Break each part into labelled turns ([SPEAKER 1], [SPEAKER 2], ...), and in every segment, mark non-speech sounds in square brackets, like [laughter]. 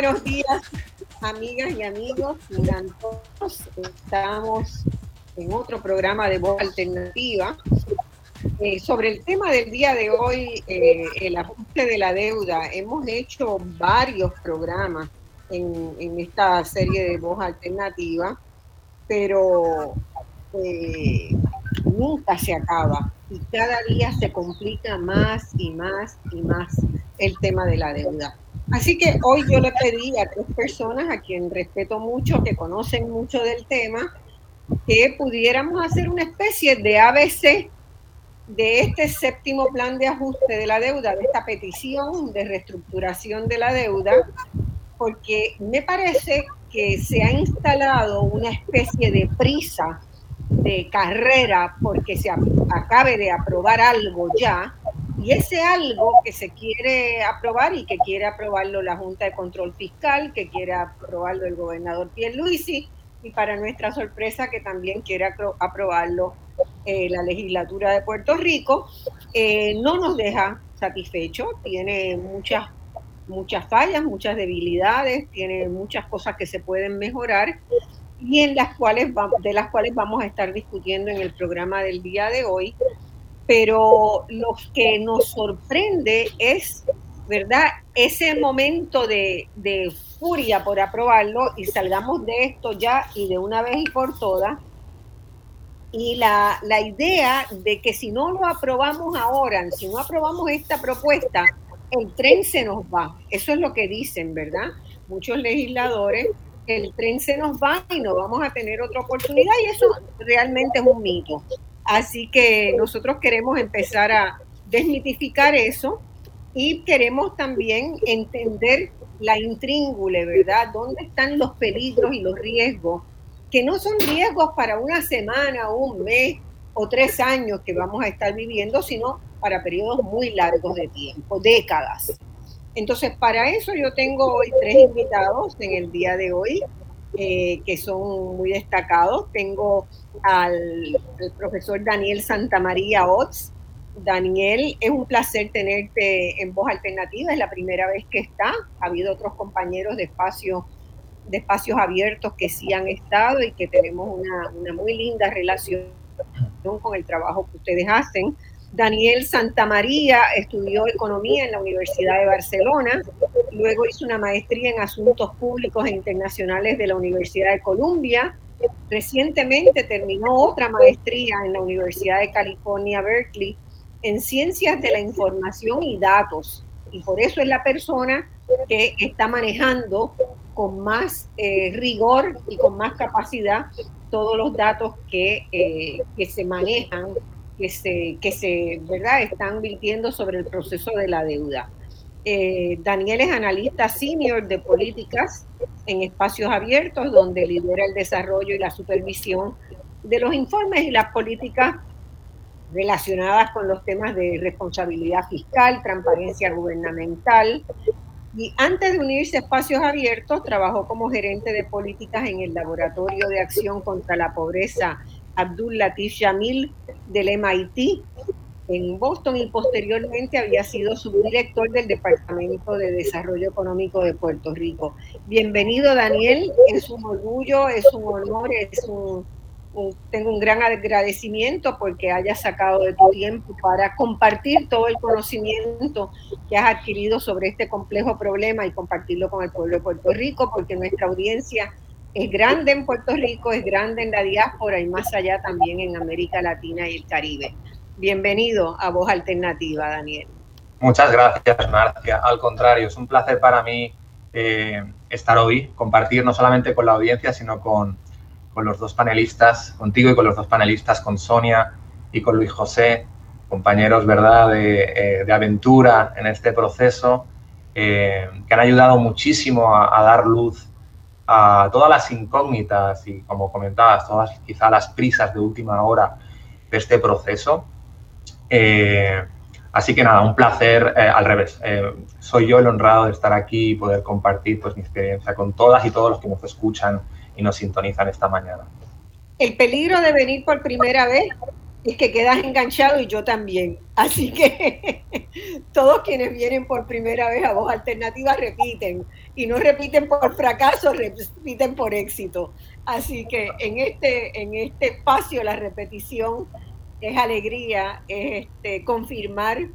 [SPEAKER 1] Buenos días, amigas y amigos. Todos estamos en otro programa de voz alternativa. Eh, sobre el tema del día de hoy, eh, el ajuste de la deuda, hemos hecho varios programas en, esta serie de voz alternativa, pero eh, nunca se acaba y cada día se complica más y más y más el tema de la deuda. Así que hoy yo le pedí a tres personas a quien respeto mucho, que conocen mucho del tema, que pudiéramos hacer una especie de ABC de este séptimo plan de ajuste de la deuda, de esta petición de reestructuración de la deuda, porque me parece que se ha instalado una especie de prisa, de carrera, porque se acabe de aprobar algo ya, y ese algo que se quiere aprobar y que quiere aprobarlo la Junta de Control Fiscal, que quiere aprobarlo el gobernador Pierluisi, y para nuestra sorpresa que también quiere aprobarlo eh, la legislatura de Puerto Rico, eh, no nos deja satisfechos, tiene muchas, muchas fallas, muchas debilidades, tiene muchas cosas que se pueden mejorar y en las cuales de las cuales vamos a estar discutiendo en el programa del día de hoy pero lo que nos sorprende es, ¿verdad? Ese momento de, furia por aprobarlo y salgamos de esto ya y de una vez y por todas. Y la, la idea de que si no lo aprobamos ahora, si no aprobamos esta propuesta, el tren se nos va. Eso es lo que dicen, ¿verdad? Muchos legisladores, el tren se nos va y no vamos a tener otra oportunidad y eso realmente es un mito. Así que nosotros queremos empezar a desmitificar eso y queremos también entender la intríngule, ¿verdad? ¿Dónde están los peligros y los riesgos? Que no son riesgos para una semana, un mes o tres años que vamos a estar viviendo, sino para periodos muy largos de tiempo, décadas. Entonces, para eso yo tengo hoy tres invitados en el día de hoy. Eh, que son muy destacados. Tengo al, profesor Daniel Santamaría Ots. Daniel, es un placer tenerte en Voz Alternativa, es la primera vez que está. Ha habido otros compañeros de espacios, de espacios abiertos que sí han estado y que tenemos una, una muy linda relación con el trabajo que ustedes hacen. Daniel Santamaría estudió economía en la Universidad de Barcelona, luego hizo una maestría en asuntos públicos e internacionales de la Universidad de Columbia. Recientemente terminó otra maestría en la Universidad de California, Berkeley, en ciencias de la información y datos. Y por eso es la persona que está manejando con más eh, rigor y con más capacidad todos los datos que, eh, que se manejan que se, que se ¿verdad? están virtiendo sobre el proceso de la deuda. Eh, Daniel es analista senior de políticas en espacios abiertos, donde lidera el desarrollo y la supervisión de los informes y las políticas relacionadas con los temas de responsabilidad fiscal, transparencia gubernamental. Y antes de unirse a espacios abiertos, trabajó como gerente de políticas en el Laboratorio de Acción contra la Pobreza Abdul Latif Jamil del MIT en Boston y posteriormente había sido subdirector del Departamento de Desarrollo Económico de Puerto Rico. Bienvenido Daniel, es un orgullo, es un honor, es un, tengo un gran agradecimiento porque hayas sacado de tu tiempo para compartir todo el conocimiento que has adquirido sobre este complejo problema y compartirlo con el pueblo de Puerto Rico porque nuestra audiencia es grande en Puerto Rico, es grande en la diáspora y más allá también en América Latina y el Caribe. Bienvenido a Voz Alternativa, Daniel.
[SPEAKER 2] Muchas gracias, Marcia. Al contrario, es un placer para mí eh, estar hoy, compartir no solamente con la audiencia, sino con, con, los dos panelistas, contigo y con los dos panelistas, con Sonia y con Luis José, compañeros, ¿verdad?, de, eh, aventura en este proceso eh, que han ayudado muchísimo a, dar luz a todas las incógnitas y, como comentabas, todas quizá las prisas de última hora de este proceso. Eh, así que nada, un placer eh, al revés. soy yo el honrado de estar aquí y poder compartir pues, mi experiencia con todas y todos los que nos escuchan y nos sintonizan esta mañana.
[SPEAKER 1] El peligro de venir por primera vez es que quedas enganchado y yo también. Así que [laughs] todos quienes vienen por primera vez a Voz Alternativa repiten y no repiten por fracaso, repiten por éxito. Así que en este, en este espacio la repetición es alegría, es este, confirmar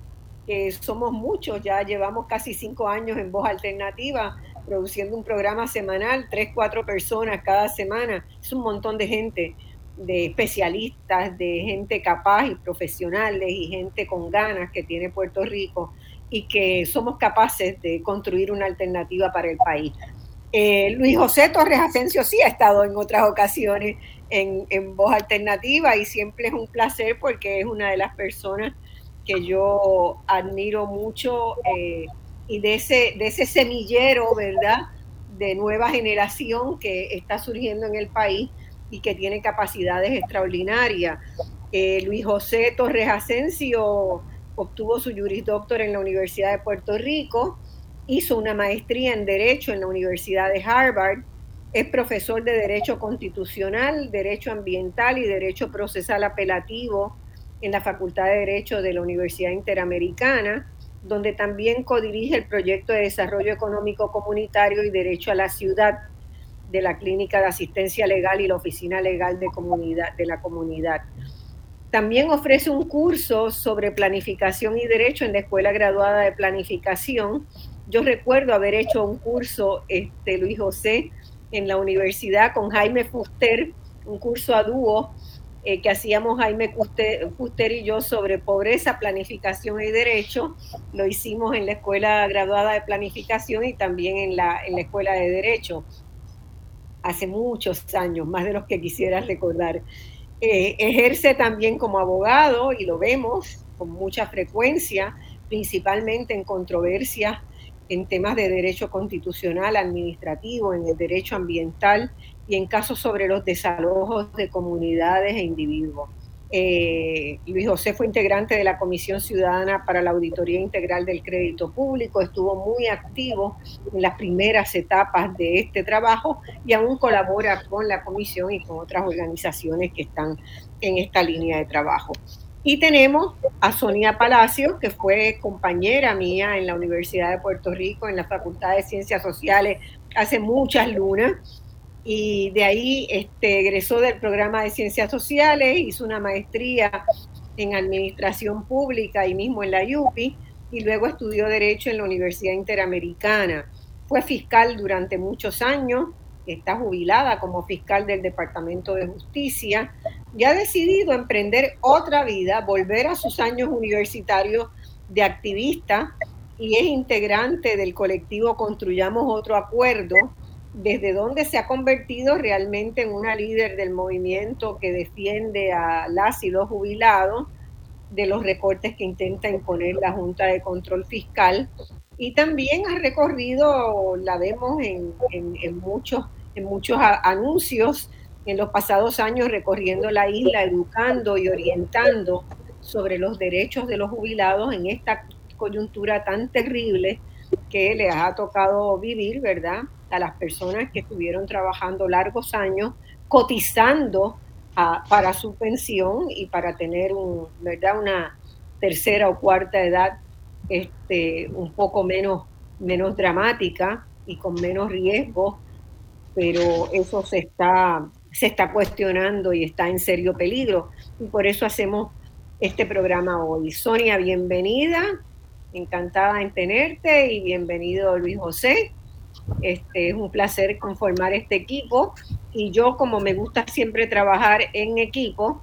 [SPEAKER 1] que somos muchos, ya llevamos casi cinco años en Voz Alternativa, produciendo un programa semanal, tres, cuatro personas cada semana, es un montón de gente de especialistas, de gente capaz y profesionales y gente con ganas que tiene Puerto Rico y que somos capaces de construir una alternativa para el país. Eh, Luis José Torres Asensio sí ha estado en otras ocasiones en, Voz Alternativa y siempre es un placer porque es una de las personas que yo admiro mucho eh, y de ese, de ese semillero, ¿verdad?, de nueva generación que está surgiendo en el país y que tiene capacidades extraordinarias. Eh, Luis José Torres Asensio obtuvo su Juris Doctor en la Universidad de Puerto Rico, hizo una maestría en Derecho en la Universidad de Harvard, es profesor de Derecho Constitucional, Derecho Ambiental y Derecho Procesal Apelativo en la Facultad de Derecho de la Universidad Interamericana, donde también codirige el proyecto de Desarrollo Económico Comunitario y Derecho a la Ciudad de la Clínica de Asistencia Legal y la Oficina Legal de, comunidad, de la Comunidad. También ofrece un curso sobre planificación y derecho en la Escuela Graduada de Planificación. Yo recuerdo haber hecho un curso, este, Luis José, en la universidad con Jaime Fuster, un curso a dúo eh, que hacíamos Jaime Fuster y yo sobre pobreza, planificación y derecho. Lo hicimos en la Escuela Graduada de Planificación y también en la, en la Escuela de Derecho hace muchos años, más de los que quisieras recordar. Eh, ejerce también como abogado y lo vemos con mucha frecuencia, principalmente en controversias en temas de derecho constitucional, administrativo, en el derecho ambiental y en casos sobre los desalojos de comunidades e individuos. Eh, Luis José fue integrante de la Comisión Ciudadana para la Auditoría Integral del Crédito Público, estuvo muy activo en las primeras etapas de este trabajo y aún colabora con la comisión y con otras organizaciones que están en esta línea de trabajo. Y tenemos a Sonia Palacio, que fue compañera mía en la Universidad de Puerto Rico, en la Facultad de Ciencias Sociales, hace muchas lunas y de ahí este, egresó del programa de Ciencias Sociales, hizo una maestría en Administración Pública y mismo en la UPI, y luego estudió Derecho en la Universidad Interamericana. Fue fiscal durante muchos años, está jubilada como fiscal del Departamento de Justicia y ha decidido emprender otra vida, volver a sus años universitarios de activista y es integrante del colectivo Construyamos Otro Acuerdo, desde donde se ha convertido realmente en una líder del movimiento que defiende a las y los jubilados de los recortes que intenta imponer la Junta de Control Fiscal. Y también ha recorrido, la vemos en, muchos, en muchos anuncios en los pasados años, recorriendo la isla, educando y orientando sobre los derechos de los jubilados en esta coyuntura tan terrible que les ha tocado vivir, ¿verdad? a las personas que estuvieron trabajando largos años, cotizando para su pensión y para tener una tercera o cuarta edad este, un poco menos, menos dramática y con menos riesgo, pero eso se está, se está cuestionando y está en serio peligro. Y por eso hacemos este programa hoy. Sonia, bienvenida, encantada en tenerte y bienvenido Luis José. Este, es un placer conformar este equipo y yo como me gusta siempre trabajar en equipo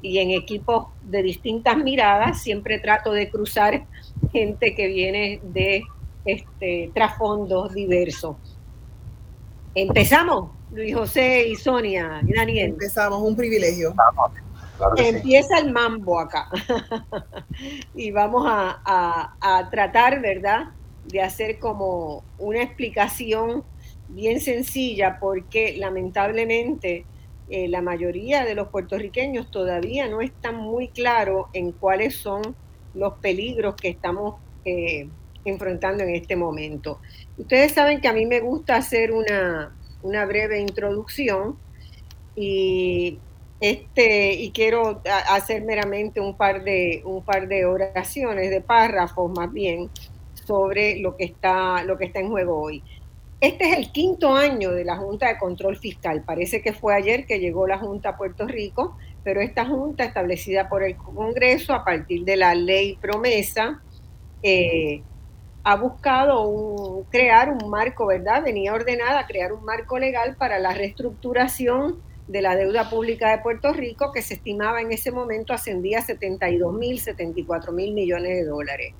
[SPEAKER 1] y en equipos de distintas miradas, siempre trato de cruzar gente que viene de este, trasfondos diversos. Empezamos, Luis José y Sonia y Daniel.
[SPEAKER 3] Empezamos, un privilegio.
[SPEAKER 1] Empieza el mambo acá. [laughs] y vamos a, tratar, ¿verdad? de hacer como una explicación bien sencilla porque lamentablemente eh, la mayoría de los puertorriqueños todavía no están muy claros en cuáles son los peligros que estamos eh, enfrentando en este momento. Ustedes saben que a mí me gusta hacer una, una breve introducción y este y quiero hacer meramente un par de un par de oraciones de párrafos más bien sobre lo que está lo que está en juego hoy. Este es el quinto año de la Junta de Control Fiscal. Parece que fue ayer que llegó la Junta a Puerto Rico, pero esta Junta establecida por el Congreso a partir de la ley promesa eh, ha buscado crear un marco, ¿verdad? Venía ordenada a crear un marco legal para la reestructuración de la deuda pública de Puerto Rico, que se estimaba en ese momento ascendía a 72 mil, 74 mil millones de dólares.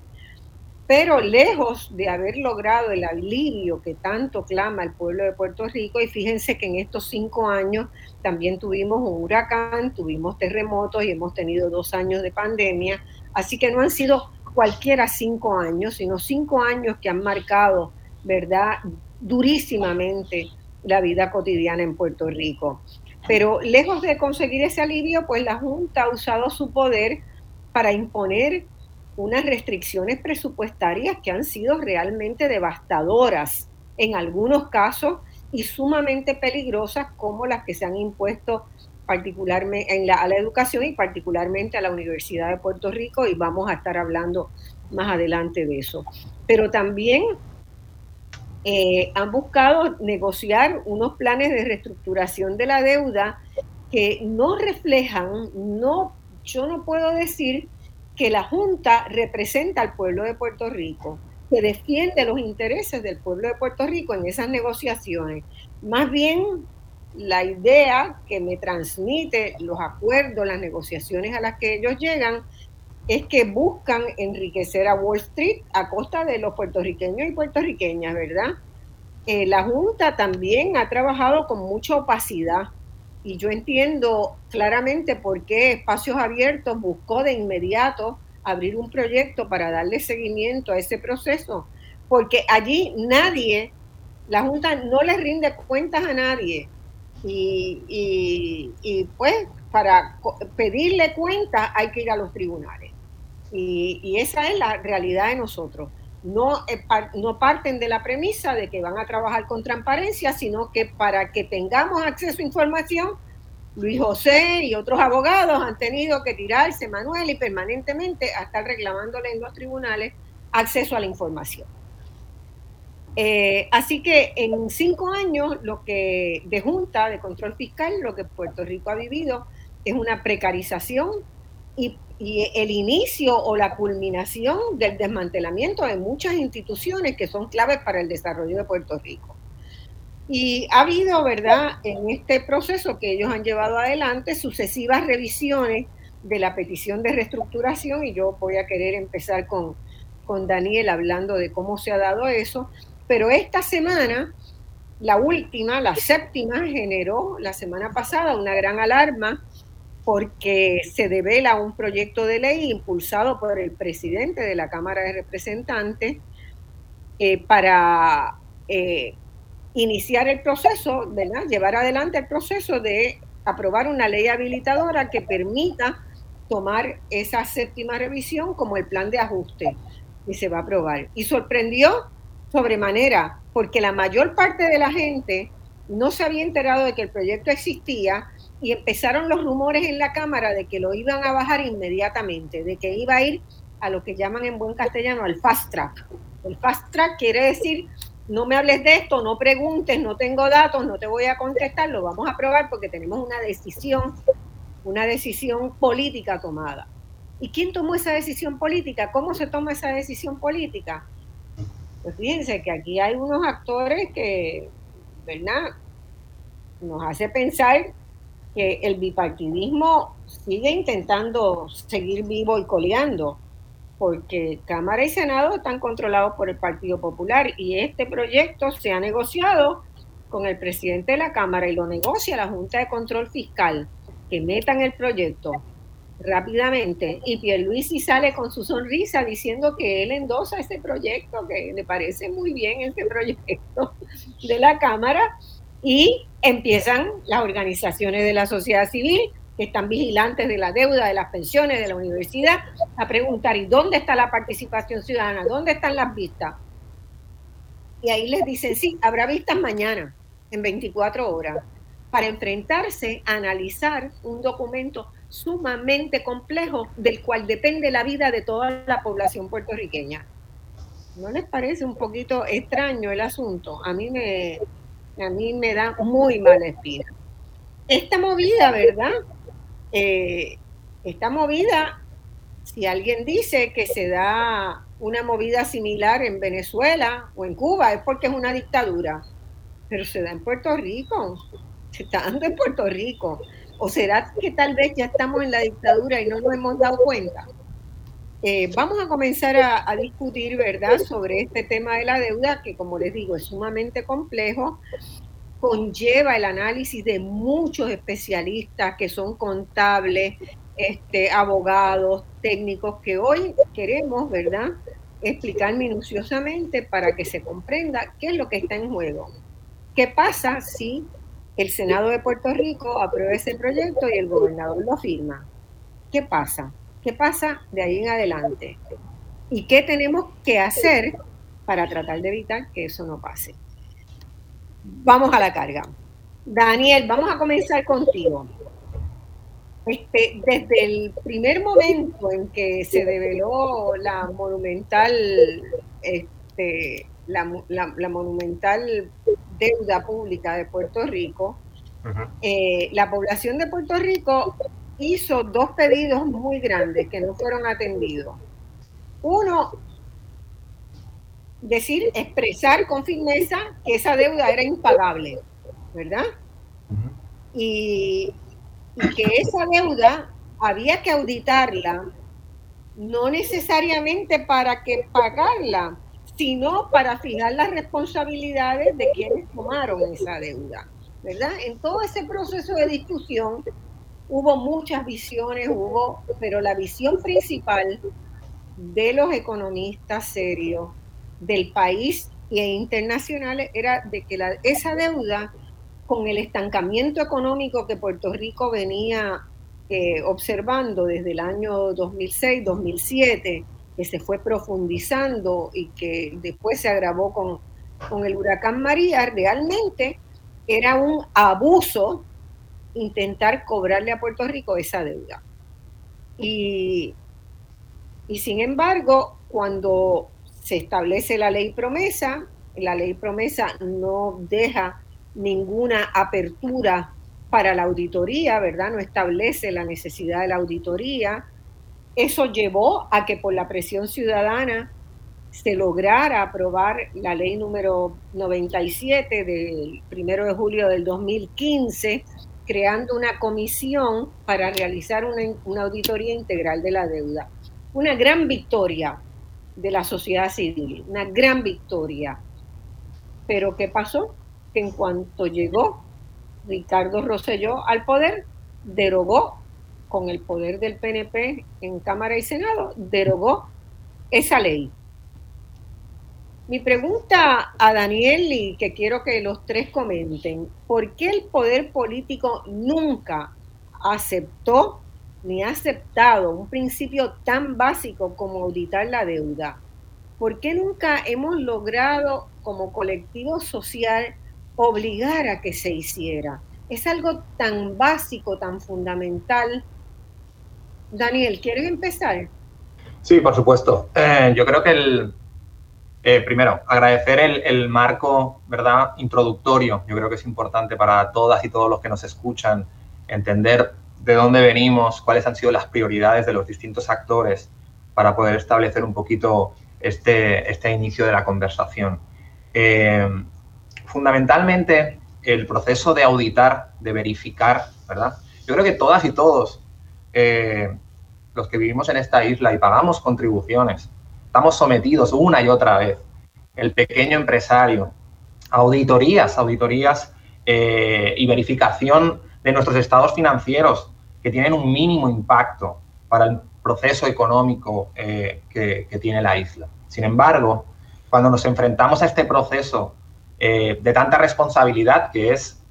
[SPEAKER 1] Pero lejos de haber logrado el alivio que tanto clama el pueblo de Puerto Rico, y fíjense que en estos cinco años también tuvimos un huracán, tuvimos terremotos y hemos tenido dos años de pandemia, así que no han sido cualquiera cinco años, sino cinco años que han marcado, ¿verdad?, durísimamente la vida cotidiana en Puerto Rico. Pero lejos de conseguir ese alivio, pues la Junta ha usado su poder para imponer unas restricciones presupuestarias que han sido realmente devastadoras en algunos casos y sumamente peligrosas como las que se han impuesto particularmente en la, a la educación y particularmente a la Universidad de Puerto Rico y vamos a estar hablando más adelante de eso. Pero también eh, han buscado negociar unos planes de reestructuración de la deuda que no reflejan, no, yo no puedo decir que la Junta representa al pueblo de Puerto Rico, que defiende los intereses del pueblo de Puerto Rico en esas negociaciones. Más bien, la idea que me transmite los acuerdos, las negociaciones a las que ellos llegan, es que buscan enriquecer a Wall Street a costa de los puertorriqueños y puertorriqueñas, ¿verdad? Eh, la Junta también ha trabajado con mucha opacidad y yo entiendo claramente por qué Espacios Abiertos buscó de inmediato abrir un proyecto para darle seguimiento a ese proceso, porque allí nadie, la Junta no le rinde cuentas a nadie y, y pues para pedirle cuentas hay que ir a los tribunales. Y, esa es la realidad de nosotros. No, eh, no parten de la premisa de que van a trabajar con transparencia, sino que para que tengamos acceso a información, Luis José y otros abogados han tenido que tirarse, Manuel, y permanentemente a estar reclamándole en los tribunales acceso a la información. Eh, así que en cinco años, lo que de Junta de Control Fiscal, lo que Puerto Rico ha vivido es una precarización y el inicio o la culminación del desmantelamiento de muchas instituciones que son claves para el desarrollo de Puerto Rico. Y ha habido, ¿verdad?, en este proceso que ellos han llevado adelante sucesivas revisiones de la petición de reestructuración y yo voy a querer empezar con, con Daniel hablando de cómo se ha dado eso, pero esta semana, la última, la séptima, generó la semana pasada una gran alarma porque se devela un proyecto de ley impulsado por el presidente de la Cámara de Representantes eh, para eh, iniciar el proceso, llevar adelante el proceso de aprobar una ley habilitadora que permita tomar esa séptima revisión como el plan de ajuste y se va a aprobar. Y sorprendió sobremanera, porque la mayor parte de la gente no se había enterado de que el proyecto existía y empezaron los rumores en la Cámara de que lo iban a bajar inmediatamente, de que iba a ir a lo que llaman en buen castellano al fast track. El fast track quiere decir, no me hables de esto, no preguntes, no tengo datos, no te voy a contestar, lo vamos a aprobar porque tenemos una decisión, una decisión política tomada. ¿Y quién tomó esa decisión política? ¿Cómo se toma esa decisión política? Pues fíjense que aquí hay unos actores que, ¿verdad? Nos hace pensar que el bipartidismo sigue intentando seguir vivo y coleando, porque Cámara y Senado están controlados por el Partido Popular y este proyecto se ha negociado con el presidente de la Cámara y lo negocia la Junta de Control Fiscal, que metan el proyecto. rápidamente y Pierluisi sale con su sonrisa diciendo que él endosa este proyecto, que le parece muy bien este proyecto de la Cámara y empiezan las organizaciones de la sociedad civil que están vigilantes de la deuda, de las pensiones, de la universidad, a preguntar, ¿y dónde está la participación ciudadana? ¿Dónde están las vistas? Y ahí les dicen, sí, habrá vistas mañana, en 24 horas, para enfrentarse a analizar un documento sumamente complejo del cual depende la vida de toda la población puertorriqueña. ¿No les parece un poquito extraño el asunto? A mí me, a mí me da muy mala espina. Esta movida, ¿verdad? Eh, esta movida, si alguien dice que se da una movida similar en Venezuela o en Cuba, es porque es una dictadura, pero se da en Puerto Rico, se está dando en Puerto Rico. ¿O será que tal vez ya estamos en la dictadura y no nos hemos dado cuenta? Eh, vamos a comenzar a, discutir, ¿verdad?, sobre este tema de la deuda, que como les digo, es sumamente complejo, conlleva el análisis de muchos especialistas que son contables, este, abogados, técnicos, que hoy queremos, ¿verdad?, explicar minuciosamente para que se comprenda qué es lo que está en juego. ¿Qué pasa si el Senado de Puerto Rico aprueba ese proyecto y el gobernador lo firma? ¿Qué pasa? ¿Qué pasa de ahí en adelante? ¿Y qué tenemos que hacer para tratar de evitar que eso no pase? Vamos a la carga. Daniel, vamos a comenzar contigo. Este, desde el primer momento en que se develó la monumental, este, la, monumental deuda pública de Puerto Rico, eh, la población de Puerto Rico hizo dos pedidos muy grandes que no fueron atendidos. Uno, decir, expresar con firmeza que esa deuda era impagable, ¿verdad? y, y que esa deuda había que auditarla, no necesariamente para que pagarla, sino para fijar las responsabilidades de quienes tomaron esa deuda, ¿verdad? En todo ese proceso de discusión hubo muchas visiones, hubo, pero la visión principal de los economistas serios del país e internacionales era de que la, esa deuda, con el estancamiento económico que Puerto Rico venía eh, observando desde el año 2006-2007, que se fue profundizando y que después se agravó con, con el huracán María, realmente era un abuso intentar cobrarle a Puerto Rico esa deuda. Y, y sin embargo, cuando se establece la ley promesa, la ley promesa no deja ninguna apertura para la auditoría, ¿verdad? No establece la necesidad de la auditoría. Eso llevó a que por la presión ciudadana se lograra aprobar la ley número 97 del 1 de julio del 2015, creando una comisión para realizar una, auditoría integral de la deuda. Una gran victoria de la sociedad civil, una gran victoria. Pero ¿qué pasó? Que en cuanto llegó Ricardo Rosselló al poder, derogó con el poder del PNP en Cámara y Senado, derogó esa ley. Mi pregunta a Daniel y que quiero que los tres comenten, ¿por qué el poder político nunca aceptó ni ha aceptado un principio tan básico como auditar la deuda? ¿Por qué nunca hemos logrado como colectivo social obligar a que se hiciera? Es algo tan básico, tan fundamental. Daniel, ¿quieres empezar?
[SPEAKER 2] Sí, por supuesto. Eh, yo creo que el, eh, primero, agradecer el, marco, ¿verdad? Introductorio. Yo creo que es importante para todas y todos los que nos escuchan entender de dónde venimos, cuáles han sido las prioridades de los distintos actores para poder establecer un poquito este, este inicio de la conversación. Eh, fundamentalmente, el proceso de auditar, de verificar, ¿verdad? Yo creo que todas y todos eh, los que vivimos en esta isla y pagamos contribuciones, estamos sometidos una y otra vez, el pequeño empresario, auditorías, auditorías eh, y verificación de nuestros estados financieros que tienen un mínimo impacto para el proceso económico eh, que, tiene la isla. Sin embargo, cuando nos enfrentamos a este proceso eh, de tanta responsabilidad que es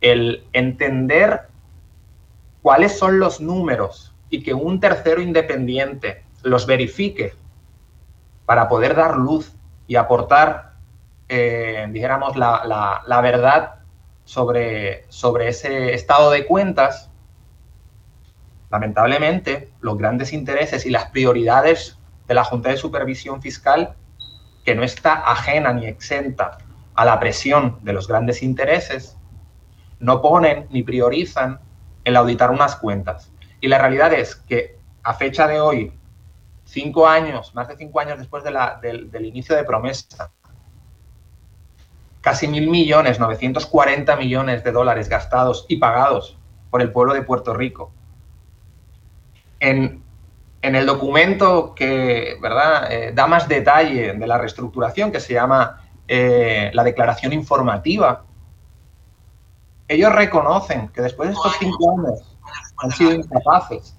[SPEAKER 2] el entender cuáles son los números y que un tercero independiente los verifique para poder dar luz y aportar, eh, dijéramos, la, verdad sobre, sobre ese estado de cuentas, lamentablemente los grandes intereses y las prioridades de la Junta de Supervisión Fiscal, que no está ajena ni exenta a la presión de los grandes intereses, no ponen ni priorizan el auditar unas cuentas. Y la realidad es que a fecha de hoy, cinco años, más de cinco años después del, inicio de promesa, casi mil millones, 940 millones de dólares gastados y pagados por el pueblo de Puerto Rico. En, el documento que ¿verdad? Eh, da más detalle de la reestructuración, que se llama eh, la declaración informativa, ellos reconocen que después de estos cinco años han sido incapaces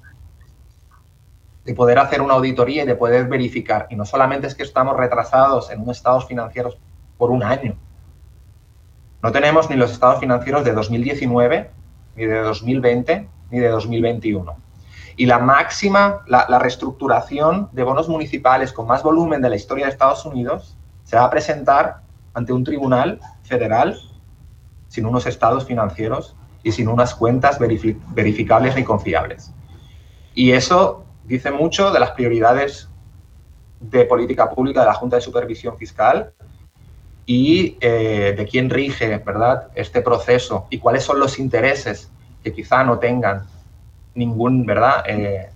[SPEAKER 2] de poder hacer una auditoría y de poder verificar. Y no solamente es que estamos retrasados en unos estados financieros por un año. No tenemos ni los estados financieros de 2019, ni de 2020, ni de 2021. Y la máxima, la, la reestructuración de bonos municipales con más volumen de la historia de Estados Unidos se va a presentar ante un tribunal federal sin unos estados financieros y sin unas cuentas verificables ni confiables. Y eso dice mucho de las prioridades de política pública de la Junta de Supervisión Fiscal y eh, de quién rige ¿verdad? este proceso y cuáles son los intereses que quizá no tengan ningún, ¿verdad? Eh,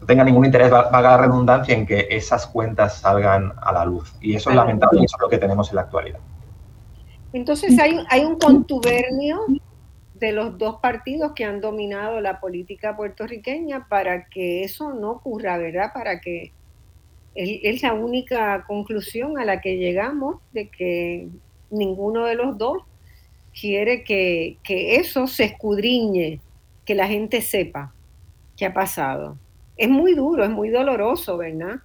[SPEAKER 2] no tengan ningún interés, valga la redundancia, en que esas cuentas salgan a la luz. Y eso es lamentable y eso es lo que tenemos en la actualidad.
[SPEAKER 1] Entonces hay, hay un contubernio de los dos partidos que han dominado la política puertorriqueña para que eso no ocurra, ¿verdad? Para que es la única conclusión a la que llegamos de que ninguno de los dos quiere que, que eso se escudriñe, que la gente sepa qué ha pasado. Es muy duro, es muy doloroso, ¿verdad?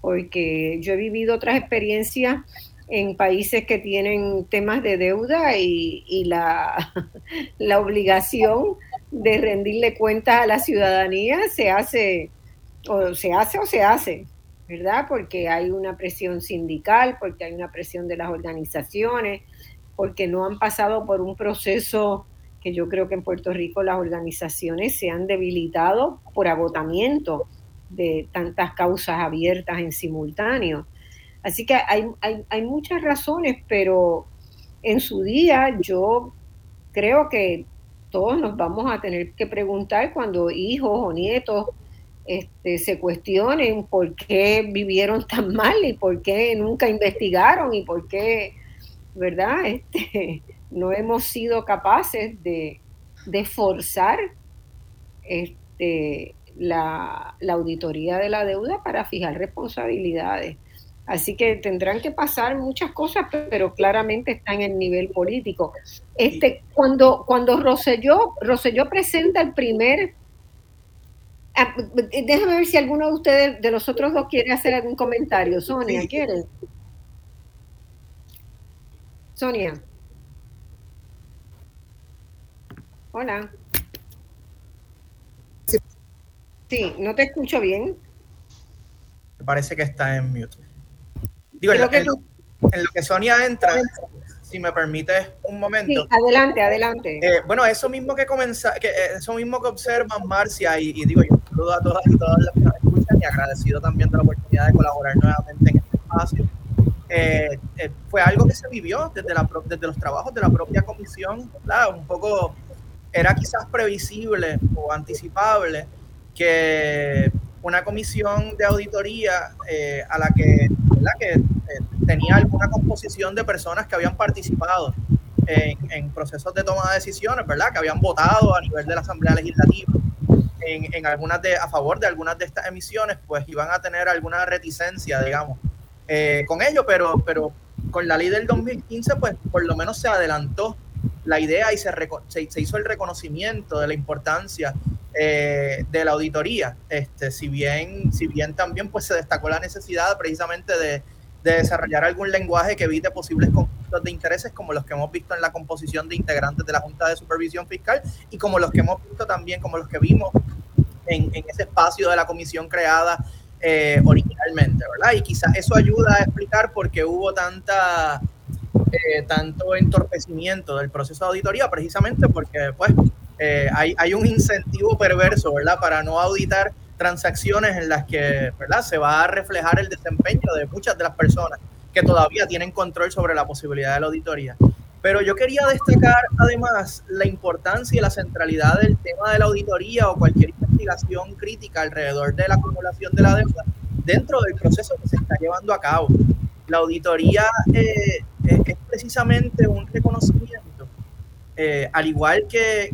[SPEAKER 1] Porque yo he vivido otras experiencias en países que tienen temas de deuda y, la, [laughs] la, obligación de rendirle cuentas a la ciudadanía se hace o se hace o se hace, ¿verdad? Porque hay una presión sindical, porque hay una presión de las organizaciones, porque no han pasado por un proceso que yo creo que en Puerto Rico las organizaciones se han debilitado por agotamiento de tantas causas abiertas en simultáneo. Así que hay, hay, muchas razones, pero en su día yo creo que todos nos vamos a tener que preguntar cuando hijos o nietos este, se cuestionen por qué vivieron tan mal y por qué nunca investigaron y por qué, ¿verdad? [laughs] Este, no hemos sido capaces de, de forzar este, la, la auditoría de la deuda para fijar responsabilidades. Así que tendrán que pasar muchas cosas, pero claramente está en el nivel político. Este, cuando, cuando Rosselló, presenta el primer ah, déjame ver si alguno de ustedes, de los otros dos, quiere hacer algún comentario. Sonia, ¿quiere? Sonia. Hola. Sí, no te escucho bien.
[SPEAKER 3] Me parece que está en mute. Digo, en lo, que, Sonia entra, si me permites un momento. Sí,
[SPEAKER 1] adelante, adelante.
[SPEAKER 3] Eh, bueno, eso mismo que comienza, que eh, eso mismo que observan Marcia y, digo, yo saludo a todas y todas las que nos escuchan y agradecido también de la oportunidad de colaborar nuevamente en este espacio. Eh, fue algo que se vivió desde, la, desde los trabajos de la propia comisión, ¿verdad? Un poco era quizás previsible o anticipable que una comisión de auditoría a la que que eh, tenía alguna composición de personas que habían participado en, procesos de toma de decisiones, ¿verdad? Que habían votado a nivel de la Asamblea Legislativa en, en algunas de, a favor de algunas de estas emisiones, pues iban a tener alguna reticencia, digamos, eh, con ello, pero, pero con la ley del 2015, pues por lo menos se adelantó la idea y se, se, hizo el reconocimiento de la importancia eh, de la auditoría. Este, si bien, si bien también pues se destacó la necesidad precisamente de, desarrollar algún lenguaje que evite posibles conflictos de intereses como los que hemos visto en la composición de integrantes de la Junta de Supervisión Fiscal y como los que hemos visto también, como los que vimos en, ese espacio de la comisión creada eh, originalmente, ¿verdad? Y quizás eso ayuda a explicar por qué hubo tanta, eh, tanto entorpecimiento del proceso de auditoría, precisamente porque, pues, eh, hay, hay, un incentivo perverso, ¿verdad?, para no auditar transacciones en las que, ¿verdad?, se va a reflejar el desempeño de muchas de las personas que todavía tienen control sobre la posibilidad de la auditoría. Pero yo quería destacar además la importancia y la centralidad del tema de la auditoría o cualquier investigación crítica alrededor de la acumulación de la deuda dentro del proceso que se está llevando a cabo. La auditoría eh, es precisamente un reconocimiento eh, al igual que,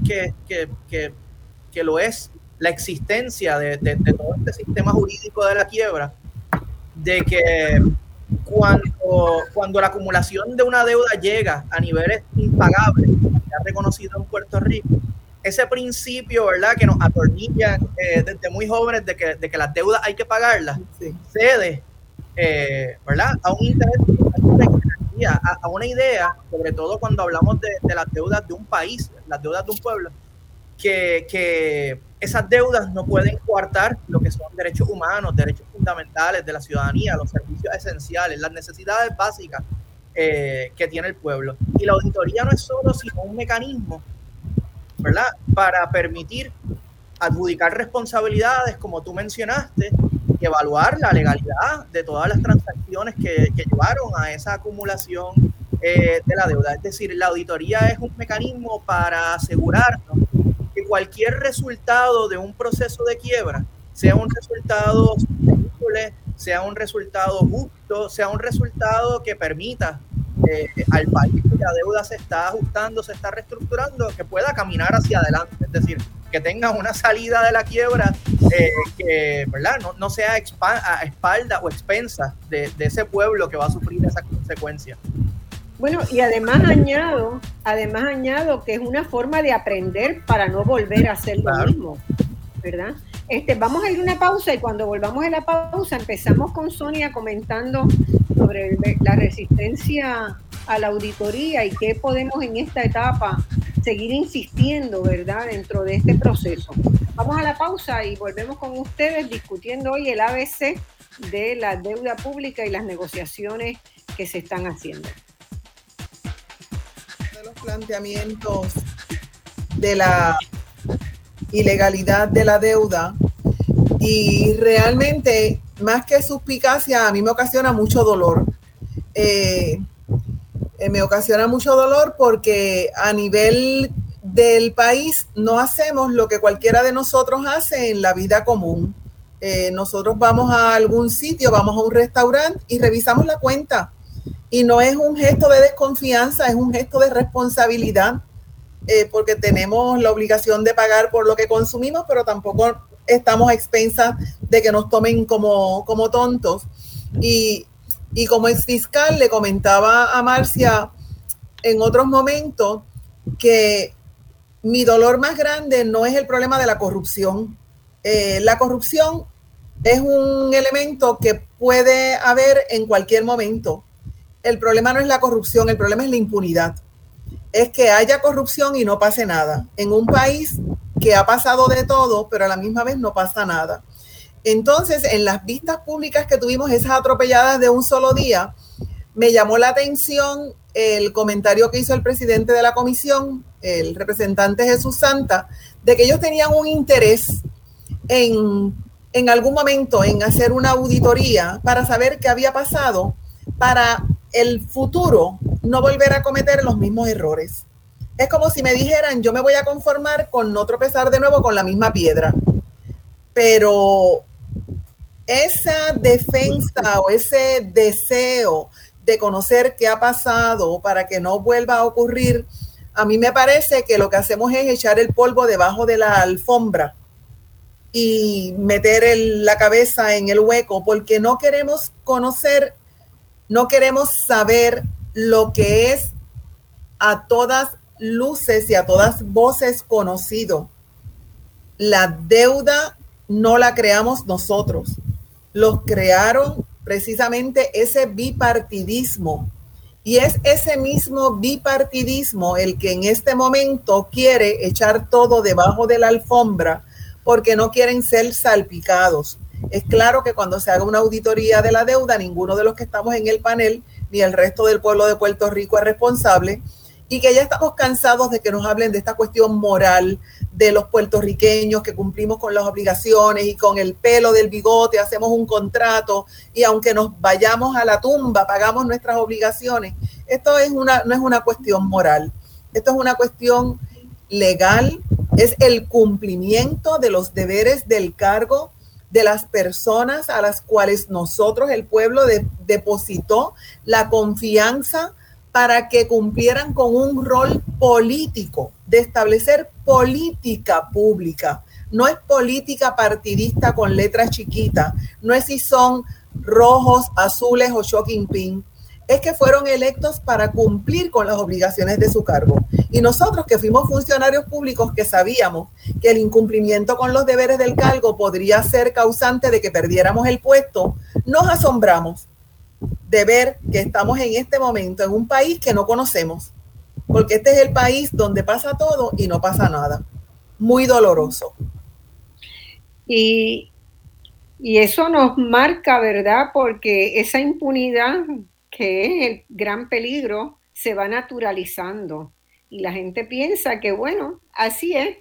[SPEAKER 3] que, lo es la existencia de, todo este sistema jurídico de la quiebra, de que cuando, cuando la acumulación de una deuda llega a niveles impagables, ya reconocido en Puerto Rico, ese principio, ¿verdad?, que nos atornilla eh, desde muy jóvenes de que, de que las deudas hay que pagarlas, cede, eh, ¿verdad?, a un interés a, una idea, sobre todo cuando hablamos de, las deudas de un país, las deudas de un pueblo, que, esas deudas no pueden coartar lo que son derechos humanos, derechos fundamentales de la ciudadanía, los servicios esenciales, las necesidades básicas eh, que tiene el pueblo. Y la auditoría no es solo sino un mecanismo, ¿verdad?, para permitir adjudicar responsabilidades, como tú mencionaste, evaluar la legalidad de todas las transacciones que, llevaron a esa acumulación eh, de la deuda. Es decir, la auditoría es un mecanismo para asegurarnos que cualquier resultado de un proceso de quiebra, sea un resultado sea un resultado justo, sea un resultado que permita eh, al país que la deuda se está ajustando, se está reestructurando, que pueda caminar hacia adelante. Es decir, que tenga una salida de la quiebra eh, que ¿verdad? No, no sea a espalda o expensa de, ese pueblo que va a sufrir esa consecuencia.
[SPEAKER 1] Bueno, y además añado, además añado que es una forma de aprender para no volver a hacer lo mismo, ¿verdad? Este, vamos a ir a una pausa y cuando volvamos a la pausa empezamos con Sonia comentando sobre la resistencia a la auditoría y qué podemos en esta etapa seguir insistiendo, ¿verdad?, dentro de este proceso. Vamos a la pausa y volvemos con ustedes discutiendo hoy el ABC de la deuda pública y las negociaciones que se están haciendo.
[SPEAKER 4] De los planteamientos de la ilegalidad de la deuda y realmente más que suspicacia a mí me ocasiona mucho dolor. Eh, eh, me ocasiona mucho dolor porque a nivel del país no hacemos lo que cualquiera de nosotros hace en la vida común. Eh, nosotros vamos a algún sitio, vamos a un restaurante y revisamos la cuenta. Y no es un gesto de desconfianza, es un gesto de responsabilidad, porque tenemos la obligación de pagar por lo que consumimos, pero tampoco estamos a expensas de que nos tomen como, como tontos. Y y como ex fiscal le comentaba a Marcia en otros momentos que mi dolor más grande no es el problema de la corrupción. Eh, la corrupción es un elemento que puede haber en cualquier momento. El problema no es la corrupción, el problema es la impunidad. Es que haya corrupción y no pase nada. En un país que ha pasado de todo, pero a la misma vez no pasa nada. Entonces, en las vistas públicas que tuvimos, esas atropelladas de un solo día, me llamó la atención el comentario que hizo el presidente de la comisión, el representante Jesús Santa, de que ellos tenían un interés en, en algún momento en hacer una auditoría para saber qué había pasado para el futuro no volver a cometer los mismos errores. Es como si me dijeran, yo me voy a conformar con no tropezar de nuevo con la misma piedra. Pero esa defensa o ese deseo de conocer qué ha pasado para que no vuelva a ocurrir, a mí me parece que lo que hacemos es echar el polvo debajo de la alfombra y meter la cabeza en el hueco porque no queremos conocer, no queremos saber lo que es a todas luces y a todas voces conocido la deuda no la creamos nosotros, los crearon precisamente ese bipartidismo. Y es ese mismo bipartidismo el que en este momento quiere echar todo debajo de la alfombra porque no quieren ser salpicados. Es claro que cuando se haga una auditoría de la deuda, ninguno de los que estamos en el panel ni el resto del pueblo de Puerto Rico es responsable y que ya estamos cansados de que nos hablen de esta cuestión moral de los puertorriqueños que cumplimos con las obligaciones y con el pelo del bigote hacemos un contrato y aunque nos vayamos a la tumba pagamos nuestras obligaciones. Esto es una, no es una cuestión moral, esto es una cuestión legal, es el cumplimiento de los deberes del cargo de las personas a las cuales nosotros, el pueblo, depositó la confianza para que cumplieran con un rol político, de establecer política pública. No es política partidista con letras chiquitas, no es si son rojos, azules o shocking pink. Es que fueron electos para cumplir con las obligaciones de su cargo. Y nosotros que fuimos funcionarios públicos que sabíamos que el incumplimiento con los deberes del cargo podría ser causante de que perdiéramos el puesto, nos asombramos de ver que estamos en este momento en un país que no conocemos, porque este es el país donde pasa todo y no pasa nada. Muy doloroso.
[SPEAKER 1] Y, y eso nos marca, ¿verdad? Porque esa impunidad, que es el gran peligro, se va naturalizando. Y la gente piensa que, bueno, así es.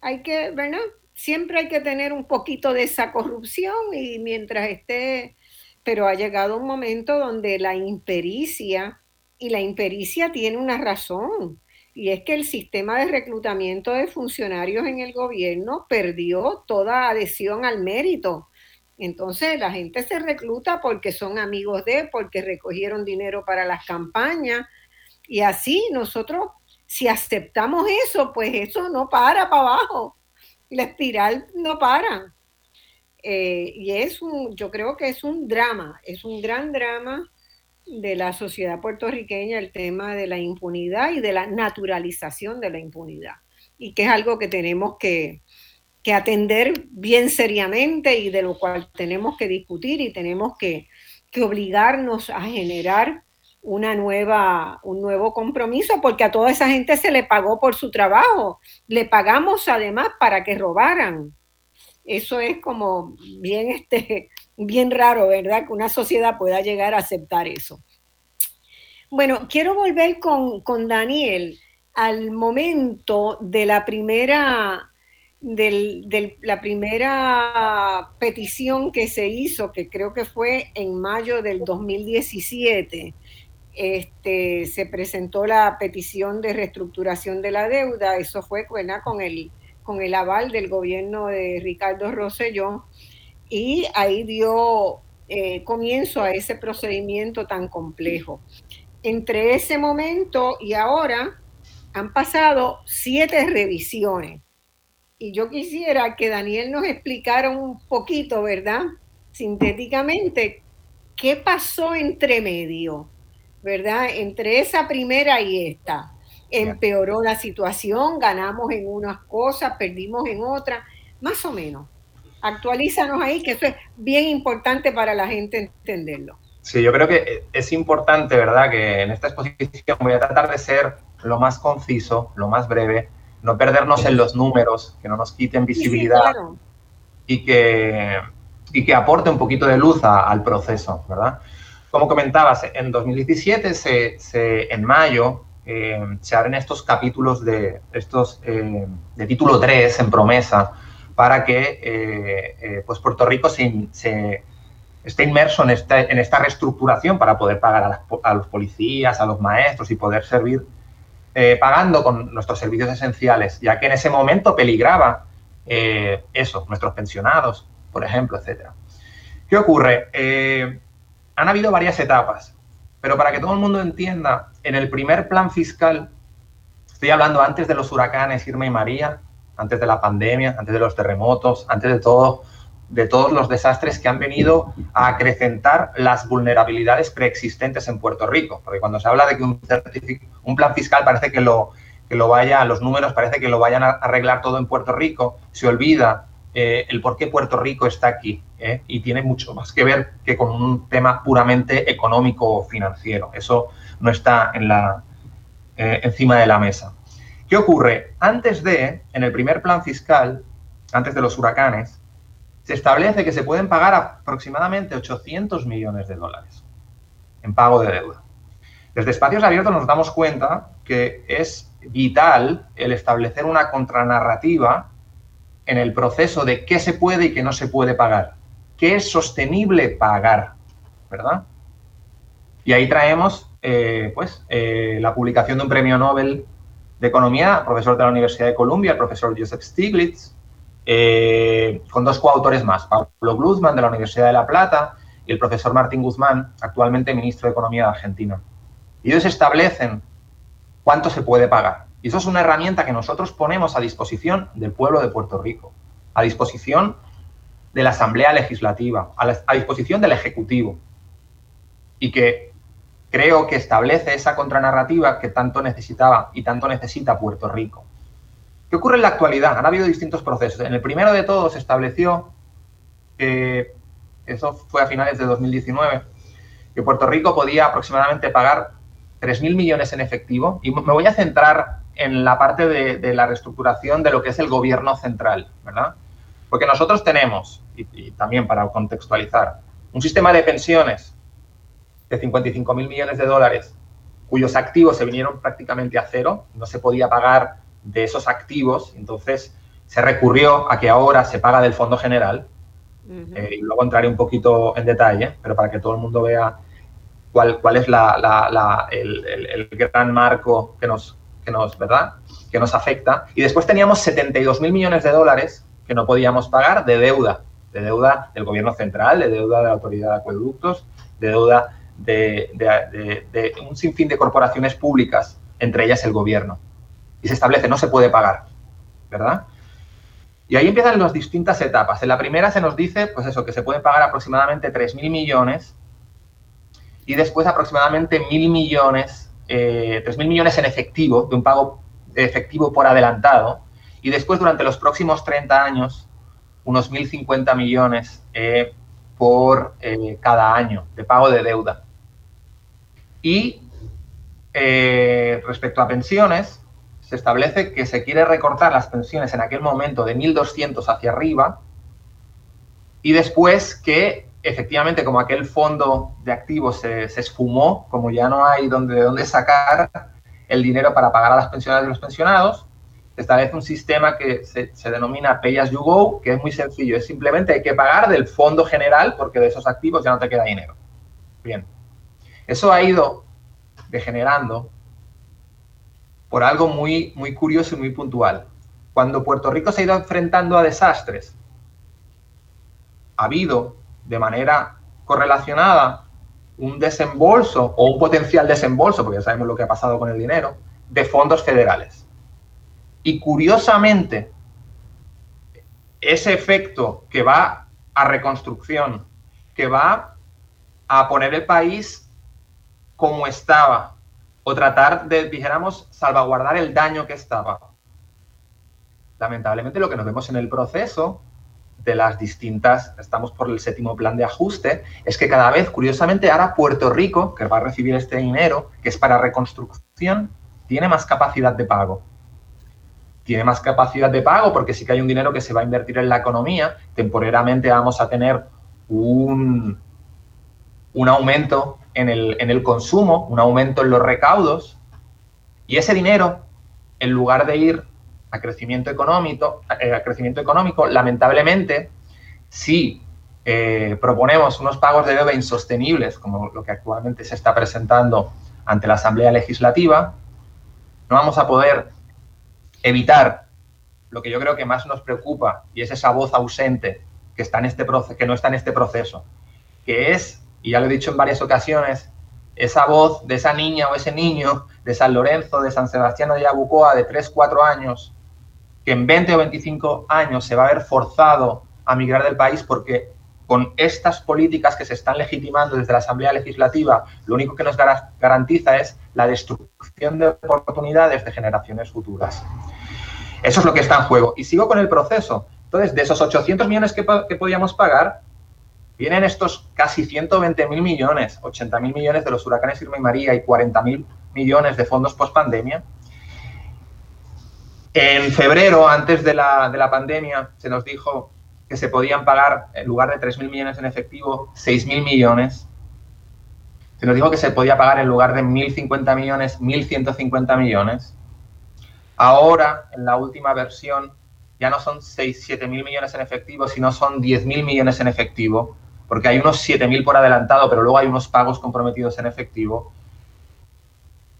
[SPEAKER 1] Hay que, ¿verdad? Siempre hay que tener un poquito de esa corrupción y mientras esté pero ha llegado un momento donde la impericia, y la impericia tiene una razón, y es que el sistema de reclutamiento de funcionarios en el gobierno perdió toda adhesión al mérito. Entonces la gente se recluta porque son amigos de, porque recogieron dinero para las campañas, y así nosotros, si aceptamos eso, pues eso no para para abajo, la espiral no para. Eh, y es un, yo creo que es un drama, es un gran drama de la sociedad puertorriqueña el tema de la impunidad y de la naturalización de la impunidad. Y que es algo que tenemos que, que atender bien seriamente y de lo cual tenemos que discutir y tenemos que, que obligarnos a generar una nueva, un nuevo compromiso, porque a toda esa gente se le pagó por su trabajo. Le pagamos además para que robaran. Eso es como bien, este, bien raro, ¿verdad? Que una sociedad pueda llegar a aceptar eso. Bueno, quiero volver con, Daniel al momento de la primera de la primera petición que se hizo, que creo que fue en mayo del 2017, este, se presentó la petición de reestructuración de la deuda, eso fue con el con el aval del gobierno de Ricardo Rosselló y ahí dio eh, comienzo a ese procedimiento tan complejo. Entre ese momento y ahora han pasado siete revisiones. Y yo quisiera que Daniel nos explicara un poquito, ¿verdad? Sintéticamente, ¿qué pasó entre medio? ¿Verdad? Entre esa primera y esta empeoró la situación, ganamos en unas cosas, perdimos en otras, más o menos. Actualízanos ahí, que eso es bien importante para la gente entenderlo.
[SPEAKER 2] Sí, yo creo que es importante, ¿verdad?, que en esta exposición voy a tratar de ser lo más conciso, lo más breve, no perdernos en los números, que no nos quiten visibilidad y, que, y que aporte un poquito de luz al proceso, ¿verdad? Como comentabas, en 2017, se, en mayo, eh, se abren estos capítulos de, estos, eh, de título 3 en promesa para que eh, pues Puerto Rico se, esté inmerso en esta, en esta reestructuración para poder pagar a, los policías, a los maestros y poder servir pagando con nuestros servicios esenciales, ya que en ese momento peligraba eso, nuestros pensionados, por ejemplo, etcétera. ¿Qué ocurre? han habido varias etapas. Pero para que todo el mundo entienda, en el primer plan fiscal, estoy hablando antes de los huracanes Irma y María, antes de la pandemia, antes de los terremotos, antes de todo, de todos los desastres que han venido a acrecentar las vulnerabilidades preexistentes en Puerto Rico. Porque cuando se habla de que un, plan fiscal parece que lo, que lo vaya, los números parece que lo vayan a arreglar todo en Puerto Rico, se olvida eh, el por qué Puerto Rico está aquí ¿eh? y tiene mucho más que ver que con un tema puramente económico o financiero. Eso no está en la, eh, encima de la mesa. ¿Qué ocurre? Antes de, en el primer plan fiscal, antes de los huracanes, se establece que se pueden pagar aproximadamente 800 millones de dólares en pago de deuda. Desde espacios abiertos nos damos cuenta que es vital el establecer una contranarrativa en el proceso de qué se puede y qué no se puede pagar, qué es sostenible pagar, ¿verdad? Y ahí traemos, eh, pues, eh, la publicación de un premio Nobel de Economía, profesor de la Universidad de Columbia, el profesor Joseph Stiglitz, eh, con dos coautores más, Pablo Guzmán de la Universidad de La Plata y el profesor Martín Guzmán, actualmente ministro de Economía de Argentina. Y ellos establecen cuánto se puede pagar. Y eso es una herramienta que nosotros ponemos a disposición del pueblo de Puerto Rico, a disposición de la Asamblea Legislativa, a, disposición del Ejecutivo. Y que creo que establece esa contranarrativa que tanto necesitaba y tanto necesita Puerto Rico. ¿Qué ocurre en la actualidad? Han habido distintos procesos. En el primero de todos se estableció que, eso fue a finales de 2019, que Puerto Rico podía aproximadamente pagar 3.000 millones en efectivo y me voy a centrar en la parte de, la reestructuración de lo que es el gobierno central, ¿verdad? Porque nosotros tenemos, y, también para contextualizar, un sistema de pensiones de 55.000 millones de dólares cuyos activos se vinieron prácticamente a cero, no se podía pagar de esos activos, entonces se recurrió a que ahora se paga del Fondo General, eh, y luego entraré un poquito en detalle, pero para que todo el mundo vea cuál, es el, gran marco que nos, que nos, ¿verdad? que nos afecta. Y después teníamos 72 mil millones de dólares que no podíamos pagar de deuda, de deuda del gobierno central, de deuda de la autoridad de acueductos, de deuda de, de, un sinfín de corporaciones públicas, entre ellas el gobierno. Y se establece, no se puede pagar, ¿verdad? Y ahí empiezan las distintas etapas. En la primera se nos dice, pues eso, que se pueden pagar aproximadamente 3.000 millones y después aproximadamente mil millones, eh, tres mil millones en efectivo, de un pago efectivo por adelantado, y después durante los próximos 30 años, unos 1.050 millones eh, por eh, cada año de pago de deuda. Y respecto a pensiones, se establece que se quiere recortar las pensiones en aquel momento de 1.200 hacia arriba y después que efectivamente, como aquel fondo de activos se, esfumó, como ya no hay donde, dónde sacar el dinero para pagar a las pensiones de los pensionados, se establece un sistema que se, denomina Pay as you go, que es muy sencillo. Es simplemente hay que pagar del fondo general porque de esos activos ya no te queda dinero. Bien. Eso ha ido degenerando por algo muy, muy curioso y muy puntual. Cuando Puerto Rico se ha ido enfrentando a desastres, ha habido de manera correlacionada un desembolso o un potencial desembolso, porque ya sabemos lo que ha pasado con el dinero, de fondos federales. Y curiosamente, ese efecto que va a reconstrucción, que va a poner el país como estaba, o tratar de, dijéramos, salvaguardar el daño que estaba. Lamentablemente lo que nos vemos en el proceso de las distintas, estamos por el séptimo plan de ajuste, es que cada vez, curiosamente, ahora Puerto Rico, que va a recibir este dinero, que es para reconstrucción, tiene más capacidad de pago. Tiene más capacidad de pago porque sí que hay un dinero que se va a invertir en la economía. Temporalmente vamos a tener un, un aumento en el, en el consumo, un aumento en los recaudos. Y ese dinero, en lugar de ir a crecimiento económico, eh, a crecimiento económico lamentablemente, si eh, proponemos unos pagos de deuda insostenibles, como lo que actualmente se está presentando ante la Asamblea Legislativa, no vamos a poder evitar lo que yo creo que más nos preocupa, y es esa voz ausente que, está en este que no está en este proceso, que es, y ya lo he dicho en varias ocasiones, esa voz de esa niña o ese niño de San Lorenzo, de San Sebastián de Yabucoa, de 3, 4 años, que en 20 o 25 años se va a ver forzado a migrar del país porque con estas políticas que se están legitimando desde la Asamblea Legislativa, lo único que nos garantiza es la destrucción de oportunidades de generaciones futuras. Eso es lo que está en juego. Y sigo con el proceso. Entonces, de esos 800 millones que, podíamos pagar, vienen estos casi 120 mil millones, 80 mil millones de los huracanes Irma y María y 40 mil millones de fondos post pandemia. En febrero, antes de la, de la pandemia, se nos dijo que se podían pagar, en lugar de 3.000 millones en efectivo, 6.000 millones. Se nos dijo que se podía pagar en lugar de 1.050 millones, 1.150 millones. Ahora, en la última versión, ya no son 6, 7.000 millones en efectivo, sino son 10.000 millones en efectivo, porque hay unos 7.000 por adelantado, pero luego hay unos pagos comprometidos en efectivo.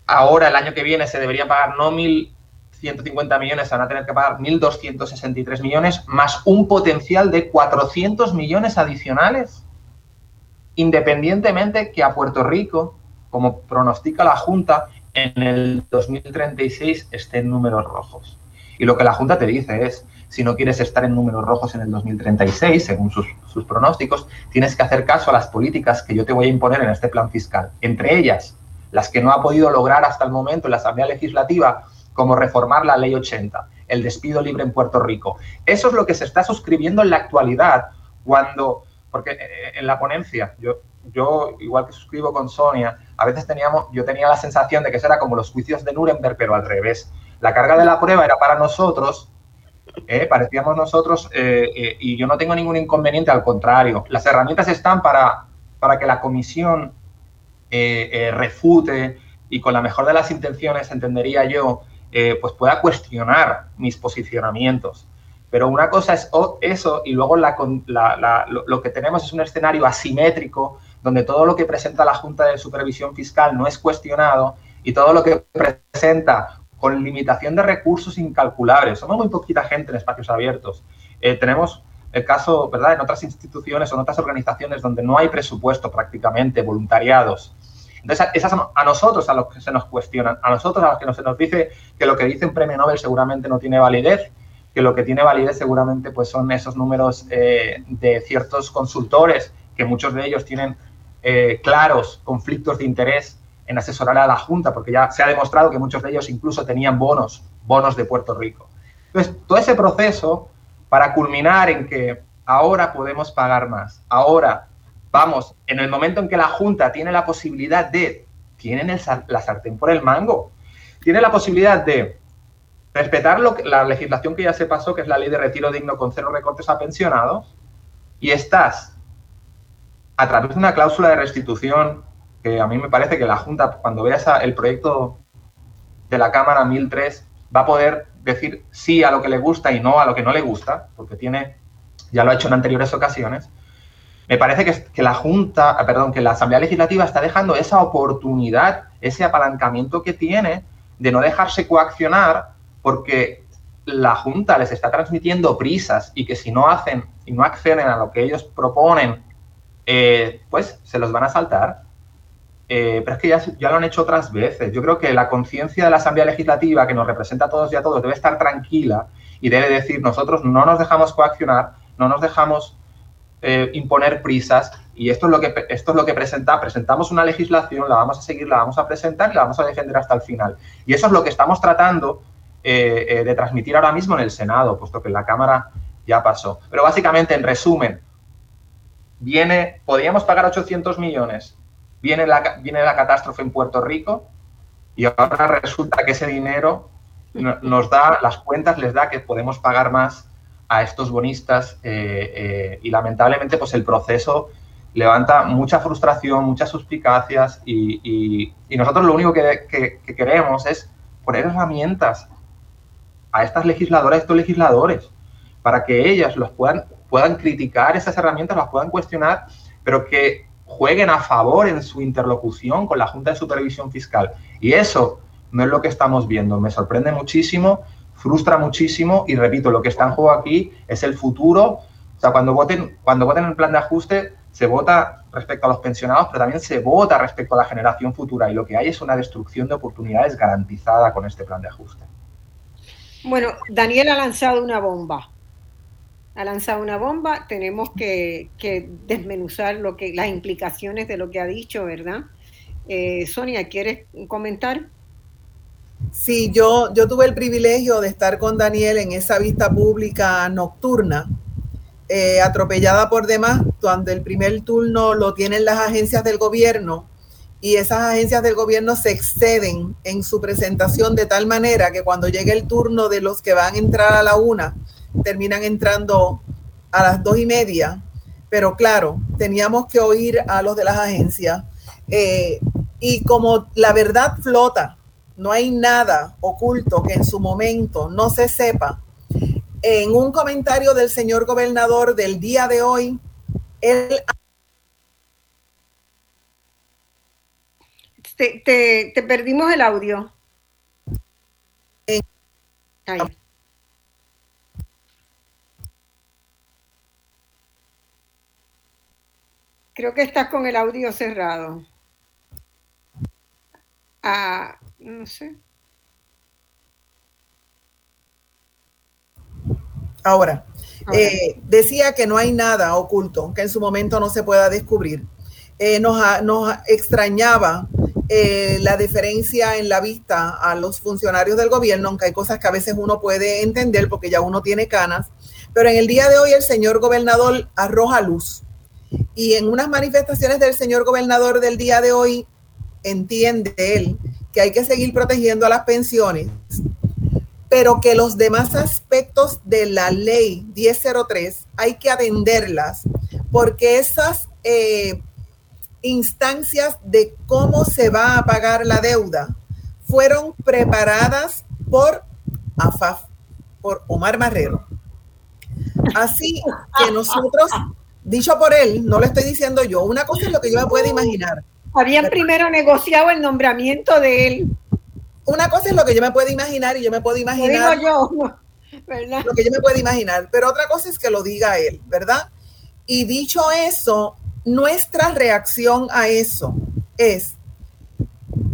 [SPEAKER 2] Ahora, el año que viene, se deberían pagar no 1.000 150 millones, van a tener que pagar 1.263 millones, más un potencial de 400 millones adicionales, independientemente que a Puerto Rico, como pronostica la Junta, en el 2036 esté en números rojos. Y lo que la Junta te dice es, si no quieres estar en números rojos en el 2036, según sus, pronósticos, tienes que hacer caso a las políticas que yo te voy a imponer en este plan fiscal. Entre ellas, las que no ha podido lograr hasta el momento en la Asamblea Legislativa como reformar la ley 80, el despido libre en Puerto Rico. Eso es lo que se está suscribiendo en la actualidad, cuando, porque eh, eh, en la ponencia, yo, yo igual que suscribo con Sonia, a veces teníamos, yo tenía la sensación de que era como los juicios de Nuremberg, pero al revés. La carga de la prueba era para nosotros, eh, parecíamos nosotros, y yo no tengo ningún inconveniente, al contrario. Las herramientas están para, para que la comisión refute y con la mejor de las intenciones, entendería yo, eh, pues pueda cuestionar mis posicionamientos. Pero una cosa es eso y luego lo, que tenemos es un escenario asimétrico donde todo lo que presenta la Junta de Supervisión Fiscal no es cuestionado y todo lo que presenta con limitación de recursos incalculables. Somos muy poquita gente en espacios abiertos. Eh, tenemos el caso, ¿verdad?, en otras instituciones o en otras organizaciones donde no hay presupuesto prácticamente, voluntariados, entonces, esas a nosotros a los que se nos cuestionan, a nosotros a los que se nos dice que lo que dice un premio Nobel seguramente no tiene validez, que lo que tiene validez seguramente pues son esos números eh, de ciertos consultores, que muchos de ellos tienen eh, claros conflictos de interés en asesorar a la Junta, porque ya se ha demostrado que muchos de ellos incluso tenían bonos, bonos de Puerto Rico. Entonces, todo ese proceso para culminar en que ahora podemos pagar más, ahora vamos, en el momento en que la Junta tiene la posibilidad de, tienen la sartén por el mango, tiene la posibilidad de respetar la legislación que ya se pasó, que es la ley de retiro digno con cero recortes a pensionados, y estás, a través de una cláusula de restitución, que a mí me parece que la Junta, cuando vea el proyecto de la Cámara 1003, va a poder decir sí a lo que le gusta y no a lo que no le gusta, porque tiene, ya lo ha hecho en anteriores ocasiones, me parece que, la Junta, ah, perdón, que la Asamblea Legislativa está dejando esa oportunidad, ese apalancamiento que tiene de no dejarse coaccionar porque la Junta les está transmitiendo prisas y que si no hacen y no acceden a lo que ellos proponen, eh, pues se los van a saltar. Eh, pero es que ya, lo han hecho otras veces. Yo creo que la conciencia de la Asamblea Legislativa, que nos representa a todos y a todos, debe estar tranquila y debe decir, nosotros no nos dejamos coaccionar, no nos dejamos eh, imponer prisas y esto es lo que esto es lo que presenta presentamos una legislación la vamos a seguir la vamos a presentar y la vamos a defender hasta el final y eso es lo que estamos tratando eh, de transmitir ahora mismo en el Senado puesto que en la Cámara ya pasó pero básicamente en resumen viene podríamos pagar 800 millones viene la viene la catástrofe en Puerto Rico y ahora resulta que ese dinero nos da las cuentas les da que podemos pagar más a estos bonistas eh, eh, y lamentablemente pues el proceso levanta mucha frustración, muchas suspicacias y, nosotros lo único que, queremos es poner herramientas a estas legisladoras, a estos legisladores, para que ellas los puedan, puedan criticar esas herramientas, las puedan cuestionar, pero que jueguen a favor en su interlocución con la Junta de Supervisión Fiscal. Y eso no es lo que estamos viendo. Me sorprende muchísimo frustra muchísimo y repito, lo que está en juego aquí es el futuro. O sea, cuando voten, cuando voten el plan de ajuste, se vota respecto a los pensionados, pero también se vota respecto a la generación futura y lo que hay es una destrucción de oportunidades garantizada con este plan de ajuste.
[SPEAKER 1] Bueno, Daniel ha lanzado una bomba. Ha lanzado una bomba, tenemos que, desmenuzar lo que, las implicaciones de lo que ha dicho, ¿verdad? Eh, Sonia, ¿quieres comentar?
[SPEAKER 4] Sí, yo, yo tuve el privilegio de estar con Daniel en esa vista pública nocturna, eh, atropellada por demás, cuando el primer turno lo tienen las agencias del gobierno y esas agencias del gobierno se exceden en su presentación de tal manera que cuando llegue el turno de los que van a entrar a la una, terminan entrando a las dos y media. Pero claro, teníamos que oír a los de las agencias. Eh, y como la verdad flota, no hay nada oculto que en su momento no se sepa. En un comentario del señor gobernador del día de hoy, él
[SPEAKER 1] te, perdimos el audio. Creo que estás con el audio cerrado. Ah, no sé.
[SPEAKER 4] Ahora, eh, decía que no hay nada oculto que en su momento no se pueda descubrir. Eh, nos, nos, extrañaba eh, la diferencia en la vista a los funcionarios del gobierno, aunque hay cosas que a veces uno puede entender porque ya uno tiene canas, pero en el día de hoy el señor gobernador arroja luz. Y en unas manifestaciones del señor gobernador del día de hoy, entiende él que hay que seguir protegiendo a las pensiones, pero que los demás aspectos de la ley 1003 hay que atenderlas, porque esas eh, instancias de cómo se va a pagar la deuda fueron preparadas por AFAF, por Omar Marrero. Así que nosotros, dicho por él, no lo estoy diciendo yo, una cosa es lo que yo me puedo imaginar.
[SPEAKER 1] Habían primero negociado el nombramiento de él.
[SPEAKER 4] Una cosa es lo que yo me puedo imaginar y yo me puedo imaginar.
[SPEAKER 1] Lo yo, [laughs]
[SPEAKER 4] Lo que yo me puedo imaginar, pero otra cosa es que lo diga él, ¿verdad? Y dicho eso, nuestra reacción a eso es,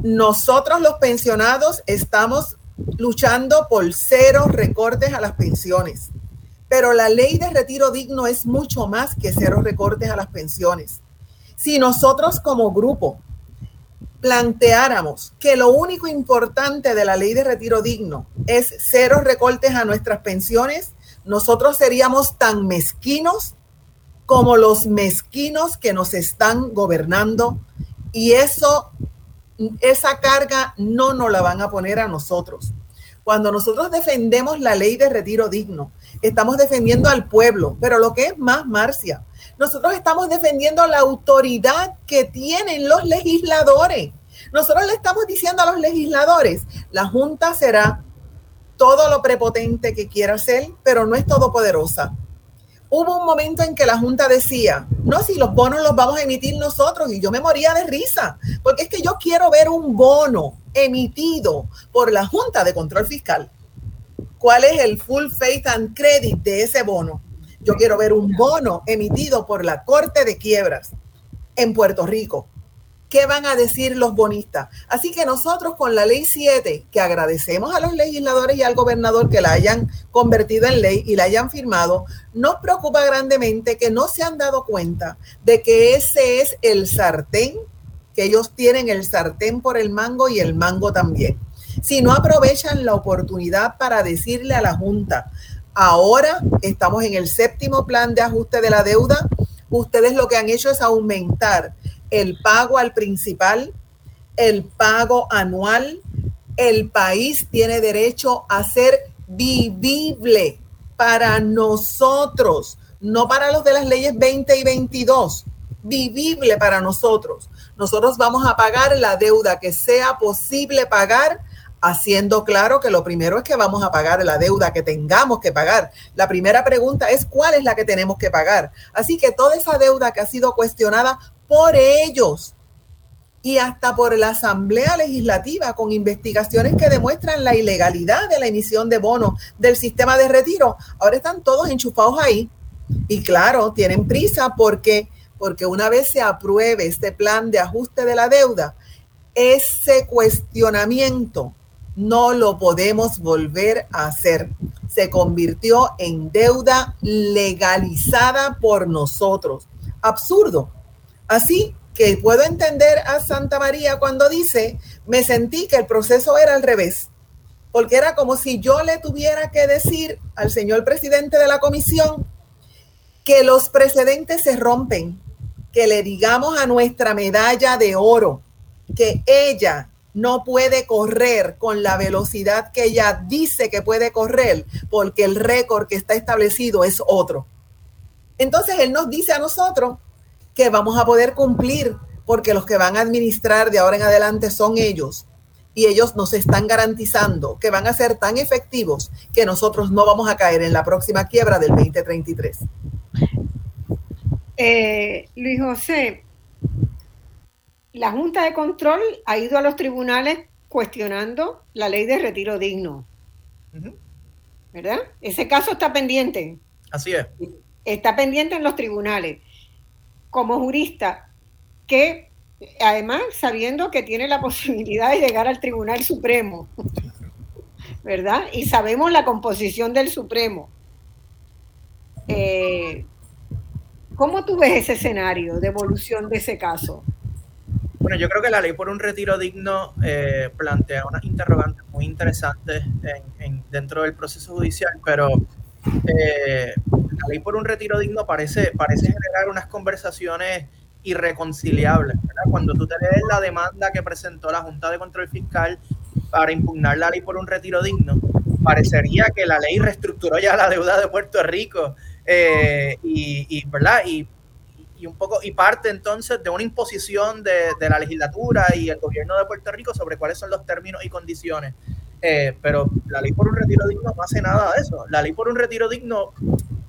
[SPEAKER 4] nosotros los pensionados estamos luchando por cero recortes a las pensiones, pero la ley de retiro digno es mucho más que cero recortes a las pensiones. Si nosotros como grupo planteáramos que lo único importante de la ley de retiro digno es cero recortes a nuestras pensiones, nosotros seríamos tan mezquinos como los mezquinos que nos están gobernando y eso, esa carga no nos la van a poner a nosotros. Cuando nosotros defendemos la ley de retiro digno, estamos defendiendo al pueblo, pero lo que es más, Marcia, nosotros estamos defendiendo la autoridad que tienen los legisladores. Nosotros le estamos diciendo a los legisladores, la Junta será todo lo prepotente que quiera ser, pero no es todopoderosa hubo un momento en que la Junta decía, no, si los bonos los vamos a emitir nosotros, y yo me moría de risa, porque es que yo quiero ver un bono emitido por la Junta de Control Fiscal. ¿Cuál es el full faith and credit de ese bono? Yo quiero ver un bono emitido por la Corte de Quiebras en Puerto Rico ¿Qué van a decir los bonistas? Así que nosotros con la ley 7, que agradecemos a los legisladores y al gobernador que la hayan convertido en ley y la hayan firmado, nos preocupa grandemente que no se han dado cuenta de que ese es el sartén, que ellos tienen el sartén por el mango y el mango también. Si no aprovechan la oportunidad para decirle a la Junta, ahora estamos en el séptimo plan de ajuste de la deuda, ustedes lo que han hecho es aumentar el pago al principal, el pago anual. El país tiene derecho a ser vivible para nosotros, no para los de las leyes 20 y 22, vivible para nosotros. Nosotros vamos a pagar la deuda que sea posible pagar haciendo claro que lo primero es que vamos a pagar la deuda que tengamos que pagar. La primera pregunta es cuál es la que tenemos que pagar. Así que toda esa deuda que ha sido cuestionada por ellos y hasta por la Asamblea Legislativa con investigaciones que demuestran la ilegalidad de la emisión de bonos del sistema de retiro. Ahora están todos enchufados ahí y claro, tienen prisa porque porque una vez se apruebe este plan de ajuste de la deuda, ese cuestionamiento no lo podemos volver a hacer. Se convirtió en deuda legalizada por nosotros. Absurdo. Así que puedo entender a Santa María cuando dice, me sentí que el proceso era al revés, porque era como si yo le tuviera que decir al señor presidente de la comisión que los precedentes se rompen, que le digamos a nuestra medalla de oro que ella no puede correr con la velocidad que ella dice que puede correr, porque el récord que está establecido es otro. Entonces Él nos dice a nosotros que vamos a poder cumplir, porque los que van a administrar de ahora en adelante son ellos. Y ellos nos están garantizando que van a ser tan efectivos que nosotros no vamos a caer en la próxima quiebra del 2033.
[SPEAKER 1] Eh, Luis José, la Junta de Control ha ido a los tribunales cuestionando la ley de retiro digno. ¿Verdad? Ese caso está pendiente.
[SPEAKER 3] Así es.
[SPEAKER 1] Está pendiente en los tribunales. Como jurista, que además sabiendo que tiene la [laughs] posibilidad de llegar al Tribunal Supremo, [laughs] ¿verdad? Y sabemos la composición del Supremo. Eh, ¿Cómo tú ves ese escenario de evolución de ese caso?
[SPEAKER 3] Bueno, yo creo que la ley por un retiro digno eh, plantea unas interrogantes muy interesantes dentro del proceso judicial, pero eh, la ley por un retiro digno parece, parece generar unas conversaciones irreconciliables. Cuando tú te lees la demanda que presentó la Junta de Control Fiscal para impugnar la ley por un retiro digno, parecería que la ley reestructuró ya la deuda de Puerto Rico eh, y, ¿verdad? Y y un poco y parte entonces de una imposición de, la legislatura y el gobierno de Puerto Rico sobre cuáles son los términos y condiciones. Eh, pero la ley por un retiro digno no hace nada de eso. La ley por un retiro digno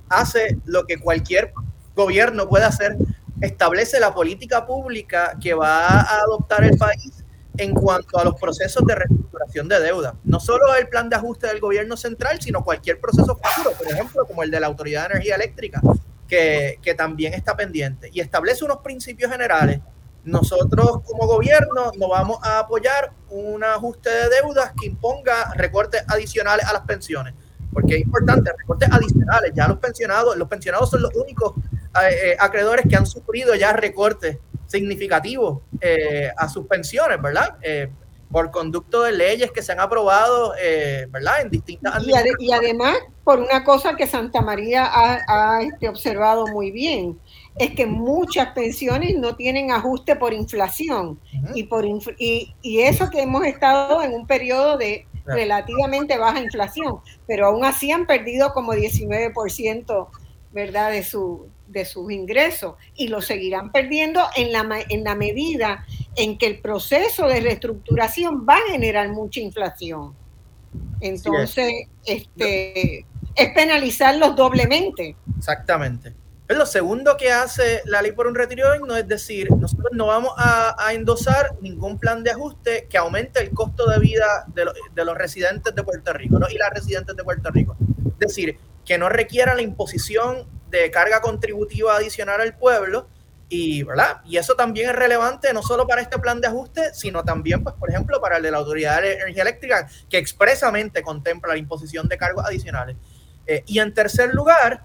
[SPEAKER 3] hace lo que cualquier gobierno puede hacer, establece la política pública que va a adoptar el país en cuanto a los procesos de reestructuración de deuda. No solo el plan de ajuste del gobierno central, sino cualquier proceso futuro, por ejemplo, como el de la Autoridad de Energía Eléctrica, que, también está pendiente y establece unos principios generales. Nosotros como gobierno no vamos a apoyar un ajuste de deudas que imponga recortes adicionales a las pensiones, porque es importante, recortes adicionales, ya los pensionados, los pensionados son los únicos eh, eh, acreedores que han sufrido ya recortes significativos eh, a sus pensiones, ¿verdad? Por conducto de leyes que se han aprobado, eh, ¿verdad? En distintas
[SPEAKER 1] y, y, además, por una cosa que Santa María ha, este, observado muy bien, es que muchas pensiones no tienen ajuste por inflación. y, por y, y, eso que hemos estado en un periodo de relativamente baja inflación, pero aún así han perdido como 19%, ¿verdad? De su, de sus ingresos y lo seguirán perdiendo en la, en la medida en que el proceso de reestructuración va a generar mucha inflación. Entonces, es. este, es penalizarlos doblemente.
[SPEAKER 3] Exactamente. Pero lo segundo que hace la ley por un retiro no es decir, nosotros no vamos a, endosar ningún plan de ajuste que aumente el costo de vida de, de los residentes de Puerto Rico ¿no? y las residentes de Puerto Rico. Es decir, que no requiera la imposición de carga contributiva adicional al pueblo. Y, ¿verdad? y eso también es relevante no solo para este plan de ajuste, sino también, pues, por ejemplo, para el de la Autoridad de Energía Eléctrica, que expresamente contempla la imposición de cargos adicionales. Eh, y en tercer lugar,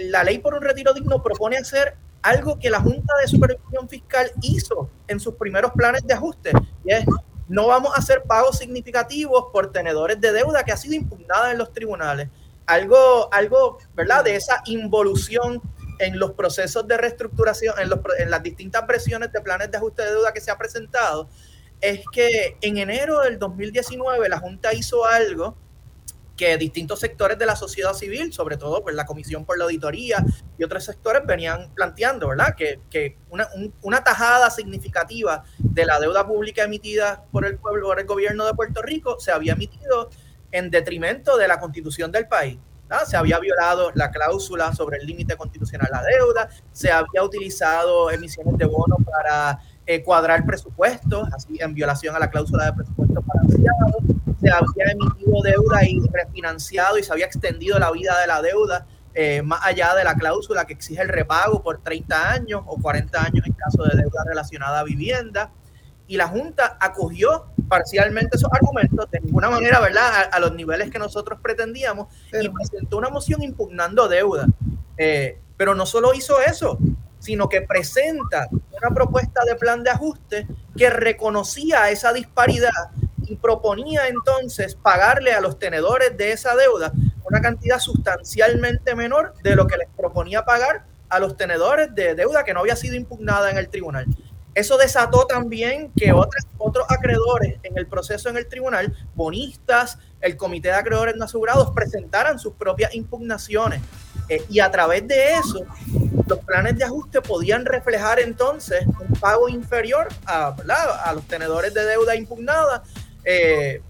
[SPEAKER 3] la ley por un retiro digno propone hacer algo que la Junta de Supervisión Fiscal hizo en sus primeros planes de ajuste, y es no vamos a hacer pagos significativos por tenedores de deuda que ha sido impugnada en los tribunales algo, algo, ¿verdad? De esa involución en los procesos de reestructuración, en, los, en las distintas presiones de planes de ajuste de deuda que se ha presentado, es que en enero del 2019 la Junta hizo algo que distintos sectores de la sociedad civil, sobre todo pues, la Comisión por la Auditoría y otros sectores venían planteando, ¿verdad? Que, que una, una, tajada significativa de la deuda pública emitida por el pueblo, por el gobierno de Puerto Rico, se había emitido en detrimento de la constitución del país. Se había violado la cláusula sobre el límite constitucional a la deuda, se había utilizado emisiones de bonos para eh, cuadrar presupuestos, así en violación a la cláusula de presupuesto para se había emitido deuda y refinanciado y se había extendido la vida de la deuda eh, más allá de la cláusula que exige el repago por 30 años o 40 años en caso de deuda relacionada a vivienda. Y la Junta acogió parcialmente esos argumentos, de ninguna manera, ¿verdad?, a, los niveles que nosotros pretendíamos, y presentó una moción impugnando deuda. Eh, pero no solo hizo eso, sino que presenta una propuesta de plan de ajuste que reconocía esa disparidad y proponía entonces pagarle a los tenedores de esa deuda una cantidad sustancialmente menor de lo que les proponía pagar a los tenedores de deuda que no había sido impugnada en el tribunal. Eso desató también que otros, otros acreedores en el proceso en el tribunal, bonistas, el comité de acreedores no asegurados, presentaran sus propias impugnaciones. Eh, y a través de eso, los planes de ajuste podían reflejar entonces un pago inferior a, a los tenedores de deuda impugnada, eh,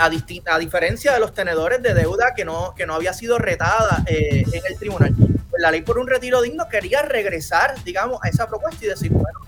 [SPEAKER 3] a, a, diferencia de los tenedores de deuda que no, que no había sido retada eh, en el tribunal. Pues la ley por un retiro digno quería regresar, digamos, a esa propuesta y decir, bueno,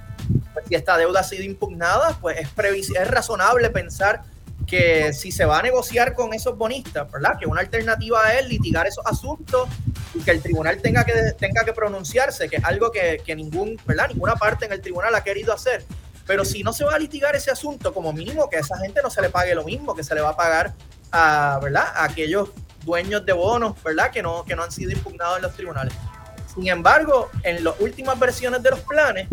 [SPEAKER 3] si esta deuda ha sido impugnada, pues es, es razonable pensar que si se va a negociar con esos bonistas, ¿verdad? Que una alternativa es litigar esos asuntos y que el tribunal tenga que, tenga que pronunciarse, que es algo que, que ningún, ¿verdad? ninguna parte en el tribunal ha querido hacer. Pero si no se va a litigar ese asunto, como mínimo que a esa gente no se le pague lo mismo que se le va a pagar a, ¿verdad? a aquellos dueños de bonos, ¿verdad? Que no, que no han sido impugnados en los tribunales. Sin embargo, en las últimas versiones de los planes,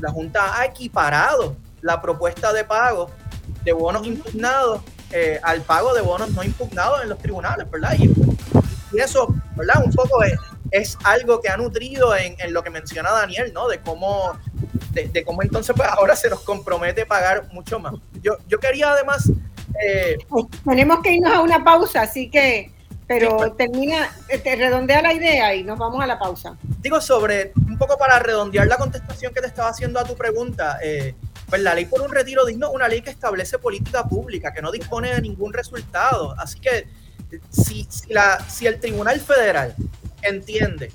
[SPEAKER 3] la Junta ha equiparado la propuesta de pago de bonos impugnados eh, al pago de bonos no impugnados en los tribunales, ¿verdad? Y, eso, ¿verdad? Un poco es, es algo que ha nutrido en, en, lo que menciona Daniel, ¿no? De cómo, de, cómo entonces pues ahora se nos compromete pagar mucho más. Yo, yo quería además...
[SPEAKER 1] Eh, Tenemos que irnos a una pausa, así que pero termina, te redondea la idea y nos vamos a la pausa.
[SPEAKER 3] Digo, sobre, un poco para redondear la contestación que te estaba haciendo a tu pregunta, eh, pues la ley por un retiro digno es una ley que establece política pública, que no dispone de ningún resultado. Así que si, si, la, si el Tribunal Federal entiende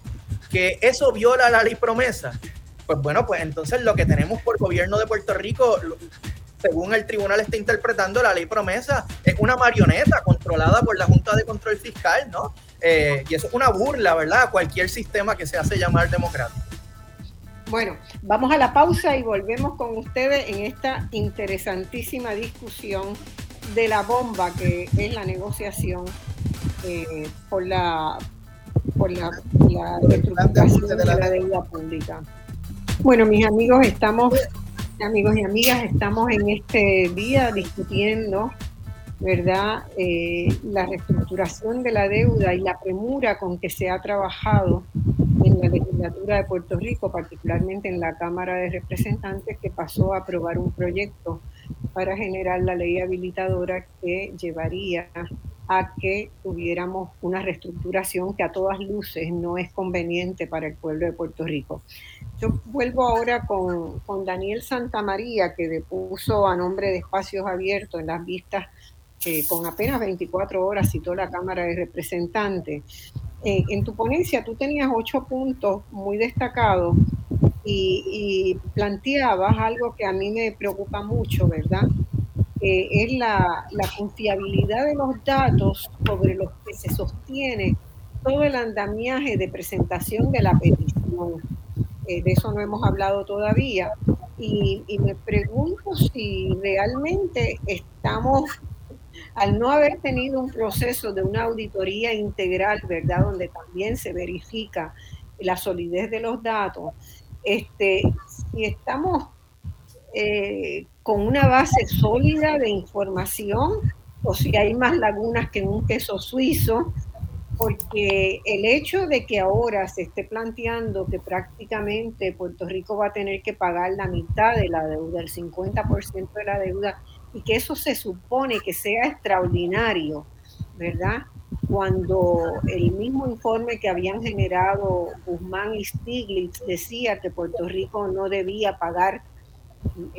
[SPEAKER 3] que eso viola la ley promesa, pues bueno, pues entonces lo que tenemos por gobierno de Puerto Rico, según el tribunal está interpretando la ley promesa, es una marioneta controlada por la Junta de Control Fiscal, ¿no? Eh, y eso es una burla, ¿verdad? A cualquier sistema que se hace llamar democrático.
[SPEAKER 1] Bueno, vamos a la pausa y volvemos con ustedes en esta interesantísima discusión de la bomba que es la negociación eh, por la por la, la de la deuda pública. Bueno, mis amigos, estamos, amigos y amigas, estamos en este día discutiendo, ¿verdad?, eh, la reestructuración de la deuda y la premura con que se ha trabajado en la legislatura de Puerto Rico, particularmente en la Cámara de Representantes, que pasó a aprobar un proyecto para generar la ley habilitadora que llevaría a que tuviéramos una reestructuración que a todas luces no es conveniente para el pueblo de Puerto Rico. Yo vuelvo ahora con, con Daniel Santamaría, que depuso a nombre de Espacios Abiertos en las vistas que con apenas 24 horas citó la Cámara de Representantes. Eh, en tu ponencia tú tenías ocho puntos muy destacados y, planteabas algo que a mí me preocupa mucho, ¿verdad? es la, confiabilidad de los datos sobre los que se sostiene todo el andamiaje de presentación de la petición. Eh, de eso no hemos hablado todavía. Y, me pregunto si realmente estamos, al no haber tenido un proceso de una auditoría integral, ¿verdad? Donde también se verifica la solidez de los datos, este, si estamos eh, con una base sólida de información o si hay más lagunas que en un queso suizo, porque el hecho de que ahora se esté planteando que prácticamente Puerto Rico va a tener que pagar la mitad de la deuda, el 50% de la deuda, y que eso se supone que sea extraordinario, ¿verdad? Cuando el mismo informe que habían generado Guzmán y Stiglitz decía que Puerto Rico no debía pagar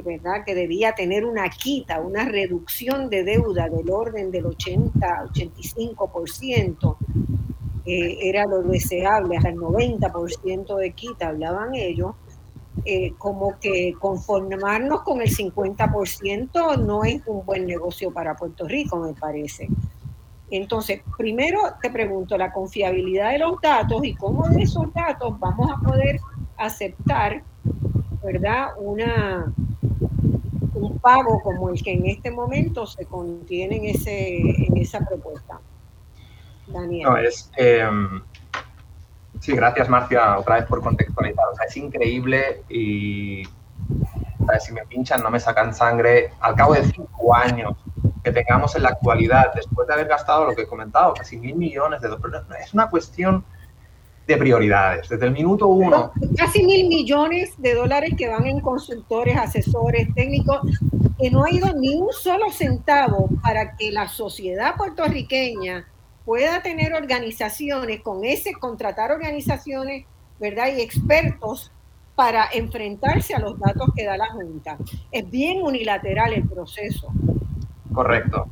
[SPEAKER 1] ¿verdad? que debía tener una quita, una reducción de deuda del orden del 80-85%, eh, era lo deseable, hasta el 90% de quita, hablaban ellos, eh, como que conformarnos con el 50% no es un buen negocio para Puerto Rico, me parece. Entonces, primero te pregunto la confiabilidad de los datos y cómo de esos datos vamos a poder aceptar ¿verdad? Una, un pago como el que en este momento se contiene en, ese, en esa propuesta.
[SPEAKER 2] Daniel. No, es, em, sí, gracias Marcia otra vez por contextualizar. O sea, es increíble y si me pinchan no me sacan sangre. Al cabo de cinco años que tengamos en la actualidad, después de haber gastado lo que he comentado, casi mil millones de dólares, es una cuestión de prioridades. Desde el minuto uno.
[SPEAKER 1] Casi mil millones de dólares que van en consultores, asesores, técnicos, que no ha ido ni un solo centavo para que la sociedad puertorriqueña pueda tener organizaciones con ese, contratar organizaciones, ¿verdad? Y expertos para enfrentarse a los datos que da la Junta. Es bien unilateral el proceso.
[SPEAKER 2] Correcto.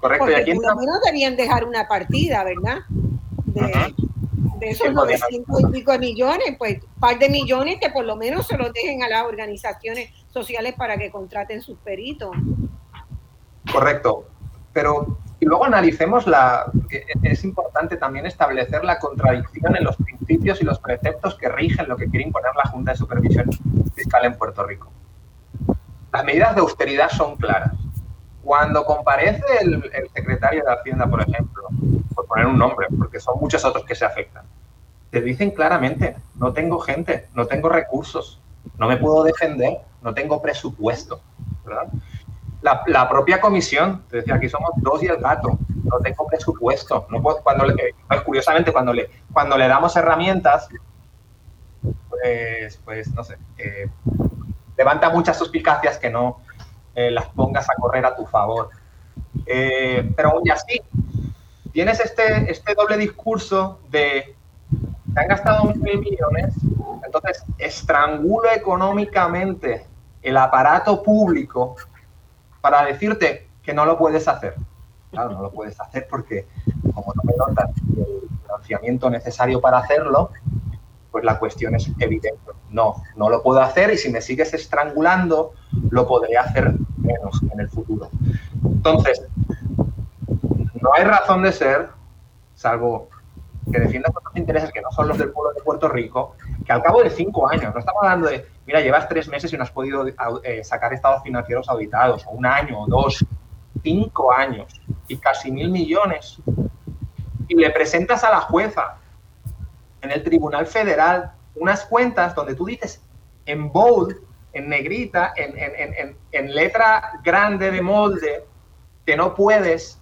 [SPEAKER 2] Correcto.
[SPEAKER 1] Porque y aquí por lo menos debían dejar una partida, ¿verdad? De, de esos 900 y pico de millones, pues un par de millones que por lo menos se los dejen a las organizaciones sociales para que contraten sus peritos.
[SPEAKER 2] Correcto. Pero y luego analicemos la. Es importante también establecer la contradicción en los principios y los preceptos que rigen lo que quiere imponer la Junta de Supervisión Fiscal en Puerto Rico. Las medidas de austeridad son claras. Cuando comparece el, secretario de Hacienda, por ejemplo, poner un nombre, porque son muchos otros que se afectan, te dicen claramente, no tengo gente, no tengo recursos, no me puedo defender, no tengo presupuesto. La, propia comisión, te decía, aquí somos dos y el gato, no tengo presupuesto. No puedo, cuando pues, curiosamente, cuando le, cuando le damos herramientas, pues, pues no sé, eh, levanta muchas suspicacias que no, eh, las pongas a correr a tu favor. Eh, pero aún así, tienes este, este doble discurso de se han gastado mil millones, entonces estrangulo económicamente el aparato público para decirte que no lo puedes hacer. Claro, no lo puedes hacer porque como no me notas el financiamiento necesario para hacerlo, pues la cuestión es evidente. No, no lo puedo hacer y si me sigues estrangulando, lo podré hacer menos en el futuro. Entonces, no hay razón de ser, salvo que defiendas otros intereses que no son los del pueblo de Puerto Rico, que al cabo de cinco años, no estamos hablando de, mira, llevas tres meses y no has podido eh, sacar estados financieros auditados, o un año, o dos, cinco años, y casi mil millones, y le presentas a la jueza en el Tribunal Federal unas cuentas donde tú dices en bold, en negrita, en, letra grande de molde, que no puedes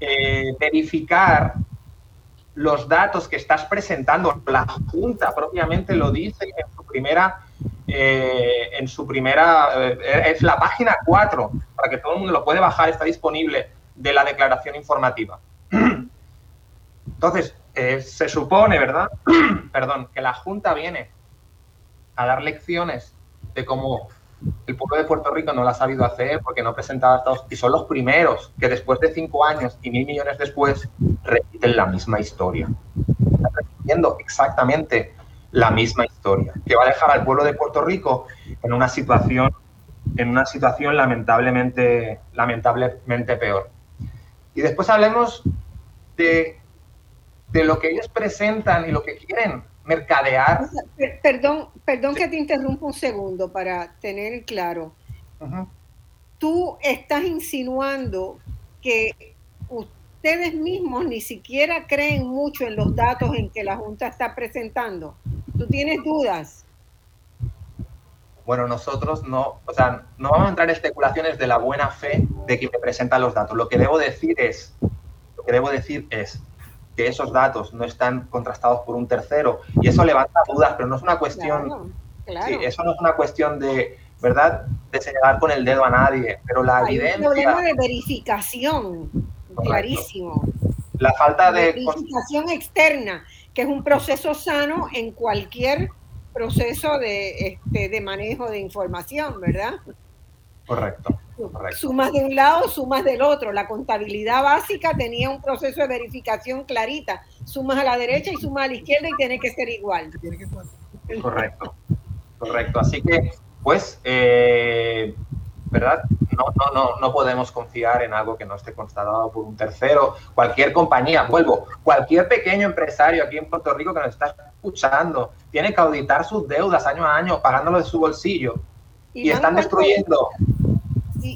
[SPEAKER 2] eh, verificar los datos que estás presentando. La Junta propiamente lo dice en su primera, eh, en su primera, eh, es la página 4, para que todo el mundo lo puede bajar, está disponible de la declaración informativa. Entonces, eh, se supone, ¿verdad? [clears throat] Perdón, que la Junta viene a dar lecciones de cómo el pueblo de Puerto Rico no lo ha sabido hacer porque no presentaba estados y son los primeros que después de cinco años y mil millones después repiten la misma historia. Repitiendo exactamente la misma historia, que va a dejar al pueblo de Puerto Rico en una situación, en una situación lamentablemente, lamentablemente peor. Y después hablemos de de lo que ellos presentan y lo que quieren mercadear.
[SPEAKER 1] Perdón, perdón que te interrumpa un segundo para tener claro. Tú estás insinuando que ustedes mismos ni siquiera creen mucho en los datos en que la Junta está presentando. ¿Tú tienes dudas?
[SPEAKER 2] Bueno, nosotros no, o sea, no vamos a entrar en especulaciones de la buena fe de quien me presenta los datos. Lo que debo decir es, lo que debo decir es, que esos datos no están contrastados por un tercero y eso levanta dudas, pero no es una cuestión, Sí, eso no es una cuestión de, ¿verdad?, de señalar con el dedo a nadie, pero la evidencia...
[SPEAKER 1] Un problema de verificación, clarísimo.
[SPEAKER 2] La falta de...
[SPEAKER 1] Verificación externa, que es un proceso sano en cualquier proceso de, este, de manejo de información, ¿verdad?
[SPEAKER 2] Correcto.
[SPEAKER 1] Sumas de un lado, sumas del otro. La contabilidad básica tenía un proceso de verificación clarita. Sumas a la derecha y sumas a la izquierda y tiene que ser igual.
[SPEAKER 2] Correcto, correcto. Así que, pues, eh, ¿verdad? No, no, no, no podemos confiar en algo que no esté constatado por un tercero. Cualquier compañía, vuelvo, cualquier pequeño empresario aquí en Puerto Rico que nos está escuchando, tiene que auditar sus deudas año a año, pagándolo de su bolsillo. Y, están destruyendo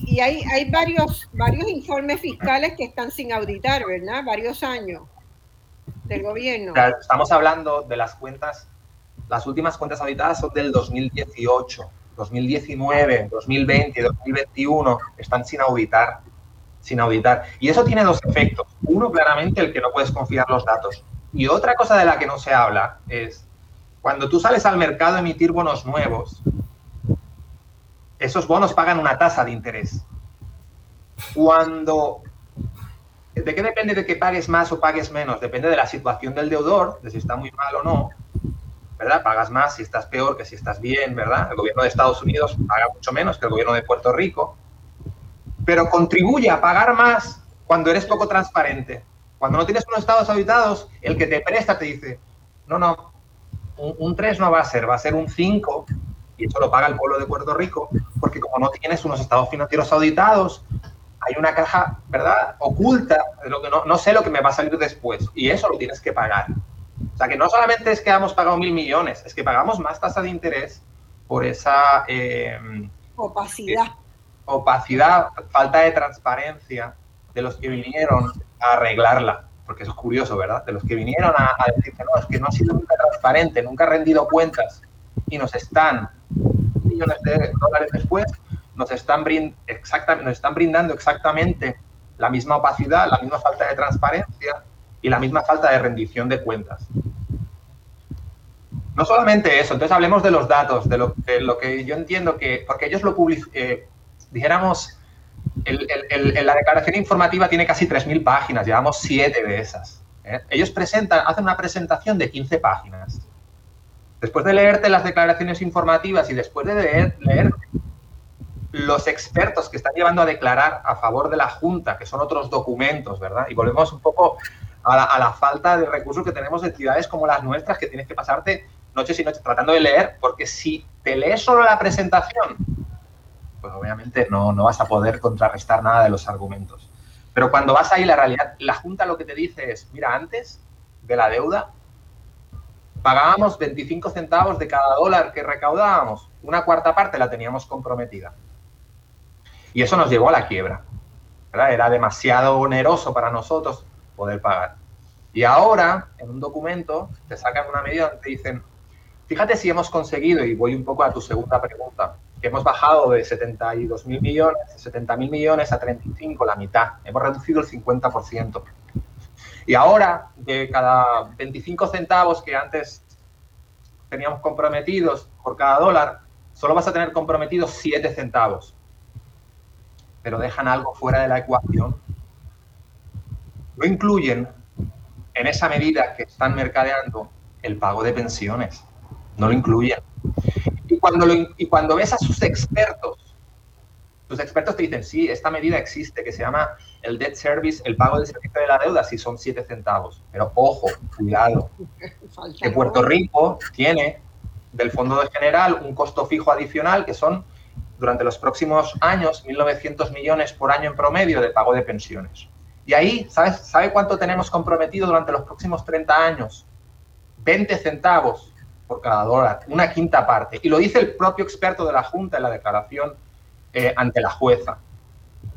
[SPEAKER 1] y, hay, hay varios, varios informes fiscales que están sin auditar, ¿verdad? Varios años del gobierno.
[SPEAKER 2] Estamos hablando de las cuentas, las últimas cuentas auditadas son del 2018, 2019, 2020, 2021, están sin auditar, sin auditar. Y eso tiene dos efectos. Uno, claramente, el que no puedes confiar los datos. Y otra cosa de la que no se habla es cuando tú sales al mercado a emitir bonos nuevos, esos bonos pagan una tasa de interés. Cuando... ¿De qué depende de que pagues más o pagues menos? Depende de la situación del deudor, de si está muy mal o no, ¿verdad? Pagas más si estás peor que si estás bien, ¿verdad? El gobierno de Estados Unidos paga mucho menos que el gobierno de Puerto Rico, pero contribuye a pagar más cuando eres poco transparente. Cuando no tienes unos estados auditados, el que te presta te dice, no, no, un, un 3 no va a ser, va a ser un 5 y eso lo paga el pueblo de Puerto Rico, porque como no tienes unos estados financieros auditados, hay una caja, ¿verdad?, oculta, de lo que no, no sé lo que me va a salir después, y eso lo tienes que pagar. O sea, que no solamente es que hemos pagado mil millones, es que pagamos más tasa de interés por esa...
[SPEAKER 1] Eh, opacidad.
[SPEAKER 2] opacidad, falta de transparencia de los que vinieron a arreglarla porque eso es curioso, ¿verdad? De los que vinieron a, a decir que no, es que no ha sido nunca transparente, nunca ha rendido cuentas y nos están millones de dólares después, nos están, exactamente, nos están brindando exactamente la misma opacidad, la misma falta de transparencia y la misma falta de rendición de cuentas. No solamente eso, entonces hablemos de los datos, de lo, lo que yo entiendo que, porque ellos lo publican, eh, dijéramos, la declaración informativa tiene casi 3.000 páginas, llevamos 7 de esas. ¿eh? Ellos presentan, hacen una presentación de 15 páginas. Después de leerte las declaraciones informativas y después de leer, los expertos que están llevando a declarar a favor de la Junta, que son otros documentos, ¿verdad? Y volvemos un poco a la, falta de recursos que tenemos en ciudades como las nuestras, que tienes que pasarte noches y noches tratando de leer, porque si te lees solo la presentación, pues obviamente no, no vas a poder contrarrestar nada de los argumentos. Pero cuando vas ahí, la realidad, la Junta lo que te dice es, mira, antes de la deuda, pagábamos 25 centavos de cada dólar que recaudábamos. Una cuarta parte la teníamos comprometida. Y eso nos llevó a la quiebra. Era demasiado oneroso para nosotros poder pagar. Y ahora, en un documento, te sacan una medida te dicen, fíjate si hemos conseguido, y voy un poco a tu segunda pregunta, que hemos bajado de 72 mil millones, 70 mil millones a 35, la mitad. Hemos reducido el 50%. Y ahora, de cada 25 centavos que antes teníamos comprometidos por cada dólar, solo vas a tener comprometidos 7 centavos. Pero dejan algo fuera de la ecuación. Lo incluyen en esa medida que están mercadeando el pago de pensiones. No lo incluyen. Y cuando, y cuando ves a sus expertos los expertos te dicen, sí, esta medida existe, que se llama el debt service, el pago del servicio de la deuda, si son 7 centavos. Pero ojo, cuidado, que Puerto Rico tiene del Fondo de General un costo fijo adicional que son durante los próximos años 1.900 millones por año en promedio de pago de pensiones. Y ahí, ¿sabes? ¿sabe cuánto tenemos comprometido durante los próximos 30 años? 20 centavos por cada dólar, una quinta parte. Y lo dice el propio experto de la Junta en la declaración eh, ante la jueza.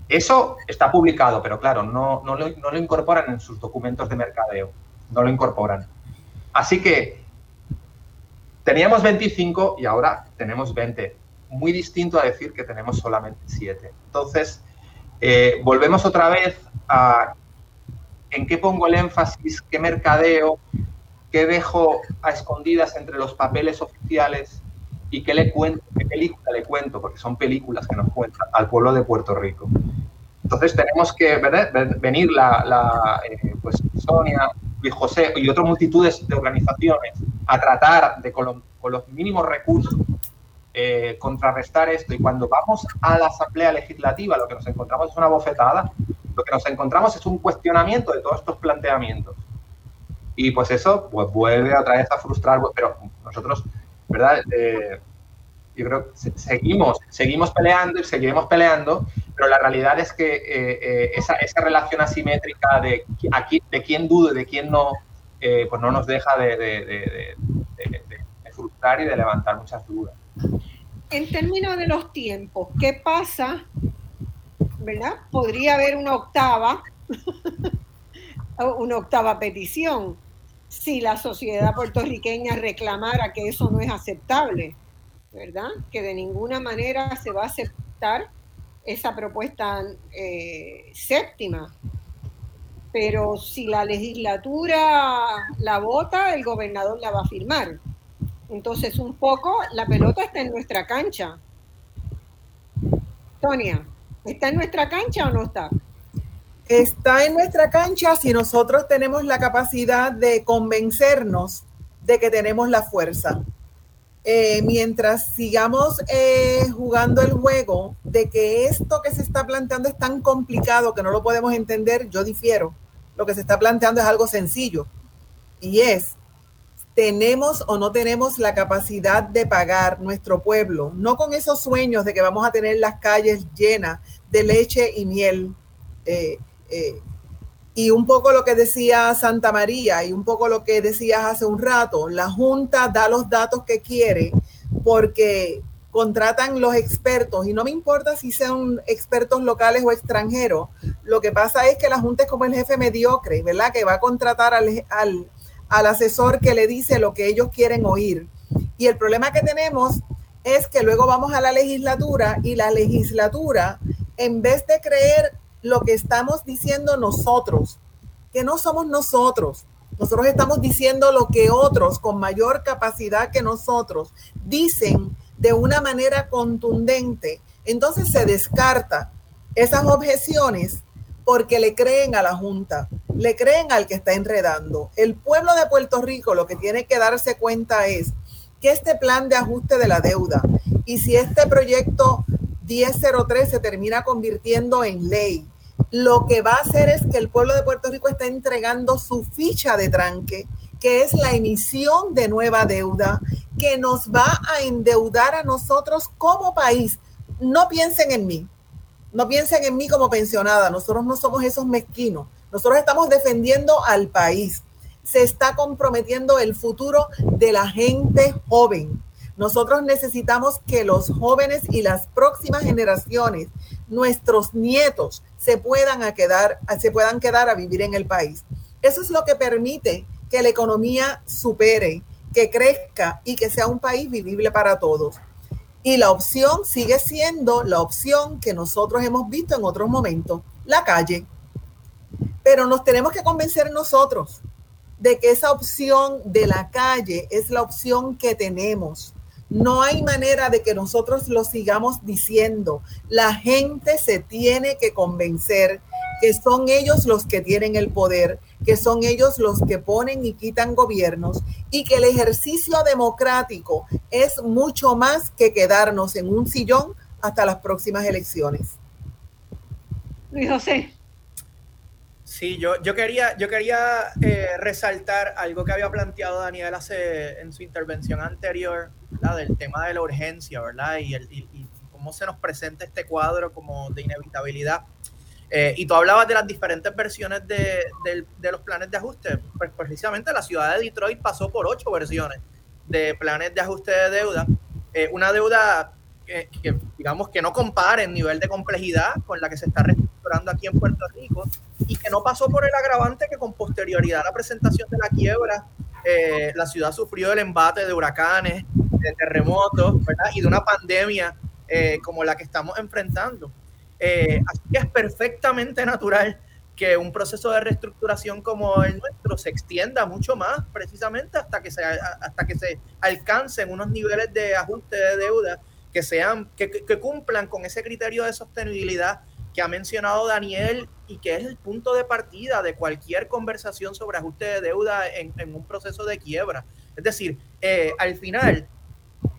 [SPEAKER 2] Eso está publicado, pero claro, no, no, lo, incorporan en sus documentos de mercadeo, no lo incorporan. Así que teníamos 25 y ahora tenemos 20. Muy distinto a decir que tenemos solamente 7. Entonces, eh, volvemos otra vez a en qué pongo el énfasis, qué mercadeo, qué dejo a escondidas entre los papeles oficiales y qué le cuento, qué película le cuento, porque son películas que nos cuentan al pueblo de Puerto Rico. Entonces tenemos que venir la, la eh, pues Sonia, Luis José y otras multitudes de organizaciones a tratar de con, los mínimos recursos eh, contrarrestar esto. Y cuando vamos a la Asamblea Legislativa, lo que nos encontramos es una bofetada, lo que nos encontramos es un cuestionamiento de todos estos planteamientos. Y pues eso pues vuelve otra vez a frustrar, pero nosotros ¿verdad? Eh, yo creo que seguimos, seguimos peleando y seguiremos peleando, pero la realidad es que eh, eh, esa, esa, relación asimétrica de, aquí, de quién dudo y de quién no, pues no nos deja de, de, de, frustrar y de levantar muchas dudas.
[SPEAKER 1] En términos de los tiempos, ¿qué pasa ¿verdad? Podría haber una octava, [laughs] una octava petición, si la sociedad puertorriqueña reclamara que eso no es aceptable, ¿verdad? Que de ninguna manera se va a aceptar esa propuesta eh, séptima. Pero si la legislatura la vota, el gobernador la va a firmar. Entonces, un poco, la pelota está en nuestra cancha. Tonia, ¿está en nuestra cancha o no está?
[SPEAKER 4] Está en nuestra cancha si nosotros tenemos la capacidad de convencernos de que tenemos la fuerza. Eh, mientras sigamos eh, jugando el juego de que esto que se está planteando es tan complicado que no lo podemos entender, yo difiero. Lo que se está planteando es algo sencillo y es, tenemos o no tenemos la capacidad de pagar nuestro pueblo, no con esos sueños de que vamos a tener las calles llenas de leche y miel. Eh, y un poco lo que decía Santa María y un poco lo que decías hace un rato, la Junta da los datos que quiere porque contratan los expertos y no me importa si sean expertos locales o extranjeros, lo que pasa es que la Junta es como el jefe mediocre, ¿verdad? Que va a contratar al, al, al asesor que le dice lo que ellos quieren oír. Y el problema que tenemos es que luego vamos a la legislatura y la legislatura, en vez de creer lo que estamos diciendo nosotros, que no somos nosotros. Nosotros estamos diciendo lo que otros con mayor capacidad que nosotros dicen de una manera contundente. Entonces se descarta esas objeciones porque le creen a la Junta, le creen al que está enredando. El pueblo de Puerto Rico lo que tiene que darse cuenta es que este plan de ajuste de la deuda y si este proyecto 1003 se termina convirtiendo en ley, lo que va a hacer es que el pueblo de Puerto Rico está entregando su ficha de tranque, que es la emisión de nueva deuda, que nos va a endeudar a nosotros como país. No piensen en mí, no piensen en mí como pensionada, nosotros no somos esos mezquinos, nosotros estamos defendiendo al país. Se está comprometiendo el futuro de la gente joven. Nosotros necesitamos que los jóvenes y las próximas generaciones, nuestros nietos, se puedan, a quedar, se puedan quedar a vivir en el país. Eso es lo que permite que la economía supere, que crezca y que sea un país vivible para todos. Y la opción sigue siendo la opción que nosotros hemos visto en otros momentos, la calle. Pero nos tenemos que convencer nosotros de que esa opción de la calle es la opción que tenemos no hay manera de que nosotros lo sigamos diciendo. La gente se tiene que convencer que son ellos los que tienen el poder, que son ellos los que ponen y quitan gobiernos y que el ejercicio democrático es mucho más que quedarnos en un sillón hasta las próximas elecciones.
[SPEAKER 1] Luis José.
[SPEAKER 3] Sí, yo, yo quería, yo quería eh, resaltar algo que había planteado Daniel hace, en su intervención anterior, del tema de la urgencia, ¿verdad? Y, el, cómo se nos presenta este cuadro como de inevitabilidad. Eh, y tú hablabas de las diferentes versiones de, de, los planes de ajuste. Pues precisamente la ciudad de Detroit pasó por ocho versiones de planes de ajuste de deuda. Eh, una deuda que, digamos que no compare en nivel de complejidad con la que se está reestructurando aquí en Puerto Rico y que no pasó por el agravante que con posterioridad a la presentación de la quiebra eh, la ciudad sufrió el embate de huracanes, de terremotos, ¿verdad? Y de una pandemia eh, como la que estamos enfrentando. Eh, así que es perfectamente natural que un proceso de reestructuración como el nuestro se extienda mucho más, precisamente hasta que se, hasta que se alcancen unos niveles de ajuste de deuda que sean, que, que cumplan con ese criterio de sostenibilidad que ha mencionado Daniel y que es el punto de partida de cualquier conversación sobre ajuste de deuda en, un proceso de quiebra. Es decir, eh, al final,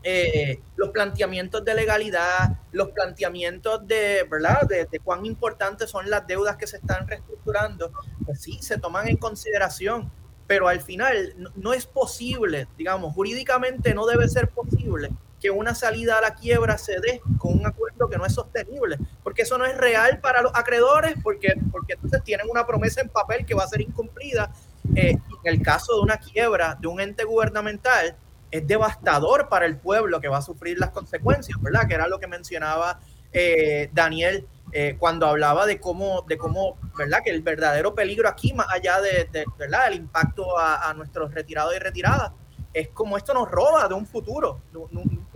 [SPEAKER 3] eh, los planteamientos de legalidad, los planteamientos de, ¿verdad? De, cuán importantes son las deudas que se están reestructurando, pues sí, se toman en consideración, pero al final no es posible, digamos, jurídicamente no debe ser posible que una salida a la quiebra se dé con un acuerdo que no es sostenible, porque eso no es real para los acreedores, porque, porque entonces tienen una promesa en papel que va a ser incumplida. Eh, en el caso de una quiebra de un ente gubernamental, es devastador para el pueblo que va a sufrir las consecuencias, ¿verdad? Que era lo que mencionaba eh, Daniel eh, cuando hablaba de cómo, de cómo, ¿verdad? Que el verdadero peligro aquí, más allá de, ¿verdad? El impacto a, nuestros retirados y retiradas, es como esto nos roba de un futuro,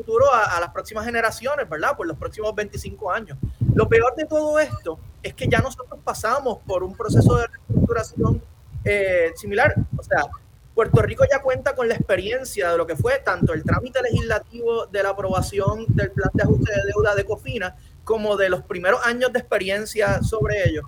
[SPEAKER 3] futuro a, las próximas generaciones, ¿verdad? Por los próximos 25 años. Lo peor de todo esto es que ya nosotros pasamos por un proceso de reestructuración eh, similar. O sea, Puerto Rico ya cuenta con la experiencia de lo que fue tanto el trámite legislativo de la aprobación del plan de ajuste de deuda de COFINA como de los primeros años de experiencia sobre ello.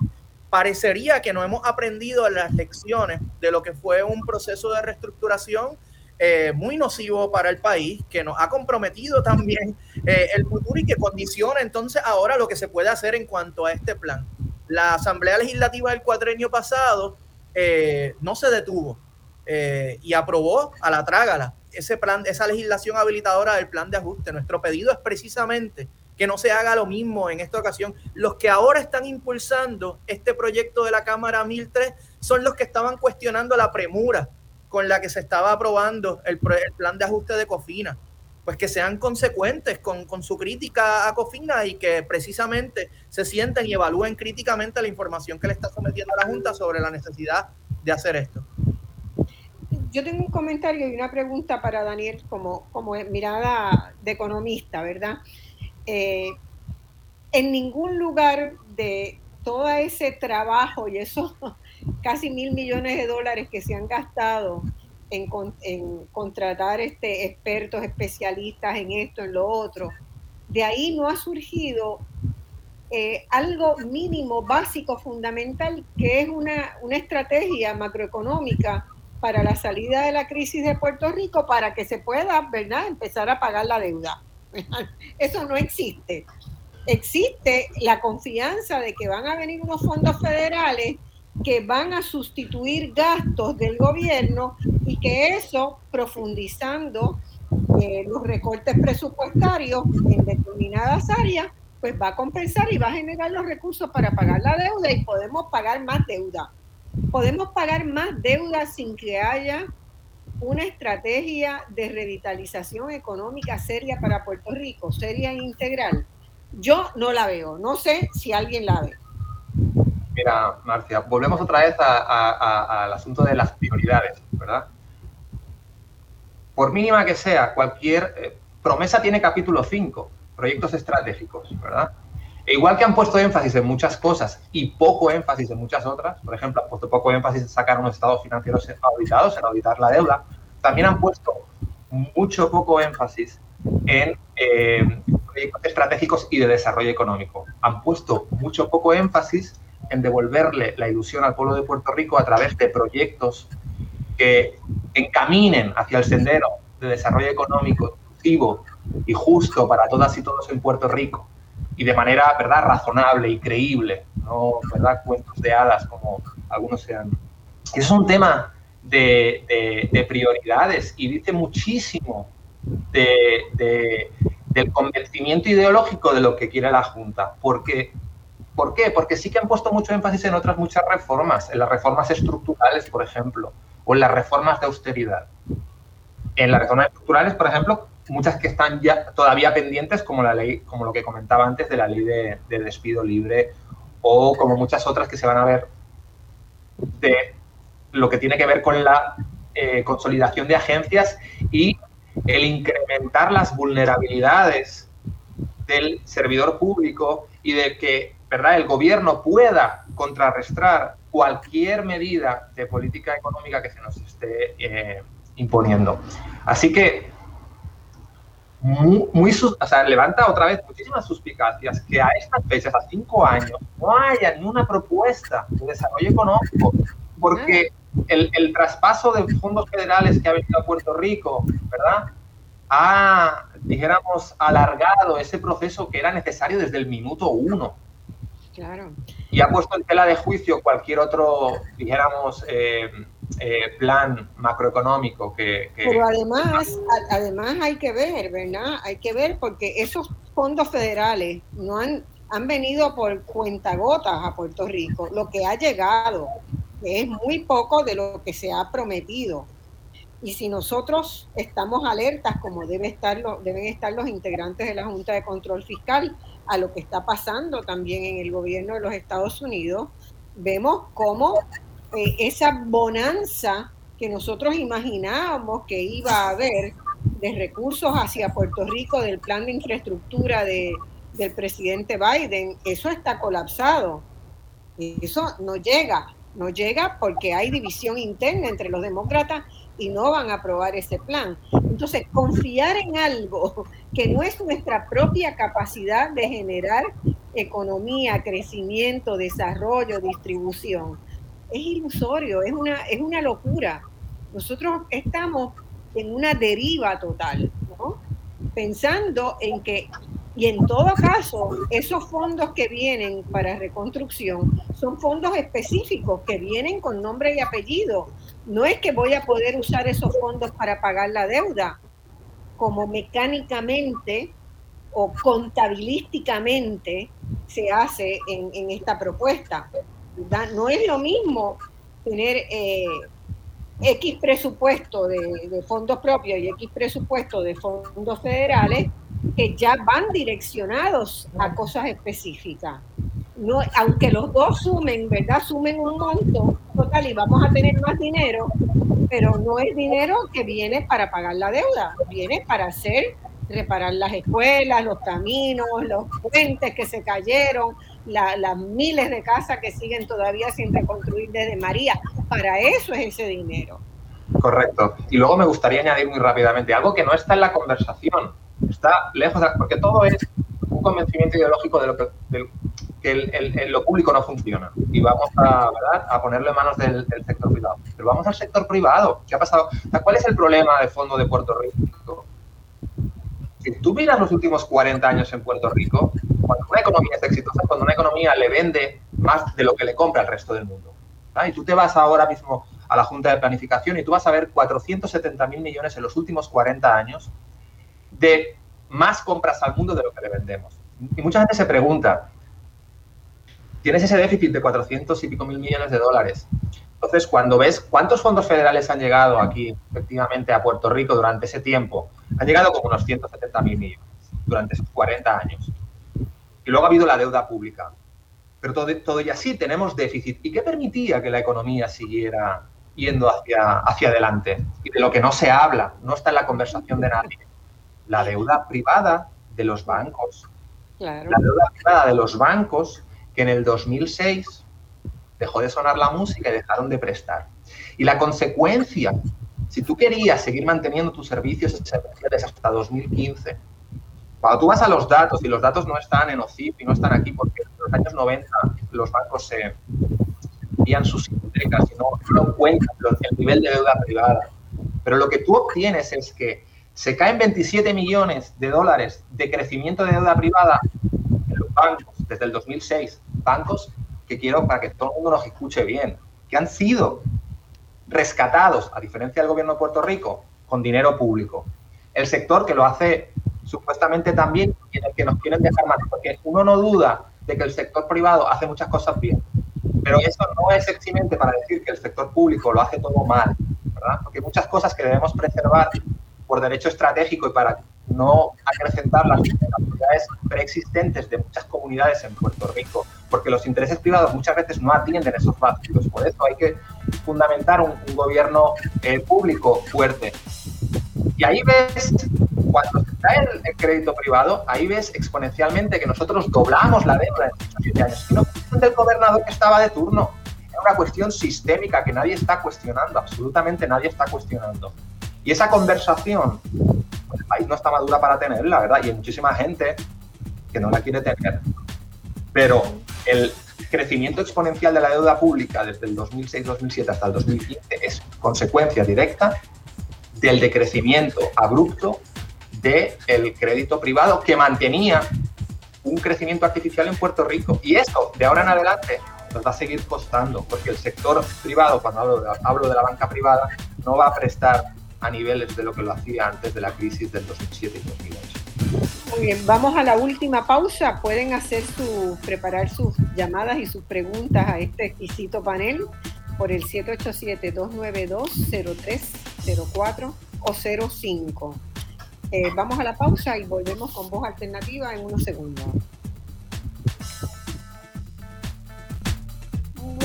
[SPEAKER 3] Parecería que no hemos aprendido las lecciones de lo que fue un proceso de reestructuración eh, muy nocivo para el país, que nos ha comprometido también eh, el futuro y que condiciona entonces ahora lo que se puede hacer en cuanto a este plan. La Asamblea Legislativa del cuatrenio pasado eh, no se detuvo y aprobó a la trágala ese plan, esa legislación habilitadora del plan de ajuste. Nuestro pedido es precisamente que no se haga lo mismo en esta ocasión. Los que ahora están impulsando este proyecto de la Cámara 1003 son los que estaban cuestionando la premura con la que se estaba aprobando el, plan de ajuste de Cofina. Pues que sean consecuentes con, su crítica a Cofina y que precisamente se sienten y evalúen críticamente la información que le está sometiendo a la Junta sobre la necesidad de hacer esto
[SPEAKER 1] yo tengo un comentario y una pregunta para Daniel como, como mirada de economista, ¿verdad? Eh, en ningún lugar de todo ese trabajo y esos casi mil millones de dólares que se han gastado en, contratar este, expertos, especialistas en esto, en lo otro, de ahí no ha surgido eh, algo mínimo, básico, fundamental, que es una, una estrategia macroeconómica para la salida de la crisis de Puerto Rico para que se pueda, ¿verdad?, empezar a pagar la deuda. [laughs] Eso no existe. Existe la confianza de que van a venir unos fondos federales que van a sustituir gastos del gobierno y que eso, profundizando eh, los recortes presupuestarios en determinadas áreas, pues va a compensar y va a generar los recursos para pagar la deuda y podemos pagar más deuda podemos pagar más deuda sin que haya una estrategia de revitalización económica seria para Puerto Rico, seria e integral. Yo no la veo, no sé si alguien la ve.
[SPEAKER 2] Mira, Marcia, volvemos otra vez al asunto de las prioridades, ¿verdad? Por mínima que sea, cualquier eh, promesa tiene capítulo 5, proyectos estratégicos, ¿verdad? E igual que han puesto énfasis en muchas cosas y poco énfasis en muchas otras, por ejemplo, han puesto poco énfasis en sacar unos estados financieros auditados, en auditar la deuda, también han puesto mucho poco énfasis en eh, proyectos estratégicos y de desarrollo económico. Han puesto mucho poco énfasis en devolverle la ilusión al pueblo de Puerto Rico a través de proyectos que encaminen hacia el sendero de desarrollo económico inclusivo y justo para todas y todos en Puerto Rico y de manera, ¿verdad?, razonable y creíble, no, ¿verdad?, cuentos de hadas como algunos sean. Es un tema de, de, prioridades y dice muchísimo de, del convencimiento ideológico de lo que quiere la Junta. Porque, ¿Por qué? Porque sí que han puesto mucho énfasis en otras muchas reformas, en las reformas estructurales, por ejemplo, o en las reformas de austeridad. En las reformas estructurales, por ejemplo, muchas que están ya todavía pendientes, como la ley, como lo que comentaba antes de la ley de, despido libre, o como muchas otras que se van a ver de lo que tiene que ver con la eh, consolidación de agencias y el incrementar las vulnerabilidades del servidor público y de que ¿verdad? el gobierno pueda contrarrestar cualquier medida de política económica que se nos esté eh, imponiendo. Así que muy, muy o sea, levanta otra vez muchísimas suspicacias que a estas fechas, a cinco años, no haya ni una propuesta de desarrollo económico, porque el, el traspaso de fondos federales que ha venido a Puerto Rico, ¿verdad? Ha, dijéramos, alargado ese proceso que era necesario desde el minuto uno. Claro. Y ha puesto en tela de juicio cualquier otro, dijéramos, eh, eh, plan macroeconómico que,
[SPEAKER 1] Pero además, además hay que ver, ¿verdad? Hay que ver porque esos fondos federales no han, han venido por cuentagotas a Puerto Rico, lo que ha llegado es muy poco de lo que se ha prometido. Y si nosotros estamos alertas, como debe estar deben estar los integrantes de la Junta de Control Fiscal, a lo que está pasando también en el gobierno de los Estados Unidos, vemos cómo eh, esa bonanza que nosotros imaginábamos que iba a haber de recursos hacia Puerto Rico del plan de infraestructura de, del presidente Biden, eso está colapsado. Eso no llega, no llega porque hay división interna entre los demócratas y no van a aprobar ese plan. Entonces, confiar en algo que no es nuestra propia capacidad de generar economía, crecimiento, desarrollo, distribución, es ilusorio, es una, es una locura. Nosotros estamos en una deriva total, ¿no? pensando en que, y en todo caso, esos fondos que vienen para reconstrucción son fondos específicos que vienen con nombre y apellido. No es que voy a poder usar esos fondos para pagar la deuda, como mecánicamente o contabilísticamente se hace en, esta propuesta. No es lo mismo tener eh, X presupuesto de, fondos propios y X presupuesto de fondos federales que ya van direccionados a cosas específicas. No, aunque los dos sumen, ¿verdad? Sumen un monto total y vamos a tener más dinero, pero no es dinero que viene para pagar la deuda, viene para hacer, reparar las escuelas, los caminos, los puentes que se cayeron, las miles de casas que siguen todavía sin reconstruir desde María. Para eso es ese dinero.
[SPEAKER 2] Correcto. Y luego me gustaría añadir muy rápidamente algo que no está en la conversación, está lejos, porque todo es un convencimiento ideológico de lo que, que lo público no funciona y vamos a, a ponerlo en manos del, sector privado. Pero vamos al sector privado. ¿Qué ha pasado? ¿Cuál es el problema de fondo de Puerto Rico? Si tú miras los últimos 40 años en Puerto Rico, cuando una economía es exitosa, cuando una economía le vende más de lo que le compra al resto del mundo. Y tú te vas ahora mismo a la Junta de Planificación y tú vas a ver 470 mil millones en los últimos 40 años de más compras al mundo de lo que le vendemos. Y mucha gente se pregunta, tienes ese déficit de 400 y pico mil millones de dólares. Entonces, cuando ves cuántos fondos federales han llegado aquí, efectivamente, a Puerto Rico durante ese tiempo, han llegado como unos 170 mil millones durante esos 40 años. Y luego ha habido la deuda pública. Pero todo, todo y así tenemos déficit. ¿Y qué permitía que la economía siguiera yendo hacia, hacia adelante? Y de lo que no se habla, no está en la conversación de nadie. La deuda privada de los bancos. La deuda privada de los bancos que en el 2006 dejó de sonar la música y dejaron de prestar. Y la consecuencia, si tú querías seguir manteniendo tus servicios esenciales hasta 2015, cuando tú vas a los datos, y los datos no están en OCIP y no están aquí porque en los años 90 los bancos se envían sus hipotecas y no, no encuentran el nivel de deuda privada. Pero lo que tú obtienes es que se caen 27 millones de dólares de crecimiento de deuda privada en los bancos desde el 2006. Bancos que quiero para que todo el mundo nos escuche bien, que han sido rescatados, a diferencia del gobierno de Puerto Rico, con dinero público. El sector que lo hace supuestamente también en el que nos quieren dejar mal, porque uno no duda de que el sector privado hace muchas cosas bien, pero eso no es eximente para decir que el sector público lo hace todo mal, ¿verdad? Porque muchas cosas que debemos preservar por derecho estratégico y para no acrecentar las necesidades preexistentes de muchas comunidades en Puerto Rico, porque los intereses privados muchas veces no atienden esos vacíos. Por eso hay que fundamentar un, gobierno eh, público fuerte. Y ahí ves cuando se cae el, crédito privado, ahí ves exponencialmente que nosotros doblamos la deuda en estos siete años. Y no es del gobernador que estaba de turno. Es una cuestión sistémica que nadie está cuestionando, absolutamente nadie está cuestionando. Y esa conversación, pues el país no está madura para tenerla, ¿verdad? Y hay muchísima gente que no la quiere tener. Pero el crecimiento exponencial de la deuda pública desde el 2006-2007 hasta el 2015 es consecuencia directa del decrecimiento abrupto del crédito privado que mantenía un crecimiento artificial en Puerto Rico. Y eso, de ahora en adelante, nos va a seguir costando, porque el sector privado, cuando hablo de, hablo de la banca privada, no va a prestar a niveles de lo que lo hacía antes de la crisis del 2007 y 2008.
[SPEAKER 1] Muy bien, vamos a la última pausa. Pueden hacer su, preparar sus llamadas y sus preguntas a este exquisito panel por el 787-292-0304 o 05. Eh, vamos a la pausa y volvemos con voz alternativa en unos segundos.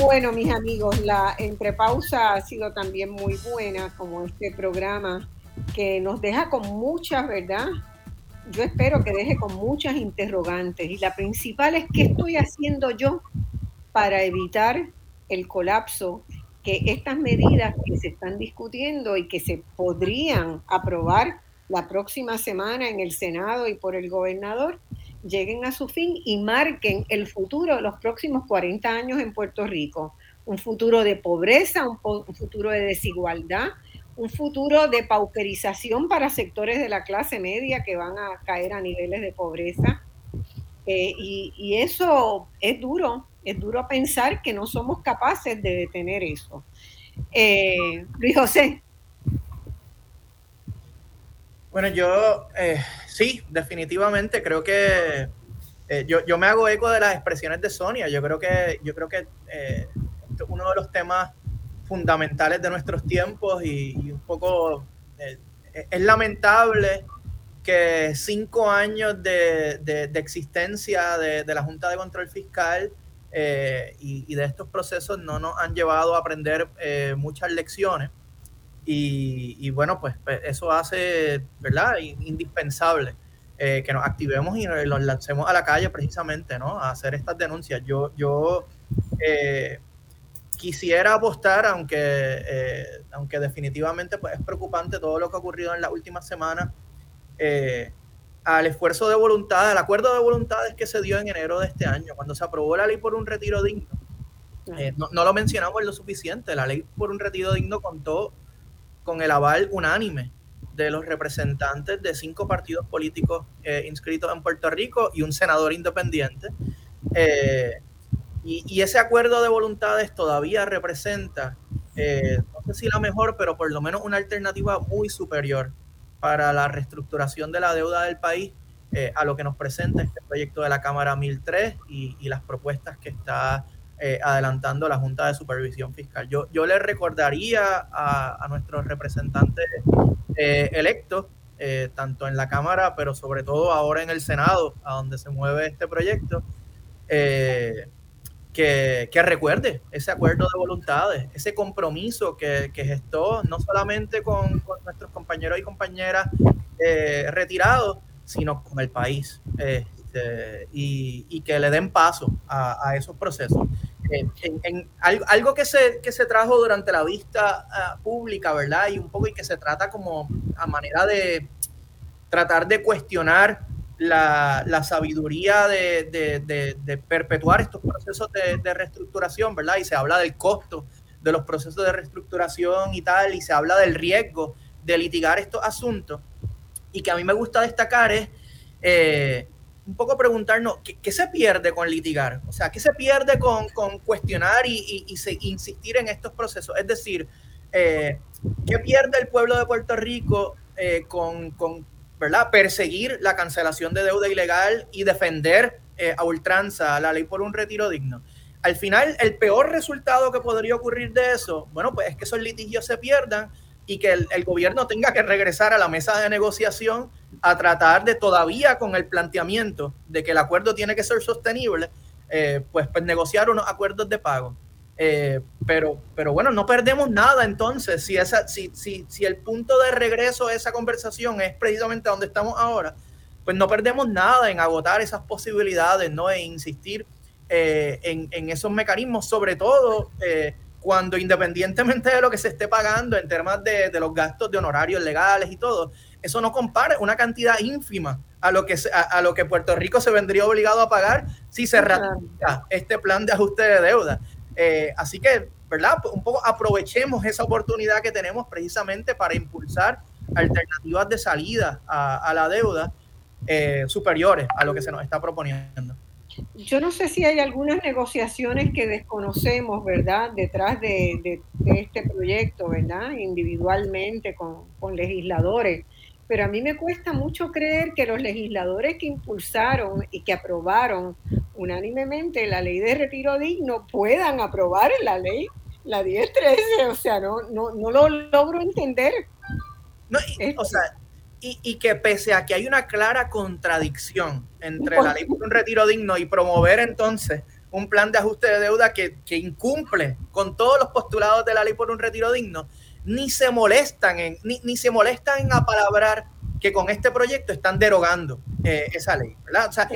[SPEAKER 1] Bueno, mis amigos, la entrepausa ha sido también muy buena, como este programa que nos deja con muchas, ¿verdad? Yo espero que deje con muchas interrogantes. Y la principal es, ¿qué estoy haciendo yo para evitar el colapso? Que estas medidas que se están discutiendo y que se podrían aprobar la próxima semana en el Senado y por el gobernador, lleguen a su fin y marquen el futuro de los próximos 40 años en Puerto Rico. Un futuro de pobreza, un, futuro de desigualdad, un futuro de pauperización para sectores de la clase media que van a caer a niveles de pobreza. Eh, y, eso es duro, es duro pensar que no somos capaces de detener eso. Eh, Luis José.
[SPEAKER 3] Bueno, yo eh, sí, definitivamente creo que eh, yo, me hago eco de las expresiones de Sonia. Yo creo que, yo creo que eh, uno de los temas fundamentales de nuestros tiempos y, un poco es lamentable que cinco años de, existencia de, la Junta de Control Fiscal y, y, de estos procesos no nos han llevado a aprender muchas lecciones. Y, bueno, pues, pues, eso hace, ¿verdad? Indispensable eh, que nos activemos y nos lancemos a la calle precisamente, ¿no? A hacer estas denuncias. Yo, yo eh, quisiera apostar, aunque, eh, aunque definitivamente pues, es preocupante todo lo que ha ocurrido en las últimas semanas, al esfuerzo de voluntad, al acuerdo de voluntades que se dio en enero de este año, cuando se aprobó la ley por un retiro digno. no, no, lo mencionamos lo suficiente, la ley por un retiro digno contó con el aval unánime de los representantes de cinco partidos políticos eh, inscritos en Puerto Rico y un senador independiente. Eh, y, ese acuerdo de voluntades todavía representa, eh, no sé si la mejor, pero por lo menos una alternativa muy superior para la reestructuración de la deuda del país a lo que nos presenta este proyecto de la Cámara 1003 y, y las propuestas que está eh, adelantando la Junta de Supervisión Fiscal. Yo, yo le recordaría a, nuestros representantes eh, electos, eh, tanto en la Cámara, pero sobre todo ahora en el Senado, a donde se mueve este proyecto, que, que, recuerde ese acuerdo de voluntades, ese compromiso que, que gestó no solamente con, nuestros compañeros y compañeras retirados, sino con el país. Este, y, que le den paso a, a esos procesos en, algo, que se, que se trajo durante la vista ah, pública, ¿verdad? Y un poco y que se trata como a manera de tratar de cuestionar la, la sabiduría de, de, de, perpetuar estos procesos de, reestructuración, ¿verdad? Y se habla del costo de los procesos de reestructuración y tal, y se habla del riesgo de litigar estos asuntos. Y que a mí me gusta destacar es eh, un poco preguntarnos ¿qué, se pierde con litigar, o sea, qué se pierde con, cuestionar y, insistir en estos procesos. Es decir, eh, ¿qué pierde el pueblo de Puerto Rico eh, con, perseguir la cancelación de deuda ilegal y defender eh, a ultranza la ley por un retiro digno? Al final, el peor resultado que podría ocurrir de eso, bueno, pues es que esos litigios se pierdan y que el, gobierno tenga que regresar a la mesa de negociación a tratar de todavía con el planteamiento de que el acuerdo tiene que ser sostenible, eh, pues, pues negociar unos acuerdos de pago. Eh, pero, pero bueno, no perdemos nada entonces si, esa, si, si, si el punto de regreso de esa conversación es precisamente donde estamos ahora, pues no perdemos nada en agotar esas posibilidades, ¿no? E insistir eh, en, en, esos mecanismos, sobre todo cuando independientemente de lo que se esté pagando en temas de, los gastos de honorarios legales y todo, eso no compara una cantidad ínfima a lo que, a, lo que Puerto Rico se vendría obligado a pagar si se ratifica este plan de ajuste de deuda. Eh, así que, ¿verdad? Un poco aprovechemos esa oportunidad que tenemos precisamente para impulsar alternativas de salida a, la deuda eh, superiores a lo que se nos está proponiendo
[SPEAKER 1] yo no sé si hay algunas negociaciones que desconocemos, ¿verdad?, detrás de, este proyecto, ¿verdad?, individualmente con, legisladores. Pero a mí me cuesta mucho creer que los legisladores que impulsaron y que aprobaron unánimemente la ley de retiro digno puedan aprobar la ley, la 1013. O sea, no, no, no lo logro entender.
[SPEAKER 3] No, o sea, y, que pese a que hay una clara contradicción entre la ley por un retiro digno y promover entonces un plan de ajuste de deuda que, que, incumple con todos los postulados de la ley por un retiro digno, ni se molestan en, ni, ni se molestan en apalabrar que con este proyecto están derogando eh, esa ley, ¿verdad? O sea,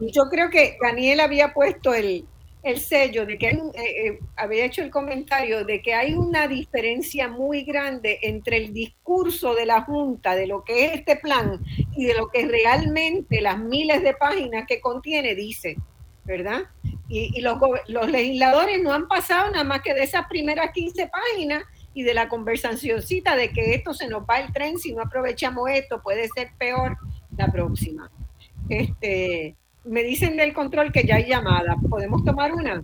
[SPEAKER 1] Yo creo que Daniel había puesto el, el sello de que hay eh, eh, había hecho el comentario de que hay una diferencia muy grande entre el discurso de la Junta de lo que es este plan y de lo que realmente las miles de páginas que contiene dice, ¿verdad? Y, los, legisladores no han pasado nada más que de esas primeras 15 páginas y de la conversacióncita de que esto se nos va el tren, si no aprovechamos esto puede ser peor la próxima. Este, me dicen del control que ya hay llamada. ¿Podemos tomar una?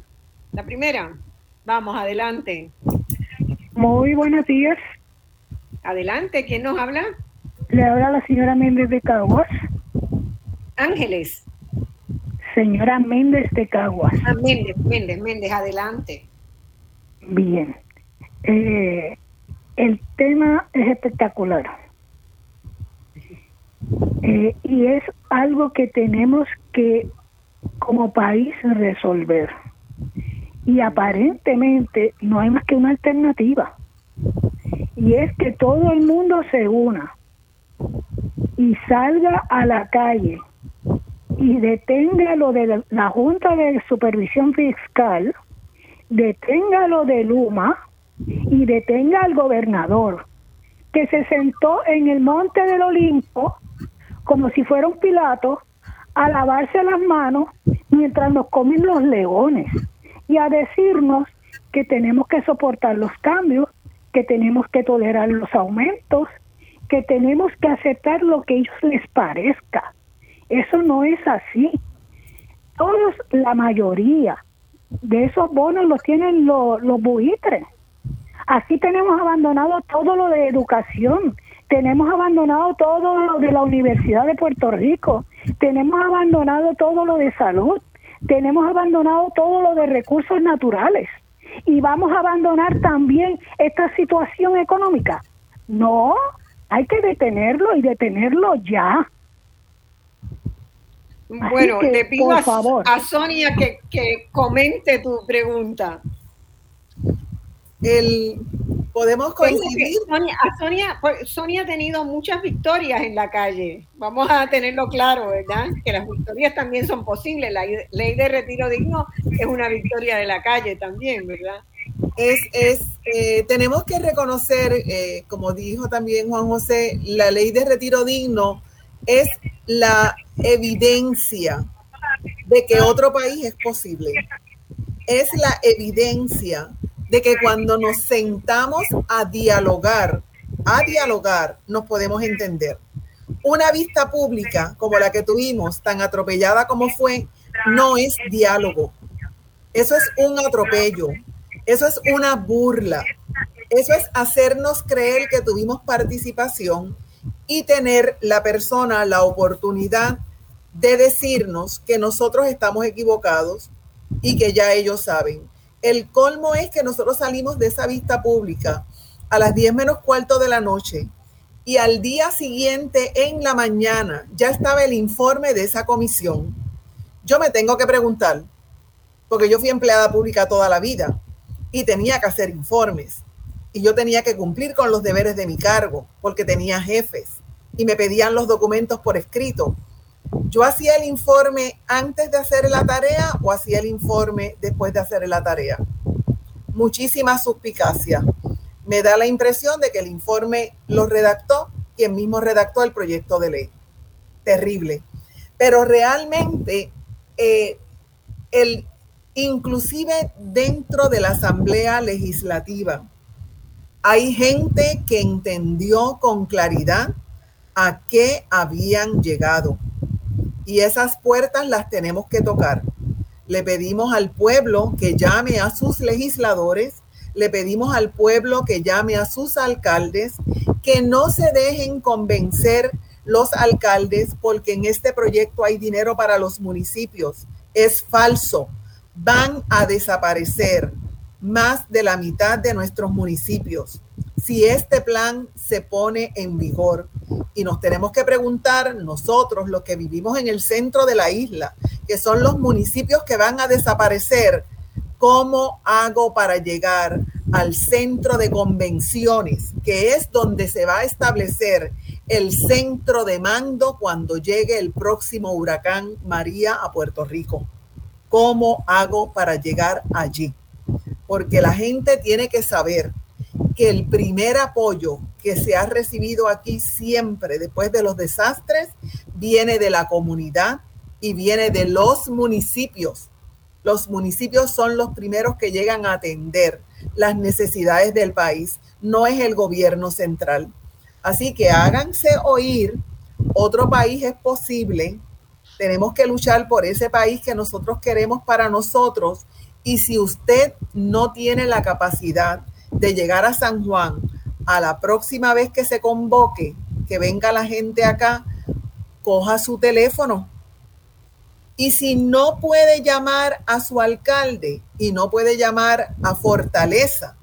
[SPEAKER 1] La primera. Vamos, adelante.
[SPEAKER 5] Muy buenos días.
[SPEAKER 1] Adelante, ¿quién nos habla?
[SPEAKER 5] Le habla la señora Méndez de Caguas.
[SPEAKER 1] Ángeles.
[SPEAKER 5] Señora Méndez de Caguas.
[SPEAKER 1] Ah, Méndez, Méndez, Méndez, adelante.
[SPEAKER 5] Bien. Eh, el tema es espectacular. Eh, y es algo que tenemos que como país resolver. Y aparentemente no hay más que una alternativa. Y es que todo el mundo se una y salga a la calle y detenga lo de la Junta de Supervisión Fiscal, detenga lo de Luma y detenga al gobernador que se sentó en el monte del Olimpo como si fuera un Pilato a lavarse las manos mientras nos comen los leones y a decirnos que tenemos que soportar los cambios, que tenemos que tolerar los aumentos, que tenemos que aceptar lo que ellos les parezca. Eso no es así. Todos, la mayoría de esos bonos los tienen los, los buitres. Así tenemos abandonado todo lo de educación, tenemos abandonado todo lo de la Universidad de Puerto Rico, tenemos abandonado todo lo de salud, tenemos abandonado todo lo de recursos naturales y vamos a abandonar también esta situación económica. No, hay que detenerlo y detenerlo ya.
[SPEAKER 1] Bueno, le pido a, a, Sonia que, que comente tu pregunta.
[SPEAKER 4] El, podemos coincidir.
[SPEAKER 1] Sonia, Sonia, pues, Sonia, ha tenido muchas victorias en la calle. Vamos a tenerlo claro, ¿verdad? Que las victorias también son posibles. La ley de retiro digno es una victoria de la calle también, ¿verdad?
[SPEAKER 4] Es, es eh, tenemos que reconocer, eh, como dijo también Juan José, la ley de retiro digno es la evidencia de que otro país es posible. Es la evidencia de que cuando nos sentamos a dialogar, a dialogar, nos podemos entender. Una vista pública como la que tuvimos, tan atropellada como fue, no es diálogo. Eso es un atropello. Eso es una burla. Eso es hacernos creer que tuvimos participación y tener la persona la oportunidad de decirnos que nosotros estamos equivocados y que ya ellos saben. El colmo es que nosotros salimos de esa vista pública a las 10 menos cuarto de la noche y al día siguiente en la mañana ya estaba el informe de esa comisión. Yo me tengo que preguntar, porque yo fui empleada pública toda la vida y tenía que hacer informes y yo tenía que cumplir con los deberes de mi cargo porque tenía jefes y me pedían los documentos por escrito yo hacía el informe antes de hacer la tarea o hacía el informe después de hacer la tarea. Muchísima suspicacia. Me da la impresión de que el informe lo redactó quien mismo redactó el proyecto de ley. Terrible. Pero realmente, eh, el, inclusive dentro de la Asamblea Legislativa, hay gente que entendió con claridad a qué habían llegado y esas puertas las tenemos que tocar. Le pedimos al pueblo que llame a sus legisladores, le pedimos al pueblo que llame a sus alcaldes, que no se dejen convencer los alcaldes porque en este proyecto hay dinero para los municipios. Es falso. Van a desaparecer más de la mitad de nuestros municipios si este plan se pone en vigor. Y nos tenemos que preguntar nosotros, los que vivimos en el centro de la isla, que son los municipios que van a desaparecer, ¿cómo hago para llegar al centro de convenciones, que es donde se va a establecer el centro de mando cuando llegue el próximo huracán María a Puerto Rico? ¿Cómo hago para llegar allí? Porque la gente tiene que saber que el primer apoyo que se ha recibido aquí siempre después de los desastres viene de la comunidad y viene de los municipios. Los municipios son los primeros que llegan a atender las necesidades del país, no es el gobierno central. Así que háganse oír, otro país es posible, tenemos que luchar por ese país que nosotros queremos para nosotros y si usted no tiene la capacidad de llegar a San Juan a la próxima vez que se convoque, que venga la gente acá, coja su teléfono. Y si no puede llamar a su alcalde y no puede llamar a Fortaleza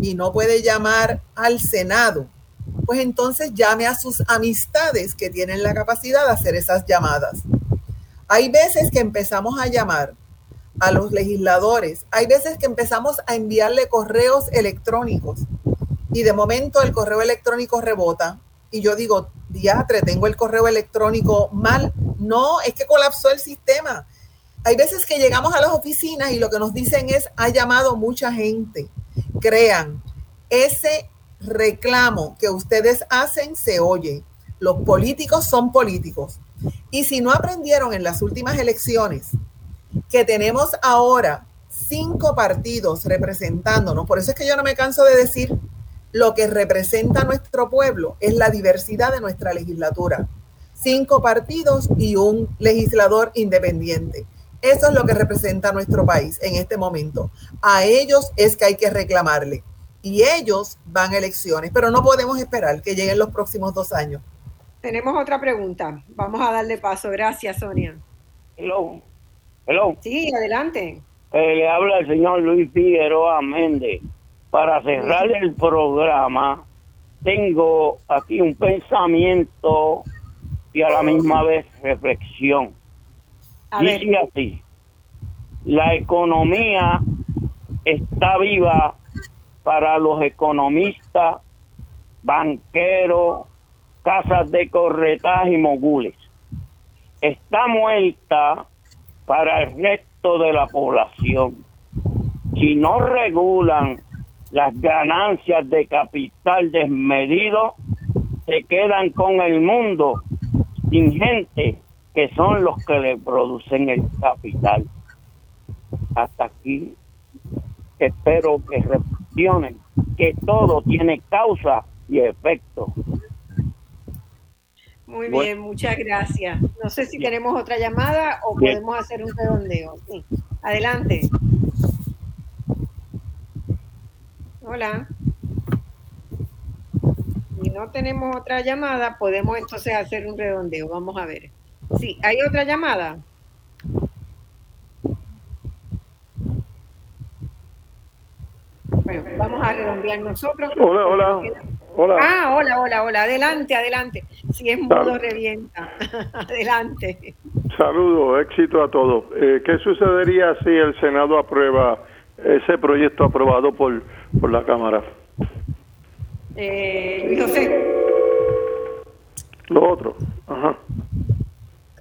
[SPEAKER 4] y no puede llamar al Senado, pues entonces llame a sus amistades que tienen la capacidad de hacer esas llamadas. Hay veces que empezamos a llamar a los legisladores. Hay veces que empezamos a enviarle correos electrónicos y de momento el correo electrónico rebota y yo digo, diatre, tengo el correo electrónico mal. No, es que colapsó el sistema. Hay veces que llegamos a las oficinas y lo que nos dicen es, ha llamado mucha gente. Crean, ese reclamo que ustedes hacen se oye. Los políticos son políticos. Y si no aprendieron en las últimas elecciones que tenemos ahora cinco partidos representándonos. Por eso es que yo no me canso de decir lo que representa a nuestro pueblo es la diversidad de nuestra legislatura. Cinco partidos y un legislador independiente. Eso es lo que representa a nuestro país en este momento. A ellos es que hay que reclamarle. Y ellos van a elecciones, pero no podemos esperar que lleguen los próximos dos años.
[SPEAKER 1] Tenemos otra pregunta. Vamos a darle paso. Gracias, Sonia.
[SPEAKER 6] Hello. Hello.
[SPEAKER 1] Sí, adelante.
[SPEAKER 6] Eh, le habla el señor Luis Figueroa Méndez. Para cerrar el programa, tengo aquí un pensamiento y a la misma vez reflexión. Dice así, la economía está viva para los economistas, banqueros, casas de corretaje y mogules. Está muerta para el resto de la población. Si no regulan las ganancias de capital desmedido, se quedan con el mundo sin gente que son los que le producen el capital. Hasta aquí espero que reflexionen que todo tiene causa y efecto.
[SPEAKER 1] Muy bien, muchas gracias. No sé si tenemos otra llamada o podemos hacer un redondeo. Sí. Adelante. Hola. Si no tenemos otra llamada, podemos entonces hacer un redondeo. Vamos a ver. Sí, ¿hay otra llamada? Bueno, vamos a redondear nosotros.
[SPEAKER 7] Hola, hola. Hola.
[SPEAKER 1] Ah, hola, hola, hola. Adelante, adelante. Si es mudo, revienta. [laughs] adelante.
[SPEAKER 7] Saludos, éxito a todos. Eh, ¿Qué sucedería si el Senado aprueba ese proyecto aprobado por, por la Cámara?
[SPEAKER 1] Eh, Luis José.
[SPEAKER 7] Lo otro. Ajá.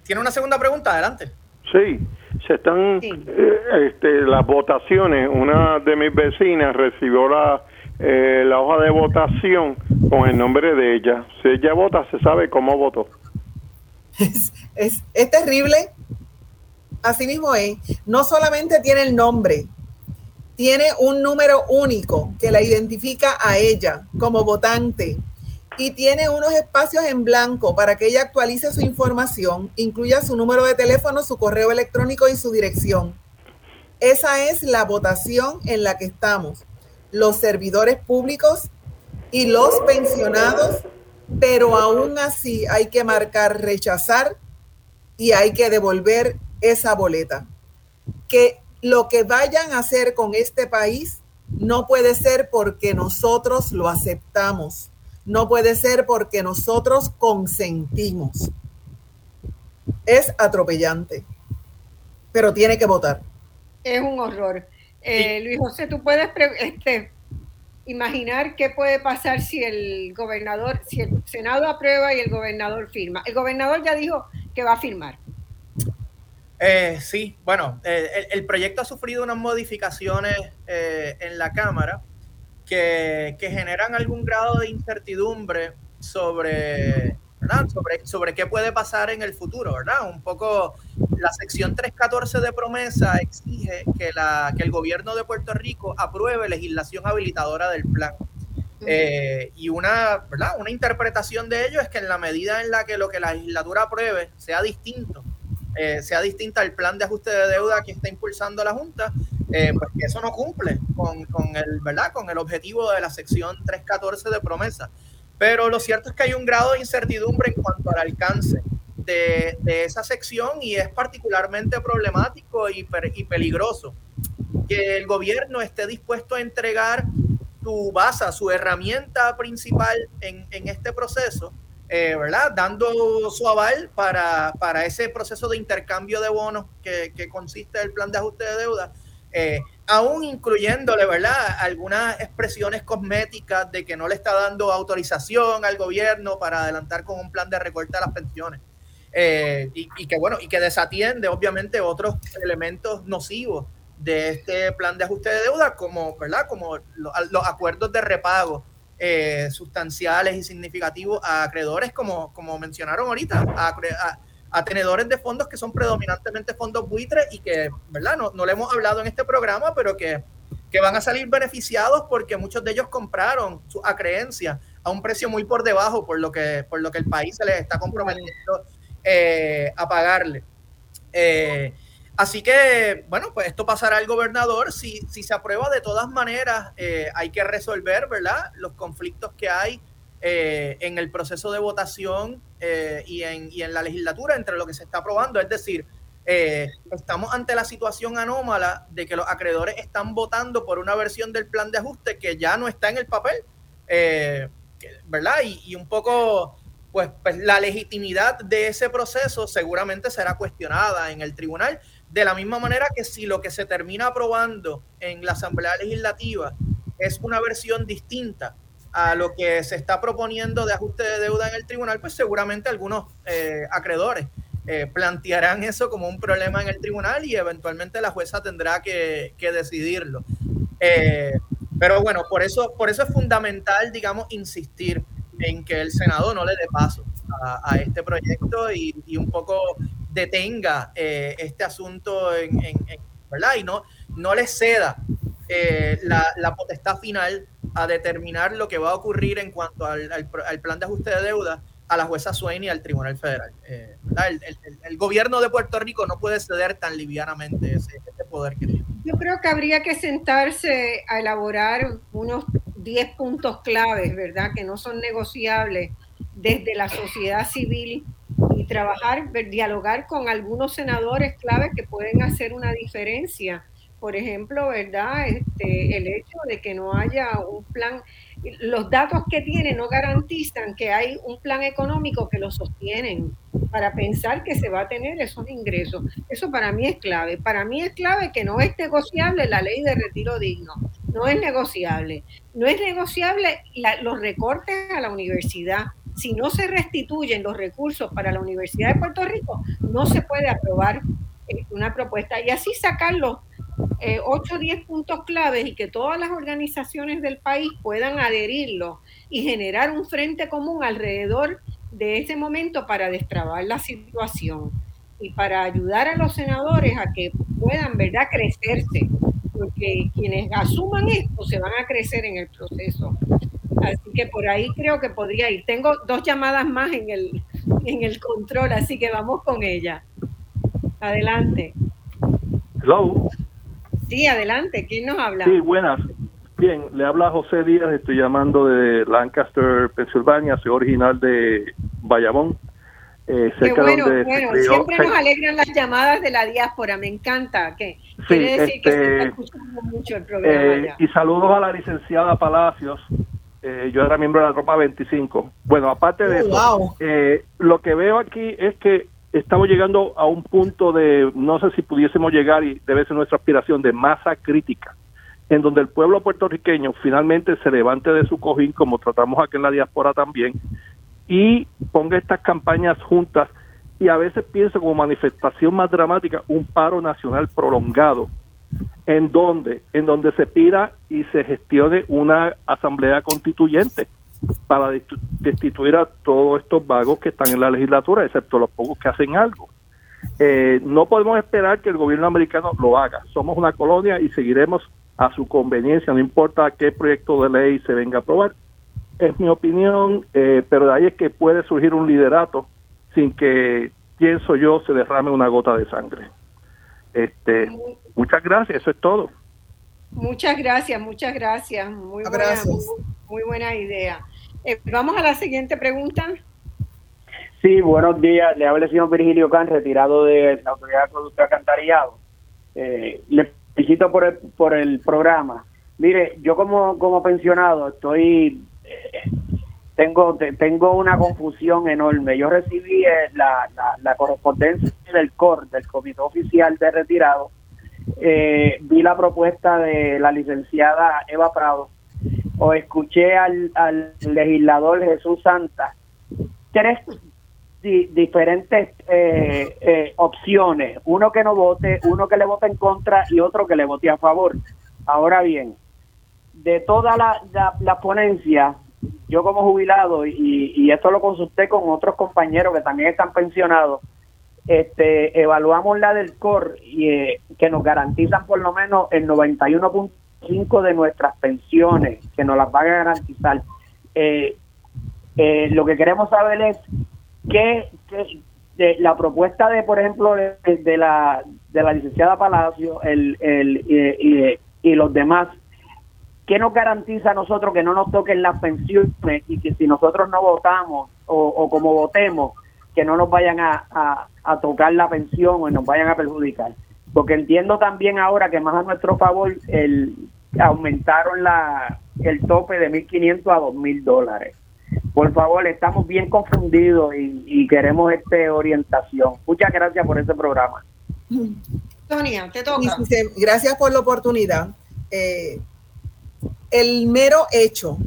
[SPEAKER 3] ¿Tiene una segunda pregunta? Adelante.
[SPEAKER 7] Sí, se están eh, este, las votaciones. Una de mis vecinas recibió la, eh, la hoja de votación con el nombre de ella. Si ella vota, se sabe cómo votó.
[SPEAKER 4] Es, es, es terrible. Así mismo es. No solamente tiene el nombre, tiene un número único que la identifica a ella como votante y tiene unos espacios en blanco para que ella actualice su información, incluya su número de teléfono, su correo electrónico y su dirección. Esa es la votación en la que estamos. Los servidores públicos y los pensionados, pero aún así hay que marcar rechazar y hay que devolver esa boleta. Que lo que vayan a hacer con este país no puede ser porque nosotros lo aceptamos no puede ser porque nosotros consentimos. Es atropellante. pero tiene que votar.
[SPEAKER 1] Es un horror. Eh, Luis José, tú puedes este, imaginar qué puede pasar si el gobernador, si el Senado aprueba y el gobernador firma. El gobernador ya dijo que va a firmar.
[SPEAKER 3] Eh, sí, bueno, eh, el, proyecto ha sufrido unas modificaciones eh, en la Cámara que, generan algún grado de incertidumbre sobre, sobre, sobre qué puede pasar en el futuro, ¿verdad? Un poco la sección 314 de promesa exige que, la, que el gobierno de Puerto Rico apruebe legislación habilitadora del plan. y una, ¿verdad? una interpretación de ello es que en la medida en la que lo que la legislatura apruebe sea distinto eh, sea distinta al plan de ajuste de deuda que está impulsando la Junta, eh, pues que eso no cumple con, con, el, ¿verdad? con el objetivo de la sección 314 de promesa. Pero lo cierto es que hay un grado de incertidumbre en cuanto al alcance de, esa sección y es particularmente problemático y, y, peligroso que el gobierno esté dispuesto a entregar su base, su herramienta principal en, este proceso eh, ¿verdad? Dando su aval para, ese proceso de intercambio de bonos que, que consiste el plan de ajuste de deuda, eh, aún incluyéndole, ¿verdad? Algunas expresiones cosméticas de que no le está dando autorización al gobierno para adelantar con un plan de recorte a las pensiones. Eh, y, que bueno, y que desatiende obviamente otros elementos nocivos de este plan de ajuste de deuda, como, ¿verdad? Como los acuerdos de repago eh, sustanciales y significativos a acreedores, como, como mencionaron ahorita, a, tenedores de fondos que son predominantemente fondos buitres y que, ¿verdad? No, no le hemos hablado en este programa, pero que, que van a salir beneficiados porque muchos de ellos compraron su acreencia a un precio muy por debajo por lo que, por lo que el país se les está comprometiendo eh, a pagarle. Eh, Así que, bueno, pues esto pasará al gobernador. Si, si se aprueba de todas maneras, eh, hay que resolver, ¿verdad? Los conflictos que hay eh, en el proceso de votación eh, y, en, y, en, la legislatura entre lo que se está aprobando. Es decir, estamos ante la situación anómala de que los acreedores están votando por una versión del plan de ajuste que ya no está en el papel, ¿verdad? Y, y un poco pues, pues, la legitimidad de ese proceso seguramente será cuestionada en el tribunal de la misma manera que si lo que se termina aprobando en la Asamblea Legislativa es una versión distinta a lo que se está proponiendo de ajuste de deuda en el tribunal, pues seguramente algunos eh, acreedores eh, plantearán eso como un problema en el tribunal y eventualmente la jueza tendrá que, decidirlo. Eh, pero bueno, por eso, por eso es fundamental, digamos, insistir en que el Senado no le dé paso a, este proyecto y, y, un poco detenga eh, este asunto en, ¿verdad? y no, no le ceda eh, la, potestad final a determinar lo que va a ocurrir en cuanto al, plan de ajuste de deuda a la jueza Swain y al Tribunal Federal. Eh, el, gobierno de Puerto Rico no puede ceder tan livianamente ese, poder que tiene.
[SPEAKER 1] Yo creo que habría que sentarse a elaborar unos 10 puntos claves, ¿verdad? Que no son negociables desde la sociedad civil y trabajar, dialogar con algunos senadores claves que pueden hacer una diferencia. Por ejemplo, ¿verdad? Este, el hecho de que no haya un plan, los datos que tiene no garantizan que hay un plan económico que lo sostienen para pensar que se va a tener esos ingresos. Eso para mí es clave. Para mí es clave que no es negociable la ley de retiro digno. No es negociable. No es negociable los recortes a la universidad si no se restituyen los recursos para la Universidad de Puerto Rico, no se puede aprobar eh, una propuesta y así sacar los 8 o 10 puntos claves y que todas las organizaciones del país puedan adherirlo y generar un frente común alrededor de ese momento para destrabar la situación y para ayudar a los senadores a que puedan, ¿verdad?, crecerse, porque quienes asuman esto se van a crecer en el proceso. Así que por ahí creo que podría ir. Tengo dos llamadas más en el, en el control, así que vamos con ella. Adelante.
[SPEAKER 8] Hello.
[SPEAKER 1] Sí, adelante. ¿Quién nos habla?
[SPEAKER 8] Sí, buenas. Bien, le habla José Díaz, estoy llamando de Lancaster, Pensilvania, soy original de Bayamón.
[SPEAKER 1] Eh, Qué bueno, bueno, siempre nos alegran las llamadas de la diáspora, me encanta. Que quiere decir que se está este, escuchando mucho el programa.
[SPEAKER 8] Eh, y saludos a la licenciada Palacios, eh, yo era miembro de la tropa 25. Bueno, aparte de oh, eso, eh, lo que veo aquí es que estamos llegando a un punto de, no sé si pudiésemos llegar, y debe ser nuestra aspiración, de masa crítica, en donde el pueblo puertorriqueño finalmente se levante de su cojín, como tratamos aquí en la diáspora también, y ponga estas campañas juntas, y a veces pienso como manifestación más dramática, un paro nacional prolongado, en donde, en donde se pida y se gestione una asamblea constituyente para destituir a todos estos vagos que están en la legislatura, excepto los pocos que hacen algo. Eh, no podemos esperar que el gobierno americano lo haga. Somos una colonia y seguiremos a su conveniencia, no importa qué proyecto de ley se venga a aprobar. Es mi opinión, eh, pero de ahí es que puede surgir un liderato sin que, pienso yo, se derrame una gota de sangre. Este, muchas gracias, eso es todo.
[SPEAKER 1] Muchas gracias, muchas gracias. Muy buena, muy buena idea. Eh, vamos a la siguiente pregunta.
[SPEAKER 9] Sí, buenos días. Le habla el señor Virgilio Can, retirado de la Autoridad de Producto. Eh, le felicito por el, por el programa. Mire, yo como, como pensionado estoy... Eh, tengo tengo una confusión enorme. Yo recibí eh, la, la, correspondencia del COR, del Comité Oficial de Retirado. vi la propuesta de la licenciada Eva Prado o escuché al, legislador Jesús Santa tres diferentes eh, eh, opciones, uno que no vote, uno que le vote en contra y otro que le vote a favor. Ahora bien, de toda la, la, ponencia, yo como jubilado, y, y, esto lo consulté con otros compañeros que también están pensionados, este, evaluamos la del COR y eh, que nos garantizan por lo menos el 91 cinco de nuestras pensiones, que nos las van a garantizar. Eh, eh, lo que queremos saber es que, de la propuesta de, por ejemplo, de, la, de la licenciada Palacio el, el, y, los demás, ¿qué nos garantiza a nosotros que no nos toquen las pensiones y que si nosotros no votamos o, como votemos, que no nos vayan a, a tocar la pensión o nos vayan a perjudicar? Porque entiendo también ahora que más a nuestro favor el aumentaron la el tope de 1.500 a 2.000 dólares. Por favor, estamos bien confundidos y, queremos este orientación. Muchas gracias por este programa.
[SPEAKER 1] Sonia, te toca.
[SPEAKER 4] Gracias por la oportunidad. Eh, el mero hecho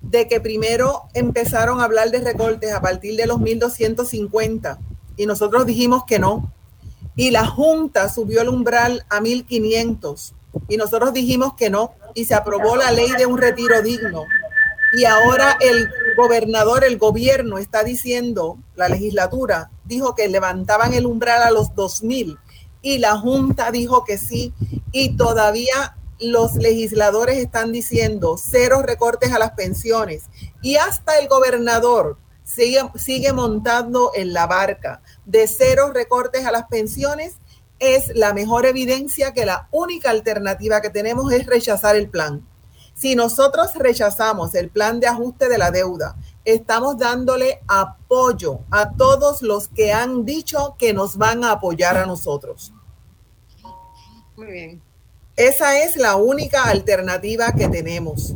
[SPEAKER 4] de que primero empezaron a hablar de recortes a partir de los 1.250 y nosotros dijimos que no, y la Junta subió el umbral a 1.500 y nosotros dijimos que no y se aprobó la ley de un retiro digno. Y ahora el gobernador, el gobierno está diciendo, la legislatura dijo que levantaban el umbral a los 2.000 y la Junta dijo que sí. Y todavía los legisladores están diciendo cero recortes a las pensiones. Y hasta el gobernador sigue, sigue montando en la barca de cero recortes a las pensiones es la mejor evidencia que la única alternativa que tenemos es rechazar el plan. Si nosotros rechazamos el plan de ajuste de la deuda, estamos dándole apoyo a todos los que han dicho que nos van a apoyar a nosotros.
[SPEAKER 1] Muy bien.
[SPEAKER 4] Esa es la única alternativa que tenemos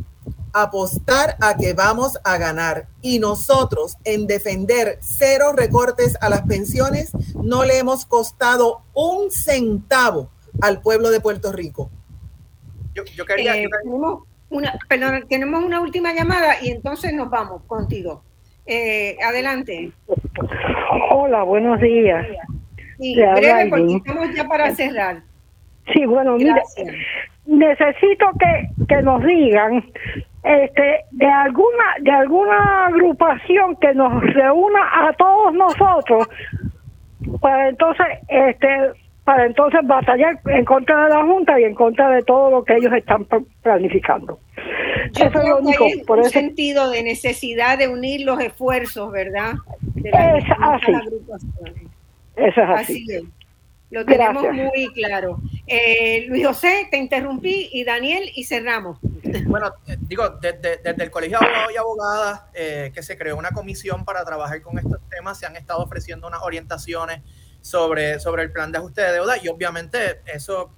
[SPEAKER 4] apostar a que vamos a ganar. Y nosotros en defender cero recortes a las pensiones no le hemos costado un centavo al pueblo de Puerto Rico.
[SPEAKER 1] Yo, quería, eh, tenemos, una, perdón, tenemos una última llamada y entonces nos vamos contigo. Eh, adelante.
[SPEAKER 10] Hola, buenos días.
[SPEAKER 1] Sí, breve porque estamos ya para cerrar.
[SPEAKER 10] Sí, bueno, mire, necesito que, que nos digan este, de alguna de alguna agrupación que nos reúna a todos nosotros para entonces este para entonces batallar en contra de la junta y en contra de todo lo que ellos están planificando.
[SPEAKER 1] Eso es lo único. por un sentido de necesidad de unir los esfuerzos, ¿verdad? es
[SPEAKER 10] así. Eso es
[SPEAKER 1] así. así lo tenemos muy claro. Eh, Luis José, te interrumpí y Daniel y cerramos.
[SPEAKER 3] Bueno, eh, digo, desde, el Colegio de Abogados y Abogadas, eh, que se creó una comisión para trabajar con estos temas, se han estado ofreciendo unas orientaciones sobre, sobre el plan de ajuste de deuda y obviamente eso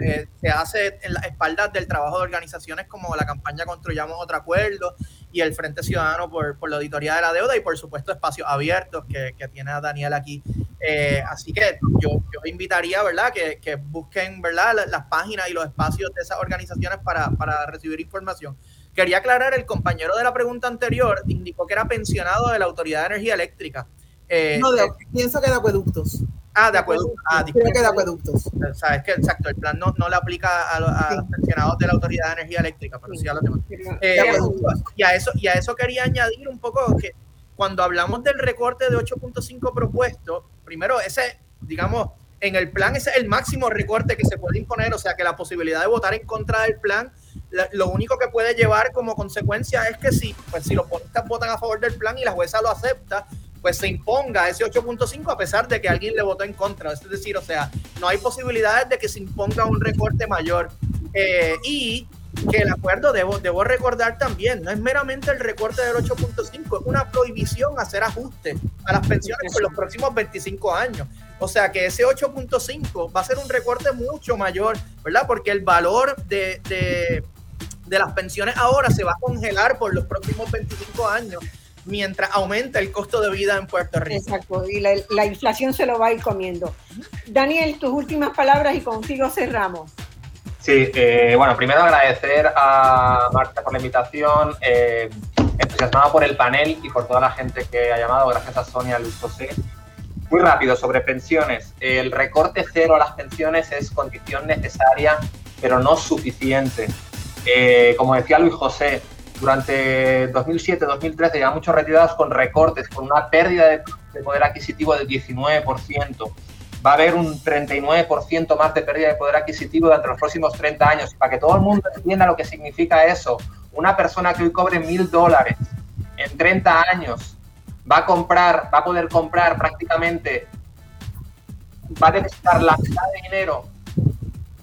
[SPEAKER 3] eh, se hace en las espaldas del trabajo de organizaciones como la campaña Construyamos Otro Acuerdo y el Frente Ciudadano por, por la auditoría de la deuda y por supuesto espacios abiertos que, que tiene a Daniel aquí. Eh, así que yo, yo invitaría, ¿verdad?, que, que busquen, ¿verdad?, las, páginas y los espacios de esas organizaciones para, para recibir información. Quería aclarar, el compañero de la pregunta anterior indicó que era pensionado de la Autoridad de Energía Eléctrica.
[SPEAKER 4] Eh, no, pienso que de acueductos.
[SPEAKER 3] Ah, de acueductos. Ah,
[SPEAKER 4] Creo que de acueductos.
[SPEAKER 3] O sea, es que exacto, el plan no, no le aplica a, los pensionados de la Autoridad de Energía Eléctrica, pero sí, a los demás. Eh, y, a eso, y a eso quería añadir un poco que cuando hablamos del recorte de 8.5 propuesto, primero ese, digamos, en el plan ese es el máximo recorte que se puede imponer, o sea que la posibilidad de votar en contra del plan, lo único que puede llevar como consecuencia es que si, pues si los polistas votan a favor del plan y la jueza lo acepta, pues se imponga ese 8.5 a pesar de que alguien le votó en contra. Es decir, o sea, no hay posibilidades de que se imponga un recorte mayor. Eh, y que el acuerdo, debo, debo recordar también, no es meramente el recorte del 8.5, es una prohibición hacer ajustes a las pensiones por los próximos 25 años. O sea que ese 8.5 va a ser un recorte mucho mayor, ¿verdad? Porque el valor de, de, de las pensiones ahora se va a congelar por los próximos 25 años mientras aumenta el costo de vida en Puerto Rico.
[SPEAKER 1] Exacto, y la, inflación se lo va a ir comiendo. Daniel, tus últimas palabras y contigo cerramos.
[SPEAKER 2] Sí, eh, bueno, primero agradecer a Marta por la invitación, eh, entusiasmado por el panel y por toda la gente que ha llamado, gracias a Sonia, Luis José. Muy rápido, sobre pensiones. El recorte cero a las pensiones es condición necesaria, pero no suficiente. Eh, como decía Luis José, durante 2007-2013 ya muchos retirados con recortes, con una pérdida de, poder adquisitivo del 19%. Va a haber un 39% más de pérdida de poder adquisitivo durante los próximos 30 años. Para que todo el mundo entienda lo que significa eso, una persona que hoy cobre mil dólares en 30 años va a comprar, va a poder comprar prácticamente, va a necesitar la mitad de dinero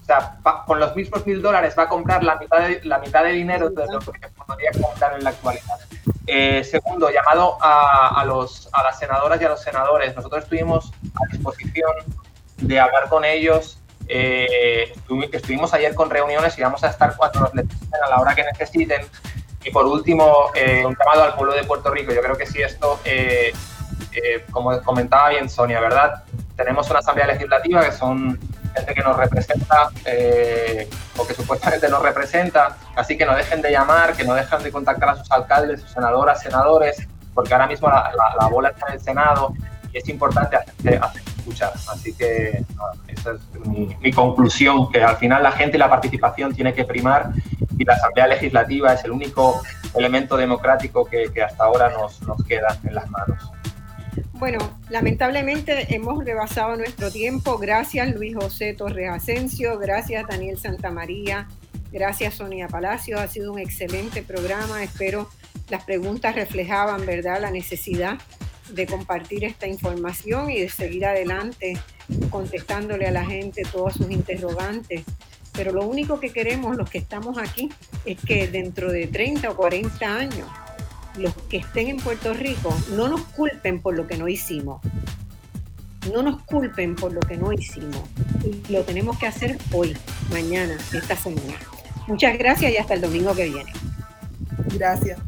[SPEAKER 2] sea, con los mismos mil dólares va a comprar la mitad de, la mitad de dinero de lo que podría comprar en la actualidad. Eh, segundo, llamado a, los, a las senadoras y a los senadores. Nosotros estuvimos a disposición de hablar con ellos. Eh, estuvimos ayer con reuniones y vamos a estar cuando nos necesiten a la hora que necesiten. Y por último, eh, un llamado al pueblo de Puerto Rico. Yo creo que si esto, como comentaba bien Sonia, ¿verdad? Tenemos una asamblea legislativa que son que nos representa eh, o que supuestamente nos representa, así que no dejen de llamar, que no dejen de contactar a sus alcaldes, sus senadoras, senadores, porque ahora mismo la, bola está en el Senado y es importante hacer, escuchar. Así que esa es mi, conclusión, que al final la gente y la participación tiene que primar y la Asamblea Legislativa es el único elemento democrático que, hasta ahora nos queda en las manos.
[SPEAKER 1] Bueno, lamentablemente hemos rebasado nuestro tiempo. Gracias Luis José Torres Asensio, gracias Daniel Santamaría, gracias Sonia Palacio. Ha sido un excelente programa. Espero las preguntas reflejaban, ¿verdad?, la necesidad de compartir esta información y de seguir adelante contestándole a la gente todos sus interrogantes. Pero lo único que queremos los que estamos aquí es que dentro de 30 o 40 años los que estén en Puerto Rico no nos culpen por lo que no hicimos. No nos culpen por lo que no hicimos. Lo tenemos que hacer hoy, mañana, esta semana. Muchas gracias y hasta el domingo que viene.
[SPEAKER 4] Gracias.